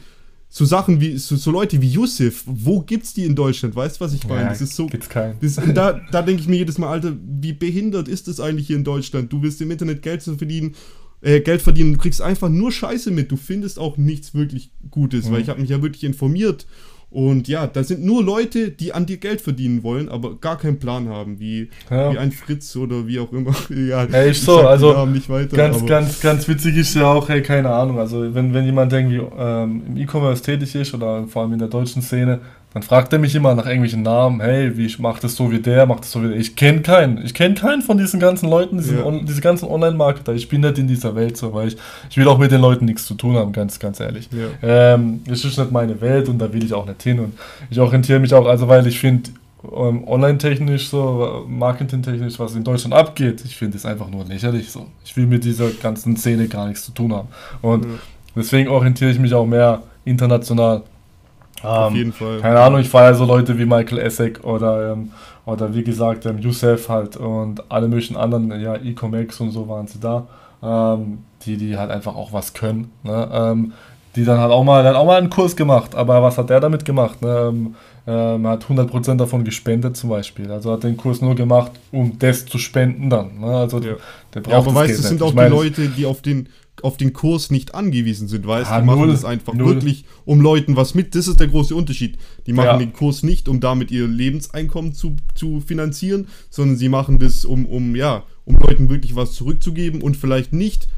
so Sachen wie, so, so, Leute wie Yusuf, wo gibt's die in Deutschland? Weißt du, was ich meine? Ja, das ist so. Gibt's keinen. Das, da da denke ich mir jedes Mal, Alter, wie behindert ist das eigentlich hier in Deutschland? Du willst im Internet Geld zu verdienen, äh, Geld verdienen, du kriegst einfach nur Scheiße mit. Du findest auch nichts wirklich Gutes, mhm. weil ich habe mich ja wirklich informiert und ja, da sind nur Leute, die an dir Geld verdienen wollen, aber gar keinen Plan haben, wie, ja. wie ein Fritz oder wie auch immer. ja, hey, ich so, also weiter, ganz, ganz, ganz witzig ist ja auch, hey, keine Ahnung, also wenn, wenn jemand irgendwie ähm, im E-Commerce tätig ist oder vor allem in der deutschen Szene, dann fragt er mich immer nach irgendwelchen Namen, hey, wie macht das so wie der, macht das so wie der. Ich kenne keinen. Ich kenne keinen von diesen ganzen Leuten, diesen ja. diese ganzen Online-Marketer. Ich bin nicht in dieser Welt so, weil ich, ich will auch mit den Leuten nichts zu tun haben, ganz, ganz ehrlich. Ja. Ähm, das ist nicht meine Welt und da will ich auch nicht hin. Und ich orientiere mich auch, also weil ich finde, ähm, online-technisch, so, marketing-technisch, was in Deutschland abgeht, ich finde es einfach nur lächerlich so. Ich will mit dieser ganzen Szene gar nichts zu tun haben. Und ja. deswegen orientiere ich mich auch mehr international. Auf ähm, jeden Fall. Keine Ahnung, ich feiere so Leute wie Michael Essek oder, ähm, oder wie gesagt ähm, Youssef halt und alle möglichen anderen, ja, E-Comex und so waren sie da, ähm, die, die halt einfach auch was können. Ne? Ähm, die dann halt auch mal, dann auch mal einen Kurs gemacht, aber was hat der damit gemacht? Ne? Ähm, hat 100% davon gespendet zum Beispiel. Also hat den Kurs nur gemacht, um das zu spenden dann. Ne? Also ja. der braucht ja, aber weißt du, es sind auch ich die Leute, die auf den auf den Kurs nicht angewiesen sind, weißt du? Die machen null, das einfach null. wirklich, um Leuten was mit. Das ist der große Unterschied. Die machen ja. den Kurs nicht, um damit ihr Lebenseinkommen zu, zu finanzieren, sondern sie machen das, um, um, ja, um Leuten wirklich was zurückzugeben und vielleicht nicht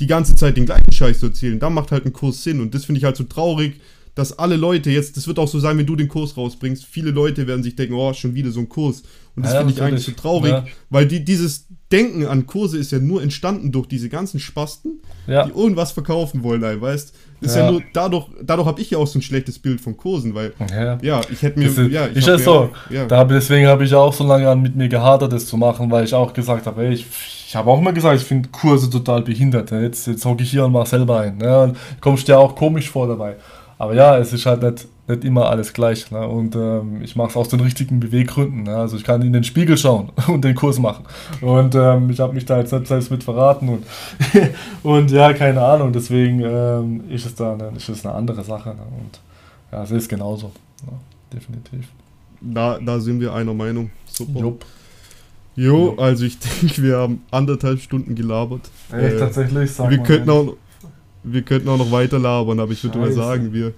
die ganze Zeit den gleichen Scheiß zu erzählen. Da macht halt ein Kurs Sinn. Und das finde ich halt so traurig, dass alle Leute jetzt, das wird auch so sein, wenn du den Kurs rausbringst, viele Leute werden sich denken, oh, schon wieder so ein Kurs. Und das ja, finde ich eigentlich so traurig, ja. weil die, dieses Denken an Kurse ist ja nur entstanden durch diese ganzen Spasten, ja. die irgendwas verkaufen wollen, ey, weißt ist ja. ja nur dadurch, dadurch habe ich ja auch so ein schlechtes Bild von Kursen, weil ja, ja ich hätte mir. Ist, ja, ich ist ja so. Ja. Da, deswegen habe ich auch so lange an mit mir gehadert, das zu machen, weil ich auch gesagt habe, ey, ich, ich habe auch mal gesagt, ich finde Kurse total behindert. Jetzt, jetzt hocke ich hier und mache selber ein. Ne? Kommst dir auch komisch vor dabei. Aber ja, es ist halt nicht, nicht immer alles gleich. Ne? Und ähm, ich mache es aus den richtigen Beweggründen. Ne? Also ich kann in den Spiegel schauen und den Kurs machen. Und ähm, ich habe mich da jetzt nicht selbst mit verraten. Und, und ja, keine Ahnung. Deswegen ähm, ist, es da eine, ist es eine andere Sache. Ne? Und ja, es ist genauso. Ne? Definitiv. Da, da sind wir einer Meinung. Super. Jupp. Jo, also ich denke, wir haben anderthalb Stunden gelabert. Echt, äh, tatsächlich? Sag wir könnten auch wir könnten auch noch weiter labern, aber ich würde mal sagen, wir,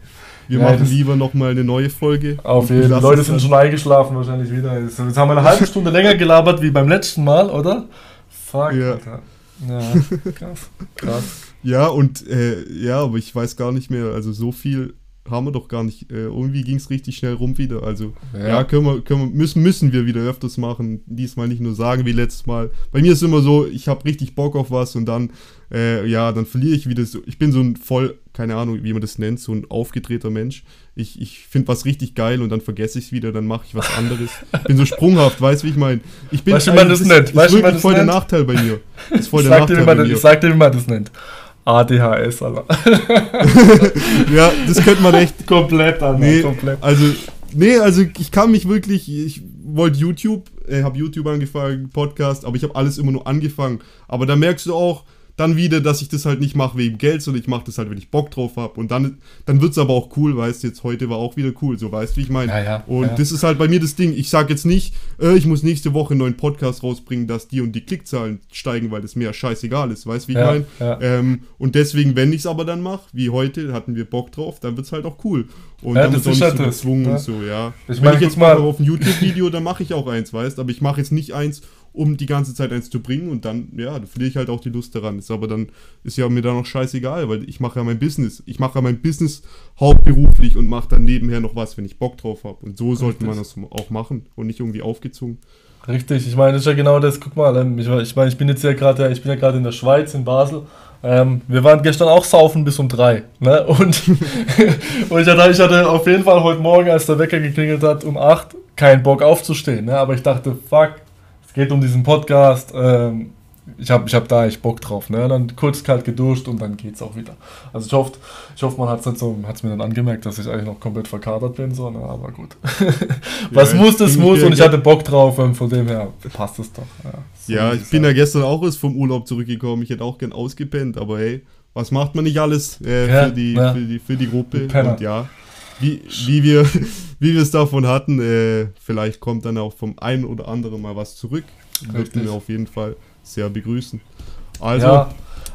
wir ja, machen lieber nochmal eine neue Folge. Auf jeden Fall. Die Leute sind schon eingeschlafen wahrscheinlich wieder. Jetzt haben wir eine halbe Stunde länger gelabert wie beim letzten Mal, oder? Fuck, ja. Alter. Ja, krass. krass. Ja, und äh, ja, aber ich weiß gar nicht mehr, also so viel haben wir doch gar nicht. Äh, irgendwie ging es richtig schnell rum wieder. Also ja, ja können wir, können wir, müssen, müssen wir wieder öfters machen. Diesmal nicht nur sagen wie letztes Mal. Bei mir ist immer so, ich habe richtig Bock auf was und dann, äh, ja, dann verliere ich wieder so. Ich bin so ein voll, keine Ahnung, wie man das nennt, so ein aufgedrehter Mensch. Ich, ich finde was richtig geil und dann vergesse ich es wieder, dann mache ich was anderes. ich bin so sprunghaft, weißt du, wie ich meine? Ich bin weißt du, man das nennt? Weißt du, man das voll nennt? der Nachteil bei mir. Das ist voll der Nachteil bei mir. Ich sag dir, wie man das nennt. ADHS, Alter. ja, das könnte man echt. komplett, Alter. Nee, komplett. Also, nee, also ich kann mich wirklich, ich wollte YouTube, äh, habe YouTube angefangen, Podcast, aber ich habe alles immer nur angefangen. Aber da merkst du auch, dann wieder, dass ich das halt nicht mache wegen Geld, sondern ich mache das halt, wenn ich Bock drauf habe. Und dann, dann wird es aber auch cool, weißt du, jetzt heute war auch wieder cool, so weißt du, wie ich meine. Ja, ja, und ja. das ist halt bei mir das Ding. Ich sage jetzt nicht, äh, ich muss nächste Woche einen neuen Podcast rausbringen, dass die und die Klickzahlen steigen, weil das mir ja scheißegal ist, weißt du, wie ich meine. Ähm, und deswegen, wenn ich es aber dann mache, wie heute, hatten wir Bock drauf, dann wird es halt auch cool. Und ja, dann wird es auch nicht halt so gezwungen und so, ja. Ich wenn ich jetzt mal auf ein YouTube-Video, dann mache ich auch eins, weißt du, aber ich mache jetzt nicht eins, um die ganze Zeit eins zu bringen und dann, ja, da verliere ich halt auch die Lust daran. Ist aber dann, ist ja mir dann auch scheißegal, weil ich mache ja mein Business. Ich mache ja mein Business hauptberuflich und mache dann nebenher noch was, wenn ich Bock drauf habe. Und so sollte man das auch machen und nicht irgendwie aufgezwungen. Richtig, ich meine, das ist ja genau das. Guck mal, ähm, ich, ich meine, ich bin jetzt ja gerade, ich bin ja gerade in der Schweiz, in Basel. Ähm, wir waren gestern auch saufen bis um drei. Ne? Und, und ich, hatte, ich hatte auf jeden Fall heute Morgen, als der Wecker geklingelt hat, um acht, keinen Bock aufzustehen. Ne? Aber ich dachte, fuck, es geht um diesen Podcast. Ähm, ich habe ich hab da echt Bock drauf. Ne? Dann kurz kalt geduscht und dann geht's auch wieder. Also ich hoffe, ich hoffe man hat es so, hat's mir dann angemerkt, dass ich eigentlich noch komplett verkadert bin, so, ne? aber gut. Was ja, muss, das muss und ich hatte Bock drauf und von dem her passt es doch. Ja, so ja ich bin ja gestern auch erst vom Urlaub zurückgekommen. Ich hätte auch gern ausgepennt, aber hey, was macht man nicht alles äh, ja, für, die, für, die, für die Gruppe? Und ja, wie, wie wir wie wir es davon hatten, äh, vielleicht kommt dann auch vom einen oder anderen mal was zurück. Würden wir auf jeden Fall sehr begrüßen. Also, ja,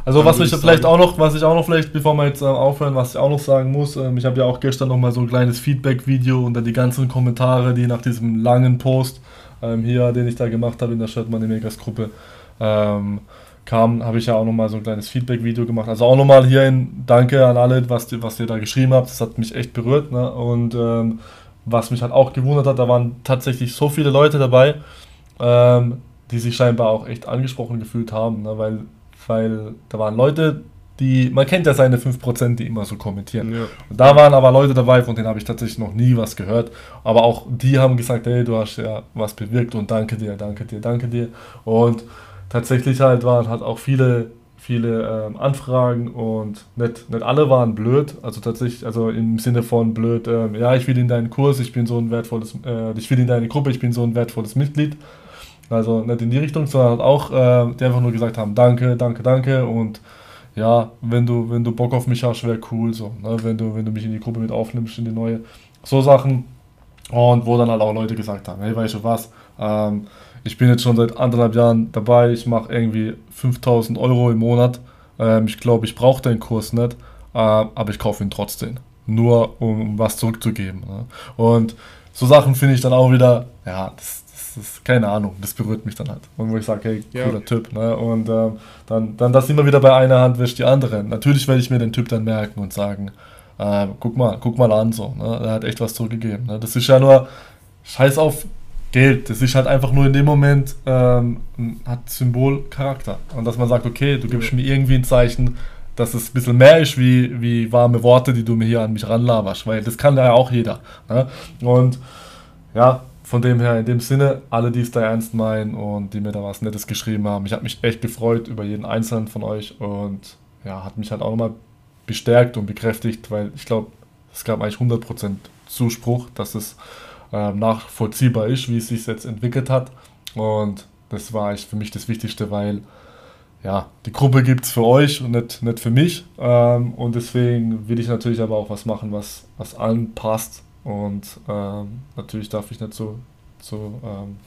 also was ich vielleicht sagen, auch noch, was ich auch noch vielleicht, bevor wir jetzt äh, aufhören, was ich auch noch sagen muss, ähm, ich habe ja auch gestern noch mal so ein kleines Feedback-Video und dann die ganzen Kommentare, die nach diesem langen Post ähm, hier, den ich da gemacht habe in der Shirtmoney Makers Gruppe, ähm, kam, habe ich ja auch nochmal so ein kleines Feedback-Video gemacht. Also auch nochmal hier ein Danke an alle, was, was ihr da geschrieben habt. Das hat mich echt berührt. Ne? Und ähm, was mich halt auch gewundert hat, da waren tatsächlich so viele Leute dabei, ähm, die sich scheinbar auch echt angesprochen gefühlt haben, ne? weil, weil da waren Leute, die, man kennt ja seine 5%, die immer so kommentieren. Ja. Und da waren aber Leute dabei, von denen habe ich tatsächlich noch nie was gehört. Aber auch die haben gesagt, hey, du hast ja was bewirkt und danke dir, danke dir, danke dir. Und tatsächlich halt waren halt auch viele, viele ähm, Anfragen und nicht, nicht alle waren blöd. Also tatsächlich, also im Sinne von blöd, ähm, ja, ich will in deinen Kurs, ich bin so ein wertvolles, äh, ich will in deine Gruppe, ich bin so ein wertvolles Mitglied. Also nicht in die Richtung, sondern halt auch, äh, die einfach nur gesagt haben, danke, danke, danke und ja, wenn du, wenn du Bock auf mich hast, wäre cool so, ne? wenn, du, wenn du mich in die Gruppe mit aufnimmst, in die neue, so Sachen. Und wo dann halt auch Leute gesagt haben, hey, weißt du was, ähm, ich bin jetzt schon seit anderthalb Jahren dabei, ich mache irgendwie 5000 Euro im Monat. Ähm, ich glaube, ich brauche den Kurs nicht, äh, aber ich kaufe ihn trotzdem. Nur um was zurückzugeben. Ne? Und so Sachen finde ich dann auch wieder, ja, das, das, ist keine Ahnung, das berührt mich dann halt. Und wo ich sage, hey, cooler ja. Typ. Ne? Und ähm, dann, dann das immer wieder bei einer Hand wäscht die andere. Natürlich werde ich mir den Typ dann merken und sagen, äh, guck mal, guck mal an, so. Ne? Er hat echt was zurückgegeben. Ne? Das ist ja nur, scheiß auf Geld. Das ist halt einfach nur in dem Moment, ähm, hat Symbolcharakter. Und dass man sagt, okay, du gibst mir irgendwie ein Zeichen, dass es ein bisschen mehr ist wie, wie warme Worte, die du mir hier an mich ranlaberst, weil das kann ja auch jeder. Ne? Und ja, von dem her, in dem Sinne, alle, die es da ernst meinen und die mir da was Nettes geschrieben haben, ich habe mich echt gefreut über jeden einzelnen von euch und ja, hat mich halt auch nochmal bestärkt und bekräftigt, weil ich glaube, es gab eigentlich 100% Zuspruch, dass es äh, nachvollziehbar ist, wie es sich jetzt entwickelt hat. Und das war eigentlich für mich das Wichtigste, weil ja, die Gruppe gibt es für euch und nicht, nicht für mich. Ähm, und deswegen will ich natürlich aber auch was machen, was, was allen passt. Und ähm, natürlich darf ich nicht so, so ähm,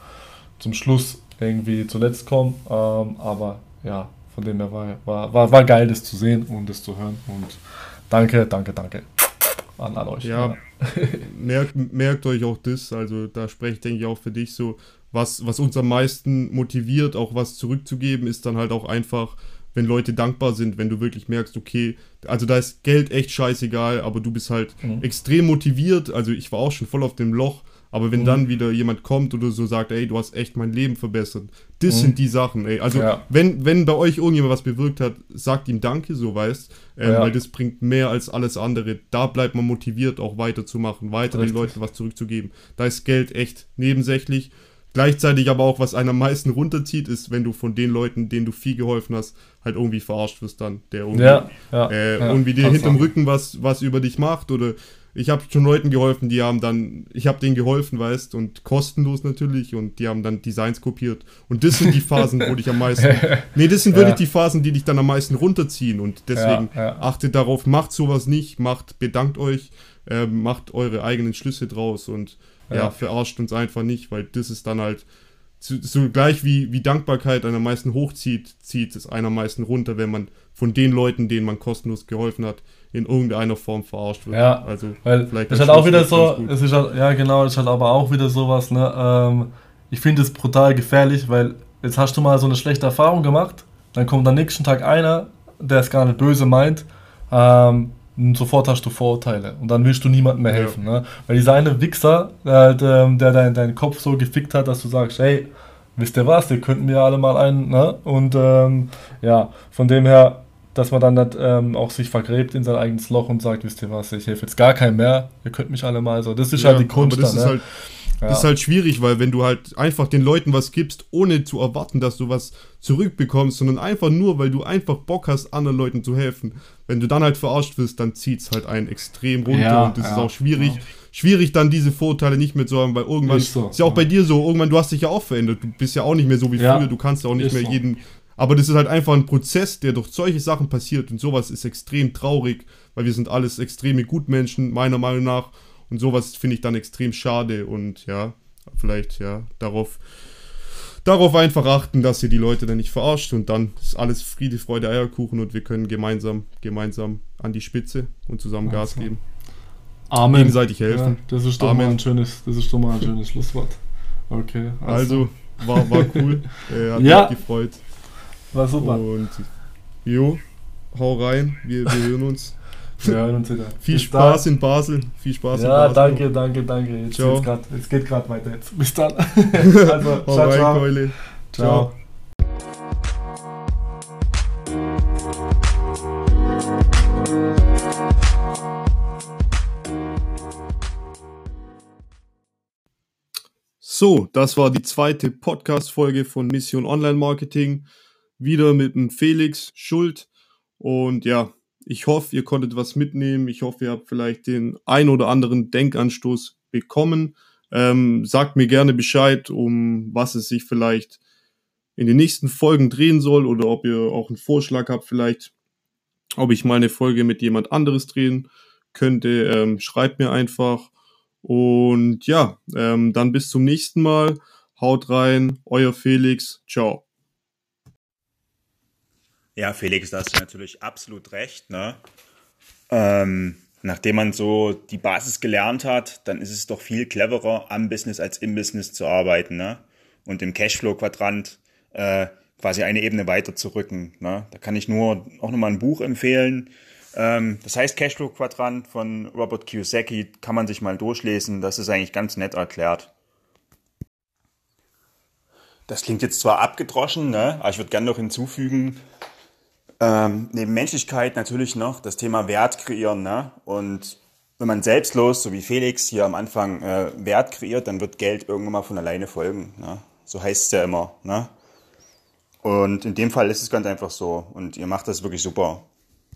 zum Schluss irgendwie zuletzt kommen. Ähm, aber ja, von dem her war, war, war, war geil, das zu sehen und das zu hören. Und danke, danke, danke an, an euch. Ja, merkt, merkt euch auch das, also da spreche ich, denke ich, auch für dich so, was, was uns am meisten motiviert, auch was zurückzugeben, ist dann halt auch einfach, wenn Leute dankbar sind, wenn du wirklich merkst, okay, also da ist Geld echt scheißegal, aber du bist halt mhm. extrem motiviert, also ich war auch schon voll auf dem Loch, aber wenn mhm. dann wieder jemand kommt oder so sagt, ey, du hast echt mein Leben verbessert, das mhm. sind die Sachen, ey. Also, ja. wenn, wenn bei euch irgendjemand was bewirkt hat, sagt ihm Danke, so weißt, ähm, ja. weil das bringt mehr als alles andere. Da bleibt man motiviert, auch weiterzumachen, weiter Richtig. den Leuten was zurückzugeben. Da ist Geld echt nebensächlich. Gleichzeitig aber auch, was einen am meisten runterzieht, ist, wenn du von den Leuten, denen du viel geholfen hast, halt irgendwie verarscht wirst dann, der irgendwie, ja, äh, irgendwie dir hinterm Rücken was, was über dich macht oder ich habe schon Leuten geholfen, die haben dann, ich habe denen geholfen, weißt, und kostenlos natürlich, und die haben dann Designs kopiert. Und das sind die Phasen, wo dich am meisten, nee, das sind wirklich die Phasen, die dich dann am meisten runterziehen. Und deswegen ja, ja. achtet darauf, macht sowas nicht, macht, bedankt euch, äh, macht eure eigenen Schlüsse draus und ja. ja, verarscht uns einfach nicht, weil das ist dann halt, so gleich wie, wie Dankbarkeit einer meisten hochzieht, zieht es einer meisten runter, wenn man von den Leuten, denen man kostenlos geholfen hat, in irgendeiner Form verarscht wird. Ja, also weil vielleicht ist halt auch wieder so, es ist halt, ja genau, es ist halt aber auch wieder sowas, ne, ähm, ich finde es brutal gefährlich, weil jetzt hast du mal so eine schlechte Erfahrung gemacht, dann kommt am nächsten Tag einer, der es gar nicht böse meint, ähm, und sofort hast du Vorurteile und dann willst du niemandem mehr helfen. Ja. Ne? Weil dieser eine Wichser, der, halt, ähm, der deinen dein Kopf so gefickt hat, dass du sagst, hey, wisst ihr was, ihr könnten mir alle mal einen, ne? Und ähm, ja, von dem her dass man dann nicht ähm, auch sich vergräbt in sein eigenes Loch und sagt, wisst ihr was, ich helfe jetzt gar keinem mehr, ihr könnt mich alle mal so. Das ist ja, halt die Kunst dann, ne? halt Ja. Das ist halt schwierig, weil wenn du halt einfach den Leuten was gibst, ohne zu erwarten, dass du was zurückbekommst, sondern einfach nur, weil du einfach Bock hast, anderen Leuten zu helfen. Wenn du dann halt verarscht wirst, dann zieht es halt einen extrem runter ja, und das ja, ist auch schwierig. Ja. Schwierig dann diese Vorurteile nicht mehr zu haben, weil irgendwann ist, so, ist ja auch bei dir so, irgendwann du hast dich ja auch verändert. Du bist ja auch nicht mehr so wie früher, du kannst ja auch nicht ist mehr so. jeden. Aber das ist halt einfach ein Prozess, der durch solche Sachen passiert und sowas ist extrem traurig, weil wir sind alles extreme Gutmenschen, meiner Meinung nach. Und sowas finde ich dann extrem schade und ja, vielleicht ja, darauf, darauf einfach achten, dass ihr die Leute dann nicht verarscht und dann ist alles Friede, Freude, Eierkuchen und wir können gemeinsam, gemeinsam an die Spitze und zusammen Gas geben. Amen. Gegenseitig helfen. Ja, das ist doch Amen. mal ein schönes, das ist doch mal ein schönes Schlusswort. Okay. Also, also war, war cool. äh, hat ja. mich gefreut. War super. Und jo, hau rein. Wir, wir hören uns. Wir hören uns wieder. Viel Bis Spaß dann. in Basel. Viel Spaß ja, in Basel. Ja, danke, danke, danke. Jetzt, ciao. Grad, jetzt geht gerade weiter. Jetzt. Bis dann. also, ciao, rein, ciao. Keule. ciao. So, das war die zweite Podcast-Folge von Mission Online Marketing. Wieder mit dem Felix Schuld. Und ja, ich hoffe, ihr konntet was mitnehmen. Ich hoffe, ihr habt vielleicht den ein oder anderen Denkanstoß bekommen. Ähm, sagt mir gerne Bescheid, um was es sich vielleicht in den nächsten Folgen drehen soll oder ob ihr auch einen Vorschlag habt, vielleicht, ob ich mal eine Folge mit jemand anderes drehen könnte. Ähm, schreibt mir einfach. Und ja, ähm, dann bis zum nächsten Mal. Haut rein, euer Felix. Ciao. Ja, Felix, da hast du natürlich absolut recht. Ne? Ähm, nachdem man so die Basis gelernt hat, dann ist es doch viel cleverer, am Business als im Business zu arbeiten. Ne? Und im Cashflow-Quadrant äh, quasi eine Ebene weiter zu rücken. Ne? Da kann ich nur auch nochmal ein Buch empfehlen. Ähm, das heißt Cashflow-Quadrant von Robert Kiyosaki, kann man sich mal durchlesen. Das ist eigentlich ganz nett erklärt. Das klingt jetzt zwar abgedroschen, ne? aber ich würde gerne noch hinzufügen, ähm, neben Menschlichkeit natürlich noch das Thema Wert kreieren. Ne? Und wenn man selbstlos, so wie Felix hier am Anfang, äh, Wert kreiert, dann wird Geld irgendwann mal von alleine folgen. Ne? So heißt es ja immer. Ne? Und in dem Fall ist es ganz einfach so. Und ihr macht das wirklich super.